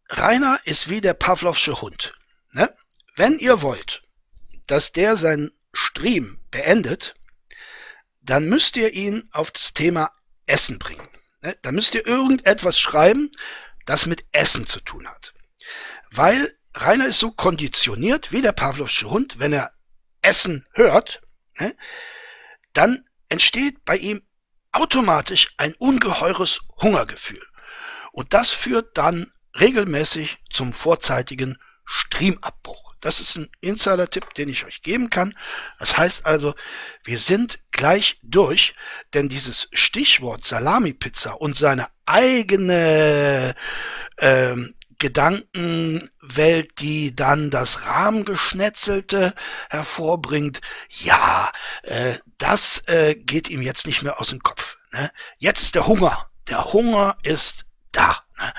Rainer ist wie der Pavlovsche Hund. Ne? Wenn ihr wollt, dass der seinen Stream beendet, dann müsst ihr ihn auf das Thema Essen bringen. Ne? Da müsst ihr irgendetwas schreiben, das mit Essen zu tun hat. Weil Rainer ist so konditioniert wie der Pavlovsche Hund, wenn er Essen hört, ne? dann entsteht bei ihm automatisch ein ungeheures Hungergefühl. Und das führt dann regelmäßig zum vorzeitigen Streamabbruch. Das ist ein Insider-Tipp, den ich euch geben kann. Das heißt also, wir sind gleich durch, denn dieses Stichwort Salami-Pizza und seine eigene ähm, Gedankenwelt, die dann das Rahmengeschnetzelte hervorbringt, ja, äh, das äh, geht ihm jetzt nicht mehr aus dem Kopf. Ne? Jetzt ist der Hunger. Der Hunger ist da. Ne?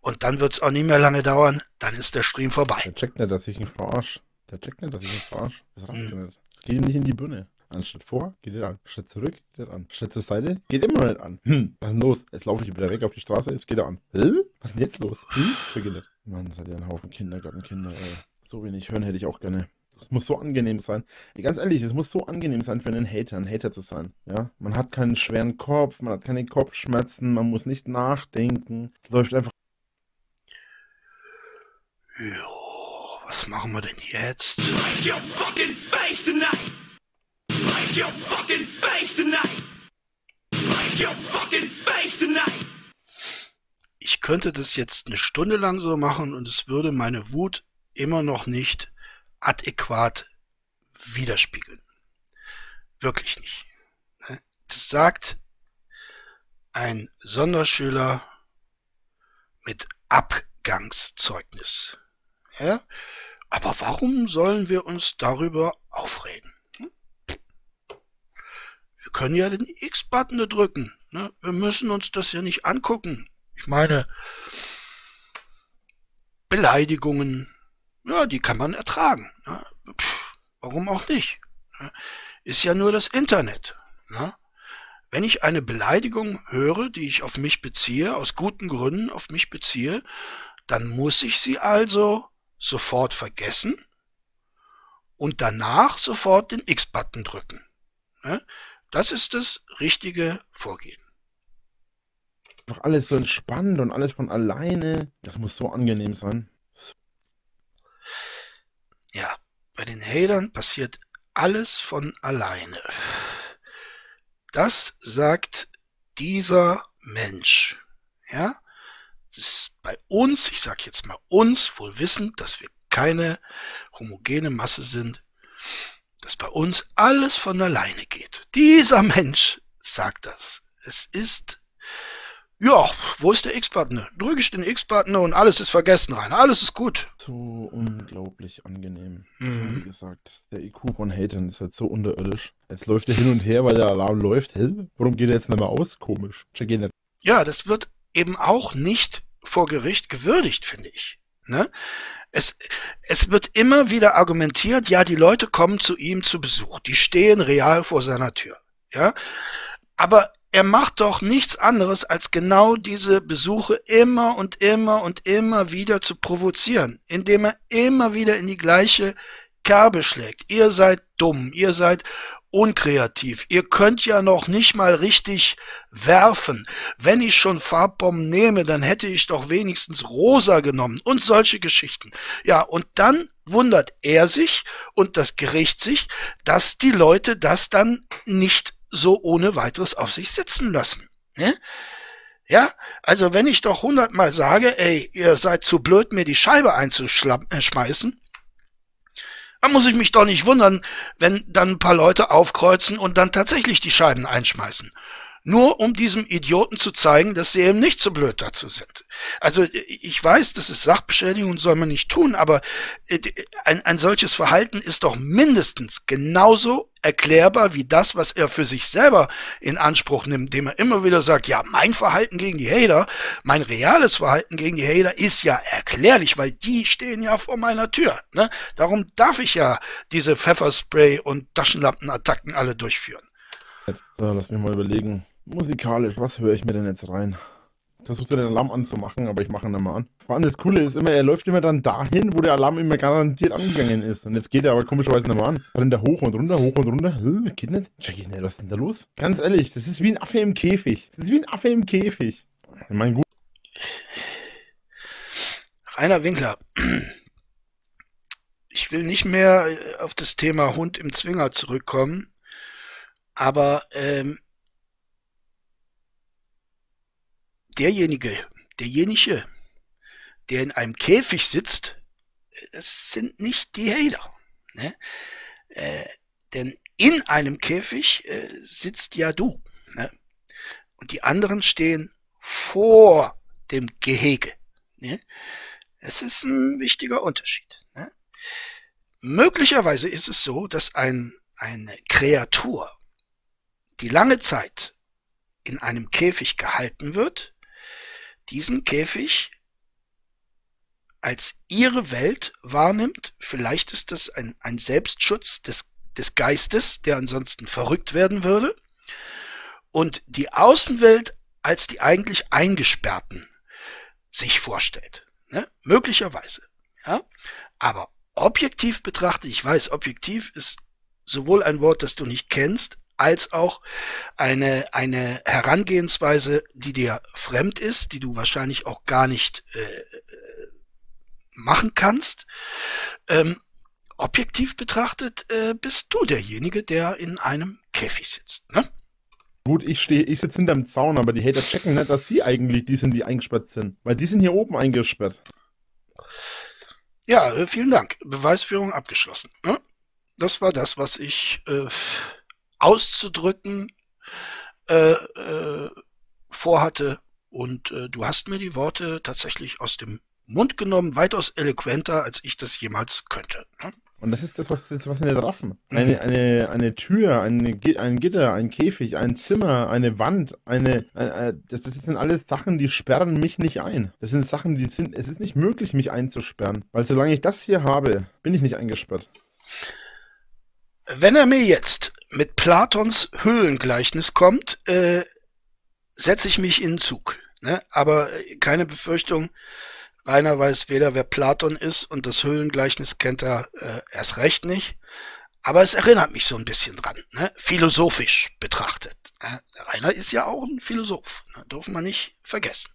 Und dann wird's auch nicht mehr lange dauern, dann ist der Stream vorbei. Der checkt nicht, dass ich ihn verarsch. Der checkt nicht, dass ich ihn verarsch. Das reicht nicht. Das geht ihm nicht in die Birne. Ein Schritt vor, geht er an. Schritt zurück, geht er an. Schritt zur Seite, geht immer noch nicht an. Hm, was ist denn los? Jetzt laufe ich wieder weg auf die Straße, jetzt geht er an. Hä? Was ist denn jetzt los? Hm? Vergeht nicht. Mann, seid ihr ein Haufen Kindergartenkinder, ey. So wenig hören hätte ich auch gerne. Es muss so angenehm sein. Ganz ehrlich, es muss so angenehm sein für einen Hater, ein Hater zu sein. Ja, man hat keinen schweren Kopf, man hat keine Kopfschmerzen, man muss nicht nachdenken. Es läuft einfach Jo, was machen wir denn jetzt? Break your fucking face tonight! Break your fucking face tonight! Break your fucking face tonight! Ich könnte das jetzt eine Stunde lang so machen und es würde meine Wut immer noch nicht adäquat widerspiegeln. Wirklich nicht. ne? Das sagt ein Sonderschüler mit Abgangszeugnis. Ja? Aber warum sollen wir uns darüber aufregen? Hm? Wir können ja den X-Button drücken. Ne? Wir müssen uns das ja nicht angucken. Ich meine, Beleidigungen, ja, die kann man ertragen. Ne? Pff, warum auch nicht? Ne? Ist ja nur das Internet. Ne? Wenn ich eine Beleidigung höre, die ich auf mich beziehe, aus guten Gründen auf mich beziehe, dann muss ich sie also sofort vergessen und danach sofort den X-Button drücken. Ne? Das ist das richtige Vorgehen. Doch alles so entspannt und alles von alleine. Das muss so angenehm sein. Ja, bei den Hatern passiert alles von alleine. Das sagt dieser Mensch. Ja, das ist bei uns, ich sag jetzt mal uns, wohl wissend, dass wir keine homogene Masse sind, dass bei uns alles von alleine geht. Dieser Mensch sagt das. Es ist ja, wo ist der X-Button? Drücke ich den X-Button und alles ist vergessen rein. Alles ist gut. So unglaublich angenehm. Mhm. Wie gesagt, der IQ von Hatern ist halt so unterirdisch. Jetzt läuft er hin und her, weil der Alarm läuft. Hä? Warum geht er jetzt nicht mehr aus? Komisch. Check ihn nicht. Ja, das wird eben auch nicht vor Gericht gewürdigt, finde ich. Ne? Es, es wird immer wieder argumentiert, ja, die Leute kommen zu ihm zu Besuch. Die stehen real vor seiner Tür. Ja, aber er macht doch nichts anderes, als genau diese Besuche immer und immer und immer wieder zu provozieren, indem er immer wieder in die gleiche Kerbe schlägt. Ihr seid dumm, ihr seid unkreativ, ihr könnt ja noch nicht mal richtig werfen. Wenn ich schon Farbbomben nehme, dann hätte ich doch wenigstens rosa genommen und solche Geschichten. Ja, und dann wundert er sich und das Gericht sich, dass die Leute das dann nicht so ohne weiteres auf sich sitzen lassen. Ne? Ja, also wenn ich doch hundertmal sage, ey, ihr seid zu blöd, mir die Scheibe einzuschmeißen, dann muss ich mich doch nicht wundern, wenn dann ein paar Leute aufkreuzen und dann tatsächlich die Scheiben einschmeißen. Nur um diesem Idioten zu zeigen, dass sie eben nicht so blöd dazu sind. Also ich weiß, das ist Sachbeschädigung soll man nicht tun, aber äh, ein, ein solches Verhalten ist doch mindestens genauso erklärbar wie das, was er für sich selber in Anspruch nimmt, indem er immer wieder sagt, ja, mein Verhalten gegen die Hater, mein reales Verhalten gegen die Hater ist ja erklärlich, weil die stehen ja vor meiner Tür. Ne? Darum darf ich ja diese Pfefferspray und Taschenlampenattacken alle durchführen. So, lass mich mal überlegen. Musikalisch, was höre ich mir denn jetzt rein? Versucht er den Alarm anzumachen, aber ich mache ihn mal an. Vor allem das Coole ist immer, er läuft immer dann dahin, wo der Alarm immer garantiert angegangen ist. Und jetzt geht er aber komischerweise mehr an. Rennt er hoch und runter, hoch und runter. Hä, geht nicht? Check ich nicht, was ist denn da los? Ganz ehrlich, das ist wie ein Affe im Käfig. Das ist wie ein Affe im Käfig. Ich meine, gut. Rainer Winkler, ich will nicht mehr auf das Thema Hund im Zwinger zurückkommen, aber ähm, derjenige, derjenige, der in einem Käfig sitzt, es sind nicht die Hater. Ne? Äh, denn in einem Käfig äh, sitzt ja du. Ne? Und die anderen stehen vor dem Gehege. Ne? Es ist ein wichtiger Unterschied. Ne? Möglicherweise ist es so, dass ein, eine Kreatur, die lange Zeit in einem Käfig gehalten wird, diesen Käfig als ihre Welt wahrnimmt. Vielleicht ist das ein, ein Selbstschutz des, des Geistes, der ansonsten verrückt werden würde. Und die Außenwelt als die eigentlich Eingesperrten sich vorstellt. Ne? Möglicherweise. Ja? Aber objektiv betrachtet, ich weiß, objektiv ist sowohl ein Wort, das du nicht kennst, als auch eine, eine Herangehensweise, die dir fremd ist, die du wahrscheinlich auch gar nicht äh, machen kannst. Ähm, objektiv betrachtet äh, bist du derjenige, der in einem Käfig sitzt. Ne? Gut, ich stehe, ich sitze hinterm Zaun, aber die Hater checken nicht, dass sie eigentlich die sind, die eingesperrt sind. Weil die sind hier oben eingesperrt. Ja, äh, vielen Dank. Beweisführung abgeschlossen. Ne? Das war das, was ich äh, auszudrücken äh, äh, vorhatte. Und äh, du hast mir die Worte tatsächlich aus dem Mund genommen, weitaus eloquenter, als ich das jemals könnte. Ne? Und das ist das, was, das, was in der Raffen. Eine, eine, eine Tür, eine, ein Gitter, ein Käfig, ein Zimmer, eine Wand, eine, eine das, das sind alles Sachen, die sperren mich nicht ein. Das sind Sachen, die sind, es ist nicht möglich, mich einzusperren. Weil solange ich das hier habe, bin ich nicht eingesperrt. Wenn er mir jetzt mit Platons Höhlengleichnis kommt, äh, setze ich mich in den Zug. Ne? Aber keine Befürchtung, Rainer weiß weder, wer Platon ist und das Höhlengleichnis kennt er äh, erst recht nicht. Aber es erinnert mich so ein bisschen dran, ne? philosophisch betrachtet. Ne? Rainer ist ja auch ein Philosoph, ne? dürfen wir nicht vergessen.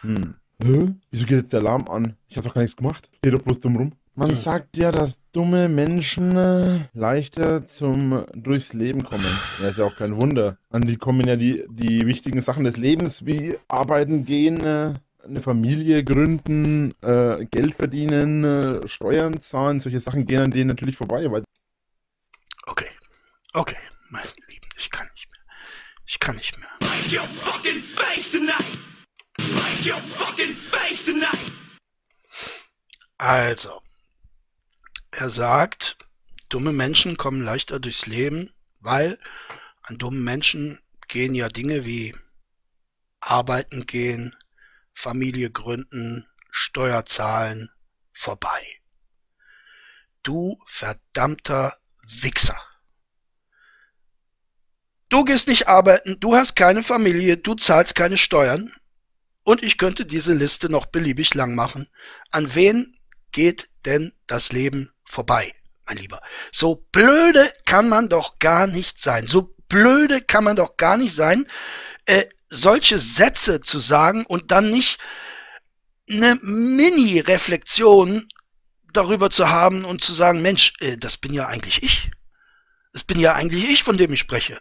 Hm. Hä? Wieso geht jetzt der Alarm an? Ich hab doch gar nichts gemacht. Geh doch bloß dumm rum. Man sagt ja, dass dumme Menschen äh, leichter zum durchs Leben kommen. Ja, ist ja auch kein Wunder. An die kommen ja die, die wichtigen Sachen des Lebens, wie arbeiten gehen, äh, eine Familie gründen, äh, Geld verdienen, Steuern zahlen, solche Sachen gehen an denen natürlich vorbei, weil Okay, okay, meine Lieben, ich kann nicht mehr. Ich kann nicht mehr. Break your fucking face tonight! Break your fucking face tonight! Also, er sagt, dumme Menschen kommen leichter durchs Leben, weil an dummen Menschen gehen ja Dinge wie arbeiten gehen, Familie gründen, Steuer zahlen vorbei. Du verdammter Wichser. Du gehst nicht arbeiten, du hast keine Familie, du zahlst keine Steuern. Und ich könnte diese Liste noch beliebig lang machen. An wen geht denn das Leben vorbei, mein Lieber? So blöde kann man doch gar nicht sein. So blöde kann man doch gar nicht sein, äh, solche Sätze zu sagen und dann nicht eine Mini-Reflexion darüber zu haben und zu sagen, Mensch, äh, das bin ja eigentlich ich. Das bin ja eigentlich ich, von dem ich spreche.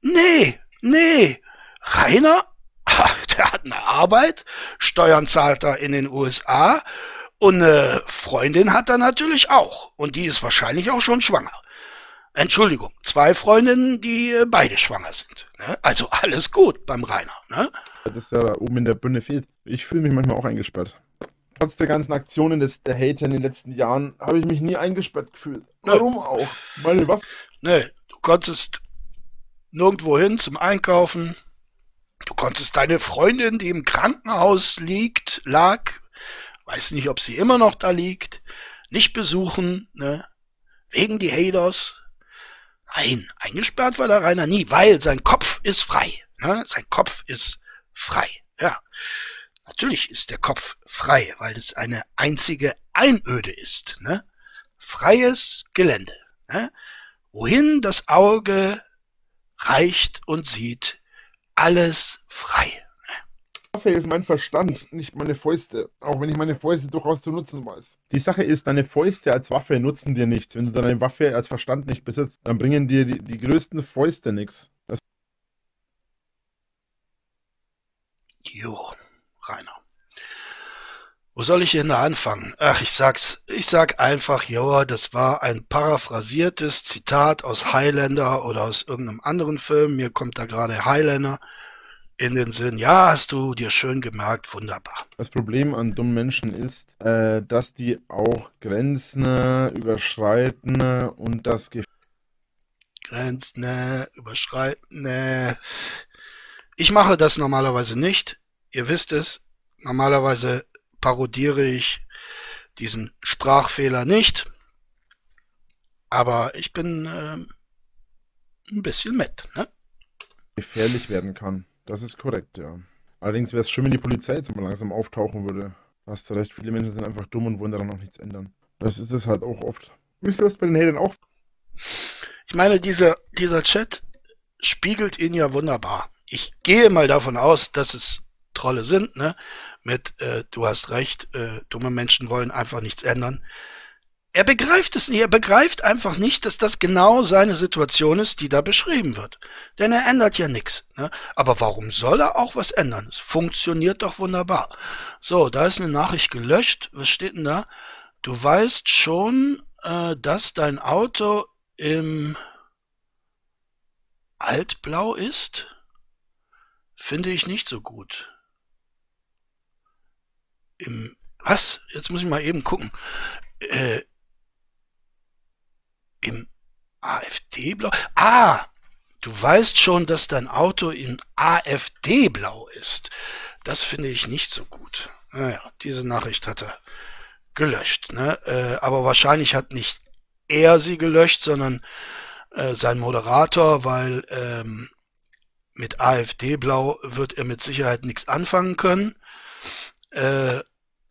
Nee, nee. Rainer, der hat eine Arbeit, Steuern zahlt er in den USA und eine Freundin hat er natürlich auch. Und die ist wahrscheinlich auch schon schwanger. Entschuldigung, zwei Freundinnen, die äh, beide schwanger sind. Ne? Also alles gut beim Rainer. Ne? das ja da oben in der Bühne fehlt. Ich fühle mich manchmal auch eingesperrt. Trotz der ganzen Aktionen des, der Hater in den letzten Jahren habe ich mich nie eingesperrt gefühlt. Warum auch? Meine Waffe. Nee, du konntest nirgendwo hin zum Einkaufen. Du konntest deine Freundin, die im Krankenhaus liegt, lag, weiß nicht, ob sie immer noch da liegt, nicht besuchen, ne? Wegen die Haters. Nein, eingesperrt war der Rainer nie, weil sein Kopf ist frei. Ne? Sein Kopf ist frei. Ja. Natürlich ist der Kopf frei, weil es eine einzige Einöde ist. Ne? Freies Gelände. Ne? Wohin das Auge reicht und sieht, alles frei. Waffe ist mein Verstand, nicht meine Fäuste. Auch wenn ich meine Fäuste durchaus zu nutzen weiß. Die Sache ist, deine Fäuste als Waffe nutzen dir nichts. Wenn du deine Waffe als Verstand nicht besitzt, dann bringen dir die, die größten Fäuste nichts. Das Jo, Rainer. Wo soll ich denn da anfangen? Ach, ich sag's, ich sag einfach, ja, das war ein paraphrasiertes Zitat aus Highlander oder aus irgendeinem anderen Film. Mir kommt da gerade Highlander in den Sinn. Ja, hast du dir schön gemerkt, wunderbar. Das Problem an dummen Menschen ist, äh, dass die auch Grenzen äh, überschreiten äh, und das Gefühl Grenzen, überschreiten. Ich mache das normalerweise nicht. Ihr wisst es. Normalerweise parodiere ich diesen Sprachfehler nicht. Aber ich bin ähm, ein bisschen mit, ne? gefährlich werden kann. Das ist korrekt, ja. Allerdings wäre es schön, wenn die Polizei jetzt mal langsam auftauchen würde. Hast du recht, viele Menschen sind einfach dumm und wollen daran auch nichts ändern. Das ist es halt auch oft. Wisst ihr, was bei den Hatern auch Ich meine, dieser, dieser Chat spiegelt ihn ja wunderbar. Ich gehe mal davon aus, dass es Trolle sind, ne? Mit, äh, du hast recht, äh, dumme Menschen wollen einfach nichts ändern. Er begreift es nicht, er begreift einfach nicht, dass das genau seine Situation ist, die da beschrieben wird. Denn er ändert ja nichts. Ne? Aber warum soll er auch was ändern? Es funktioniert doch wunderbar. So, da ist eine Nachricht gelöscht. Was steht denn da? Du weißt schon, äh, dass dein Auto im Altblau ist? Finde ich nicht so gut. Im was? Jetzt muss ich mal eben gucken. Äh, Im AfD-Blau? Ah, du weißt schon, dass dein Auto in AfD-Blau ist. Das finde ich nicht so gut. Naja, diese Nachricht hat er gelöscht. Ne? Äh, aber wahrscheinlich hat nicht er sie gelöscht, sondern äh, sein Moderator, weil ähm, mit AfD-Blau wird er mit Sicherheit nichts anfangen können. Äh,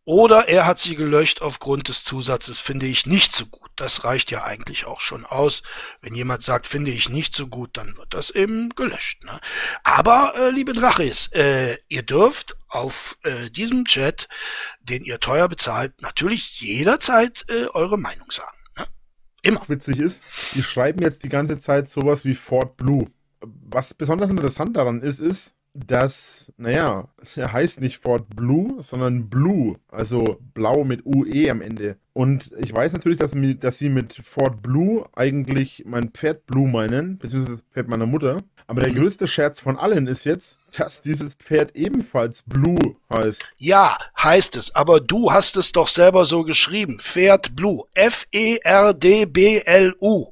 Oder er hat sie gelöscht aufgrund des Zusatzes, finde ich nicht so gut. Das reicht ja eigentlich auch schon aus. Wenn jemand sagt, finde ich nicht so gut, dann wird das eben gelöscht. Ne? Aber, äh, liebe Drachis, äh, ihr dürft auf äh, diesem Chat, den ihr teuer bezahlt, natürlich jederzeit äh, eure Meinung sagen. Ne? Immer. witzig ist, die schreiben jetzt die ganze Zeit sowas wie Fort Blue. Was besonders interessant daran ist, ist, dass, naja, er heißt nicht Fort Blue, sondern Blue, also blau mit UE am Ende. Und ich weiß natürlich, dass, dass sie mit Fort Blue eigentlich mein Pferd Blue meinen, beziehungsweise das Pferd meiner Mutter. Aber der größte Scherz von allen ist jetzt, dass dieses Pferd ebenfalls Blue heißt. Ja, heißt es, aber du hast es doch selber so geschrieben. Pferd Blue. E F-E-R-D-B-L-U.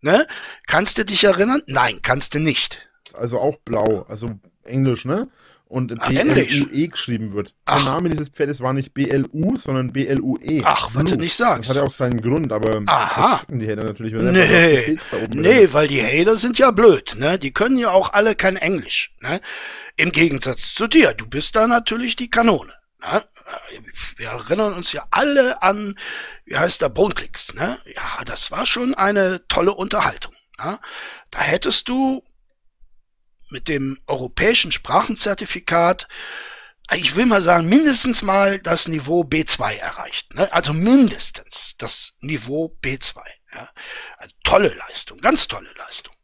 Ne? Kannst du dich erinnern? Nein, kannst du nicht. Also auch blau, also Englisch, ne? Und. B-L-U-E geschrieben wird. Ach. Der Name dieses Pferdes war nicht B-L-U, sondern B-L-U-E. Ach, was du nicht sagst. Das hat ja auch seinen Grund, aber Aha. die Hater natürlich. Nee, nee, weil die Hater sind ja blöd, ne? Die können ja auch alle kein Englisch, ne? Im Gegensatz zu dir, du bist da natürlich die Kanone. Ne? Wir erinnern uns ja alle an, wie heißt der, Boneklicks, ne? Ja, das war schon eine tolle Unterhaltung. Ne? Da hättest du mit dem europäischen Sprachenzertifikat, ich will mal sagen, mindestens mal das Niveau B2 erreicht. Ne? Also mindestens das Niveau B2. Ja? Also tolle Leistung, ganz tolle Leistung.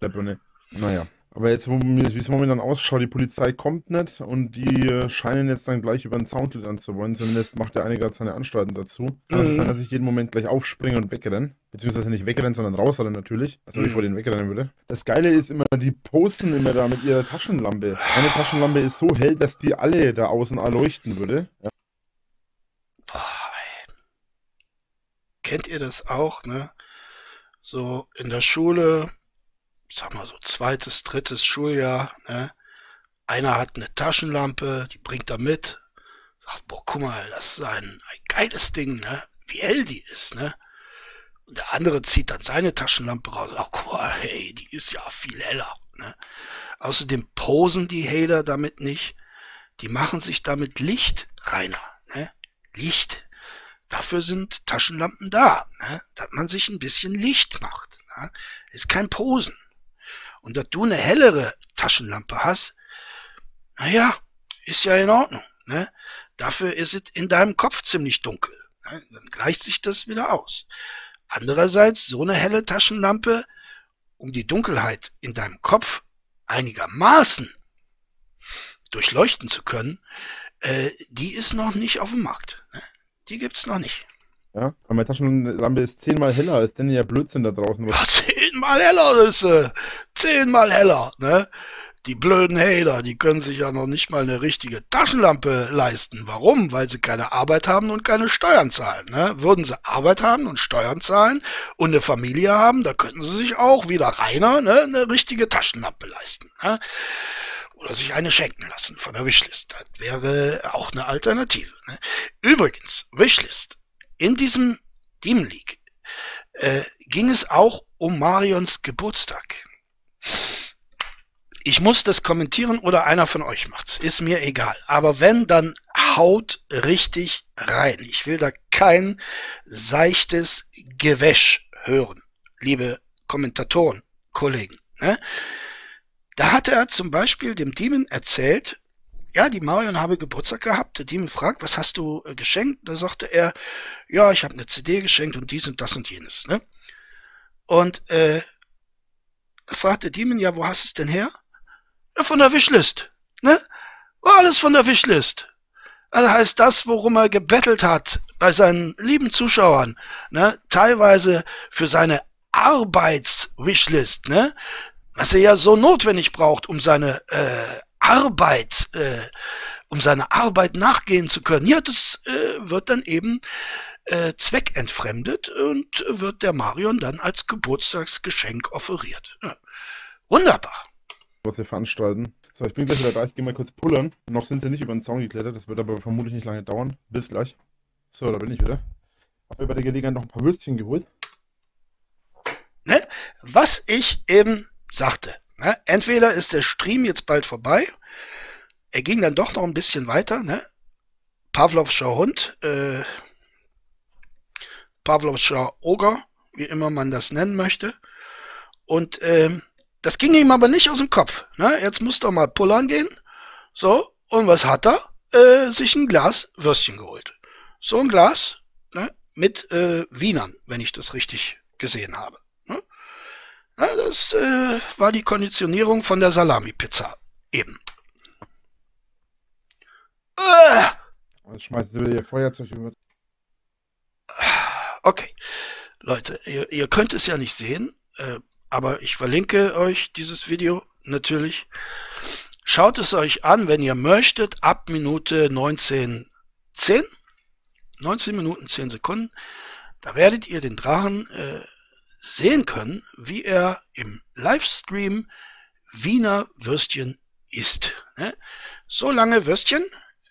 Naja. Aber jetzt, wie es momentan ausschaut, die Polizei kommt nicht und die äh, scheinen jetzt dann gleich über den Zaun klettern zu wollen. Zumindest macht der eine gerade seine Anstalten dazu. Kann es Mhm. sein, dass ich jeden Moment gleich aufspringe und wegrennen. Beziehungsweise nicht wegrennen, sondern rausrennen natürlich. Also ich Mhm. vor denen wegrennen würde. Das Geile ist immer, die posten immer da mit ihrer Taschenlampe. Eine Taschenlampe ist so hell, dass die alle da außen erleuchten würde. Ja. Boah, ey. Kennt ihr das auch, ne? So in der Schule, ich sag mal so zweites, drittes Schuljahr, ne? Einer hat eine Taschenlampe, die bringt er mit. Sagt, boah, guck mal, das ist ein, ein geiles Ding, ne? Wie hell die ist, ne? Und der andere zieht dann seine Taschenlampe raus. Ach, guck mal, hey, die ist ja viel heller, ne? Außerdem posen die Hater damit nicht. Die machen sich damit Licht reiner, ne? Licht. Dafür sind Taschenlampen da, ne? dass man sich ein bisschen Licht macht. Ne? Ist kein Posen. Und dass du eine hellere Taschenlampe hast, naja, ist ja in Ordnung. Ne? Dafür ist es in deinem Kopf ziemlich dunkel. Ne? Dann gleicht sich das wieder aus. Andererseits, so eine helle Taschenlampe, um die Dunkelheit in deinem Kopf einigermaßen durchleuchten zu können, äh, die ist noch nicht auf dem Markt. Ne? Die gibt's noch nicht. Ja, aber meine Taschenlampe ist zehnmal heller als denn ja Blödsinn da draußen. Ja, zehnmal heller ist sie. Zehnmal heller, ne? Die blöden Hater, die können sich ja noch nicht mal eine richtige Taschenlampe leisten. Warum? Weil sie keine Arbeit haben und keine Steuern zahlen. Ne? Würden sie Arbeit haben und Steuern zahlen und eine Familie haben, da könnten sie sich auch wieder reiner ne, eine richtige Taschenlampe leisten. Ne? Oder sich eine schenken lassen von der Wishlist. Das wäre auch eine Alternative. Ne? Übrigens, Wishlist. In diesem Demon League äh, ging es auch um Marions Geburtstag. Ich muss das kommentieren oder einer von euch macht's. Ist mir egal. Aber wenn, dann haut richtig rein. Ich will da kein seichtes Gewäsch hören, liebe Kommentatoren, Kollegen. Ne? Da hat er zum Beispiel dem Demon erzählt, ja, die Marion habe Geburtstag gehabt. Der Demon fragt, was hast du äh, geschenkt? Da sagte er, ja, ich habe eine CD geschenkt und dies und das und jenes. Ne? Und äh, fragt der Demon, ja, wo hast du es denn her? Ja, von der Wishlist. Ne? War alles von der Wishlist. Also heißt das, worum er gebettelt hat bei seinen lieben Zuschauern, ne? teilweise für seine Arbeits-Wishlist, ne? was er ja so notwendig braucht, um seine äh, Arbeit, äh, um seiner Arbeit nachgehen zu können. Ja, das äh, wird dann eben äh, zweckentfremdet und wird der Marion dann als Geburtstagsgeschenk offeriert. Ja. Wunderbar. was wir veranstalten. So, ich bin gleich wieder da. Ich gehe mal kurz pullern. Noch sind sie nicht über den Zaun geklettert. Das wird aber vermutlich nicht lange dauern. Bis gleich. So, da bin ich wieder. Hab mir bei der Gelegenheit noch ein paar Würstchen geholt. Ne? Was ich eben sagte. Ne? Entweder ist der Stream jetzt bald vorbei, er ging dann doch noch ein bisschen weiter, ne? Pavlovscher Hund, äh, Pavlovscher Oger, wie immer man das nennen möchte. Und ähm, das ging ihm aber nicht aus dem Kopf. Ne? Jetzt muss doch mal pullern gehen. So, und was hat er? Äh, sich ein Glas Würstchen geholt. So ein Glas ne? mit äh, Wienern, wenn ich das richtig gesehen habe. Ja, das äh, war die Konditionierung von der Salami-Pizza. Eben. Äh, Jetzt schmeißt du ihr Feuerzeug über. Okay, Leute, ihr, ihr könnt es ja nicht sehen, äh, aber ich verlinke euch dieses Video natürlich. Schaut es euch an, wenn ihr möchtet, ab Minute 19.10, 19 Minuten 10 Sekunden. Da werdet ihr den Drachen äh, sehen können, wie er im Livestream Wiener Würstchen isst. Ne? So lange Würstchen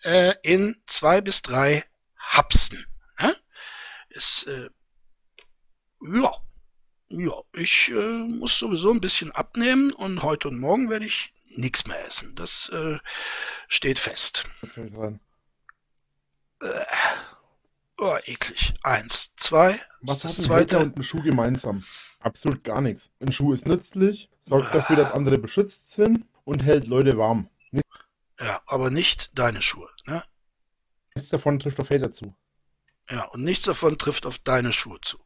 äh, in zwei bis drei Hapsen. Ne? Ist, äh, ja, ja, ich äh, muss sowieso ein bisschen abnehmen und heute und morgen werde ich nichts mehr essen. Das äh, steht fest. Rein? Oh, eklig. Eins, zwei. Was hat ein zweite. und ein Schuh gemeinsam? Absolut gar nichts. Ein Schuh ist nützlich, sorgt dafür, dass andere beschützt sind und hält Leute warm. Ja, aber nicht deine Schuhe. Ne? Nichts davon trifft auf Hater zu. Ja, und nichts davon trifft auf deine Schuhe zu.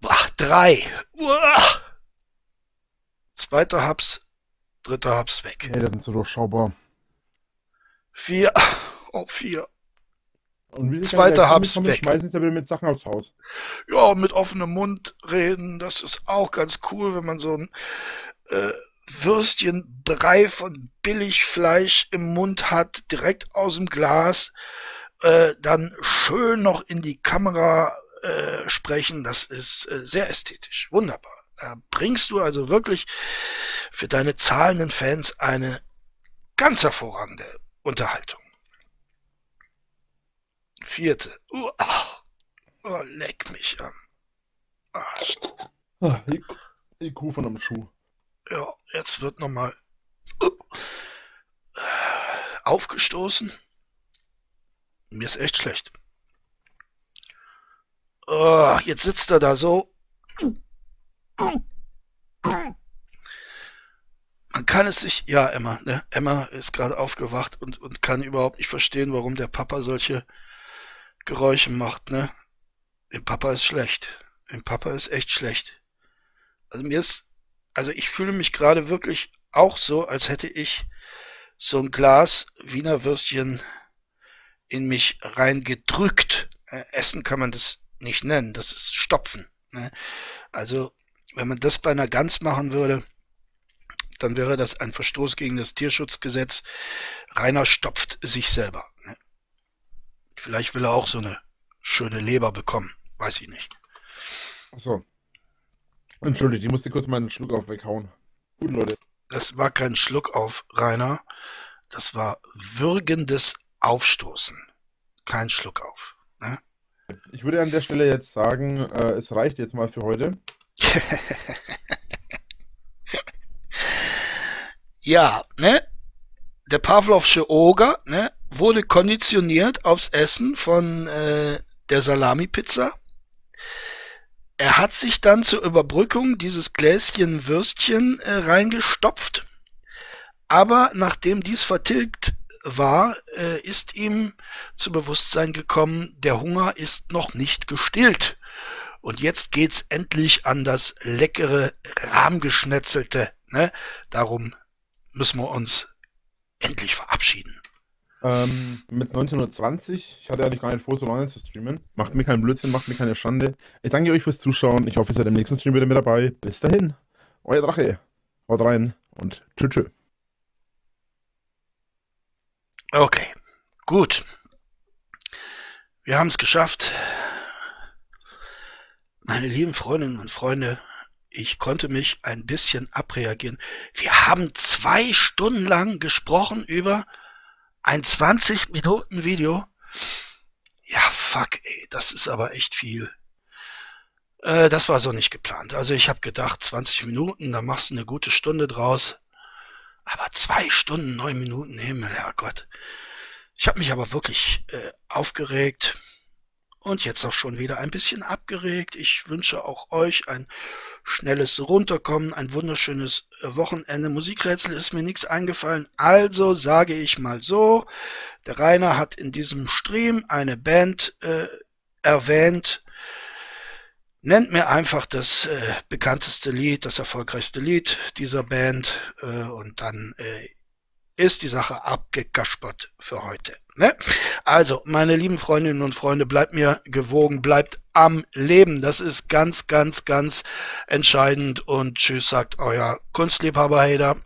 Boah, drei. Uah. Zweiter Haps, dritter Haps weg. Hater sind so durchschaubar. Vier. Oh, vier. Und wie Zweiter weg. schmeißen sie wieder mit Sachen aufs Haus. Ja, mit offenem Mund reden, das ist auch ganz cool, wenn man so ein äh, Würstchenbrei von Billigfleisch im Mund hat, direkt aus dem Glas, äh, dann schön noch in die Kamera äh, sprechen, das ist äh, sehr ästhetisch, wunderbar. Da bringst du also wirklich für deine zahlenden Fans eine ganz hervorragende Unterhaltung. Vierte. Uh, oh, leck mich am Arsch. Ah, I- IQ von einem Schuh. Ja, jetzt wird nochmal aufgestoßen. Mir ist echt schlecht. Oh, jetzt sitzt er da so. Man kann es sich, ja, Emma, ne? Emma ist gerade aufgewacht und, und kann überhaupt nicht verstehen, warum der Papa solche Geräusche macht, ne? Dem Papa ist schlecht. Dem Papa ist echt schlecht. Also mir ist also ich fühle mich gerade wirklich auch so, als hätte ich so ein Glas Wiener Würstchen in mich reingedrückt. Äh, Essen kann man das nicht nennen, das ist Stopfen. Ne? Also wenn man das bei einer Gans machen würde, dann wäre das ein Verstoß gegen das Tierschutzgesetz. Rainer stopft sich selber. Vielleicht will er auch so eine schöne Leber bekommen, weiß ich nicht. Achso. Entschuldigt, ich musste kurz meinen Schluck auf weghauen. Gut, Leute. Das war kein Schluck auf, Rainer. Das war würgendes Aufstoßen. Kein Schluck auf. Ne? Ich würde an der Stelle jetzt sagen, äh, es reicht jetzt mal für heute. Ja, ne? Der Pavlovsche Oger, ne, wurde konditioniert aufs Essen von äh, der Salami-Pizza. Er hat sich dann zur Überbrückung dieses Gläschen Würstchen äh, reingestopft. Aber nachdem dies vertilgt war, äh, ist ihm zu Bewusstsein gekommen, der Hunger ist noch nicht gestillt. Und jetzt geht's endlich an das leckere Rahmgeschnetzelte. Ne? Darum müssen wir uns endlich verabschieden. Ähm, mit 1920, ich hatte eigentlich gar nicht vor, so lange zu streamen. Macht mir keinen Blödsinn, macht mir keine Schande. Ich danke euch fürs Zuschauen. Ich hoffe, ihr seid im nächsten Stream wieder mit dabei. Bis dahin, euer Drache. Haut rein und tschüss. tschüss. Okay, gut. Wir haben es geschafft. Meine lieben Freundinnen und Freunde, ich konnte mich ein bisschen abreagieren. Wir haben zwei Stunden lang gesprochen über ein 20 Minuten Video. Ja, fuck, ey, das ist aber echt viel. Äh, das war so nicht geplant. Also ich habe gedacht, 20 Minuten, da machst du eine gute Stunde draus. Aber zwei Stunden, neun Minuten, Himmel, Herrgott. Ich habe mich aber wirklich äh, aufgeregt und jetzt auch schon wieder ein bisschen abgeregt. Ich wünsche auch euch ein schnelles Runterkommen, ein wunderschönes äh, Wochenende. Musikrätsel ist mir nichts eingefallen, also sage ich mal so, der Rainer hat in diesem Stream eine Band äh, erwähnt. Nennt mir einfach das äh, bekannteste Lied, das erfolgreichste Lied dieser Band äh, und dann äh, ist die Sache abgekaspert für heute. Ne? Also, meine lieben Freundinnen und Freunde, bleibt mir gewogen, bleibt am Leben. Das ist ganz, ganz, ganz entscheidend. Und tschüss, sagt euer Kunstliebhaber Hader.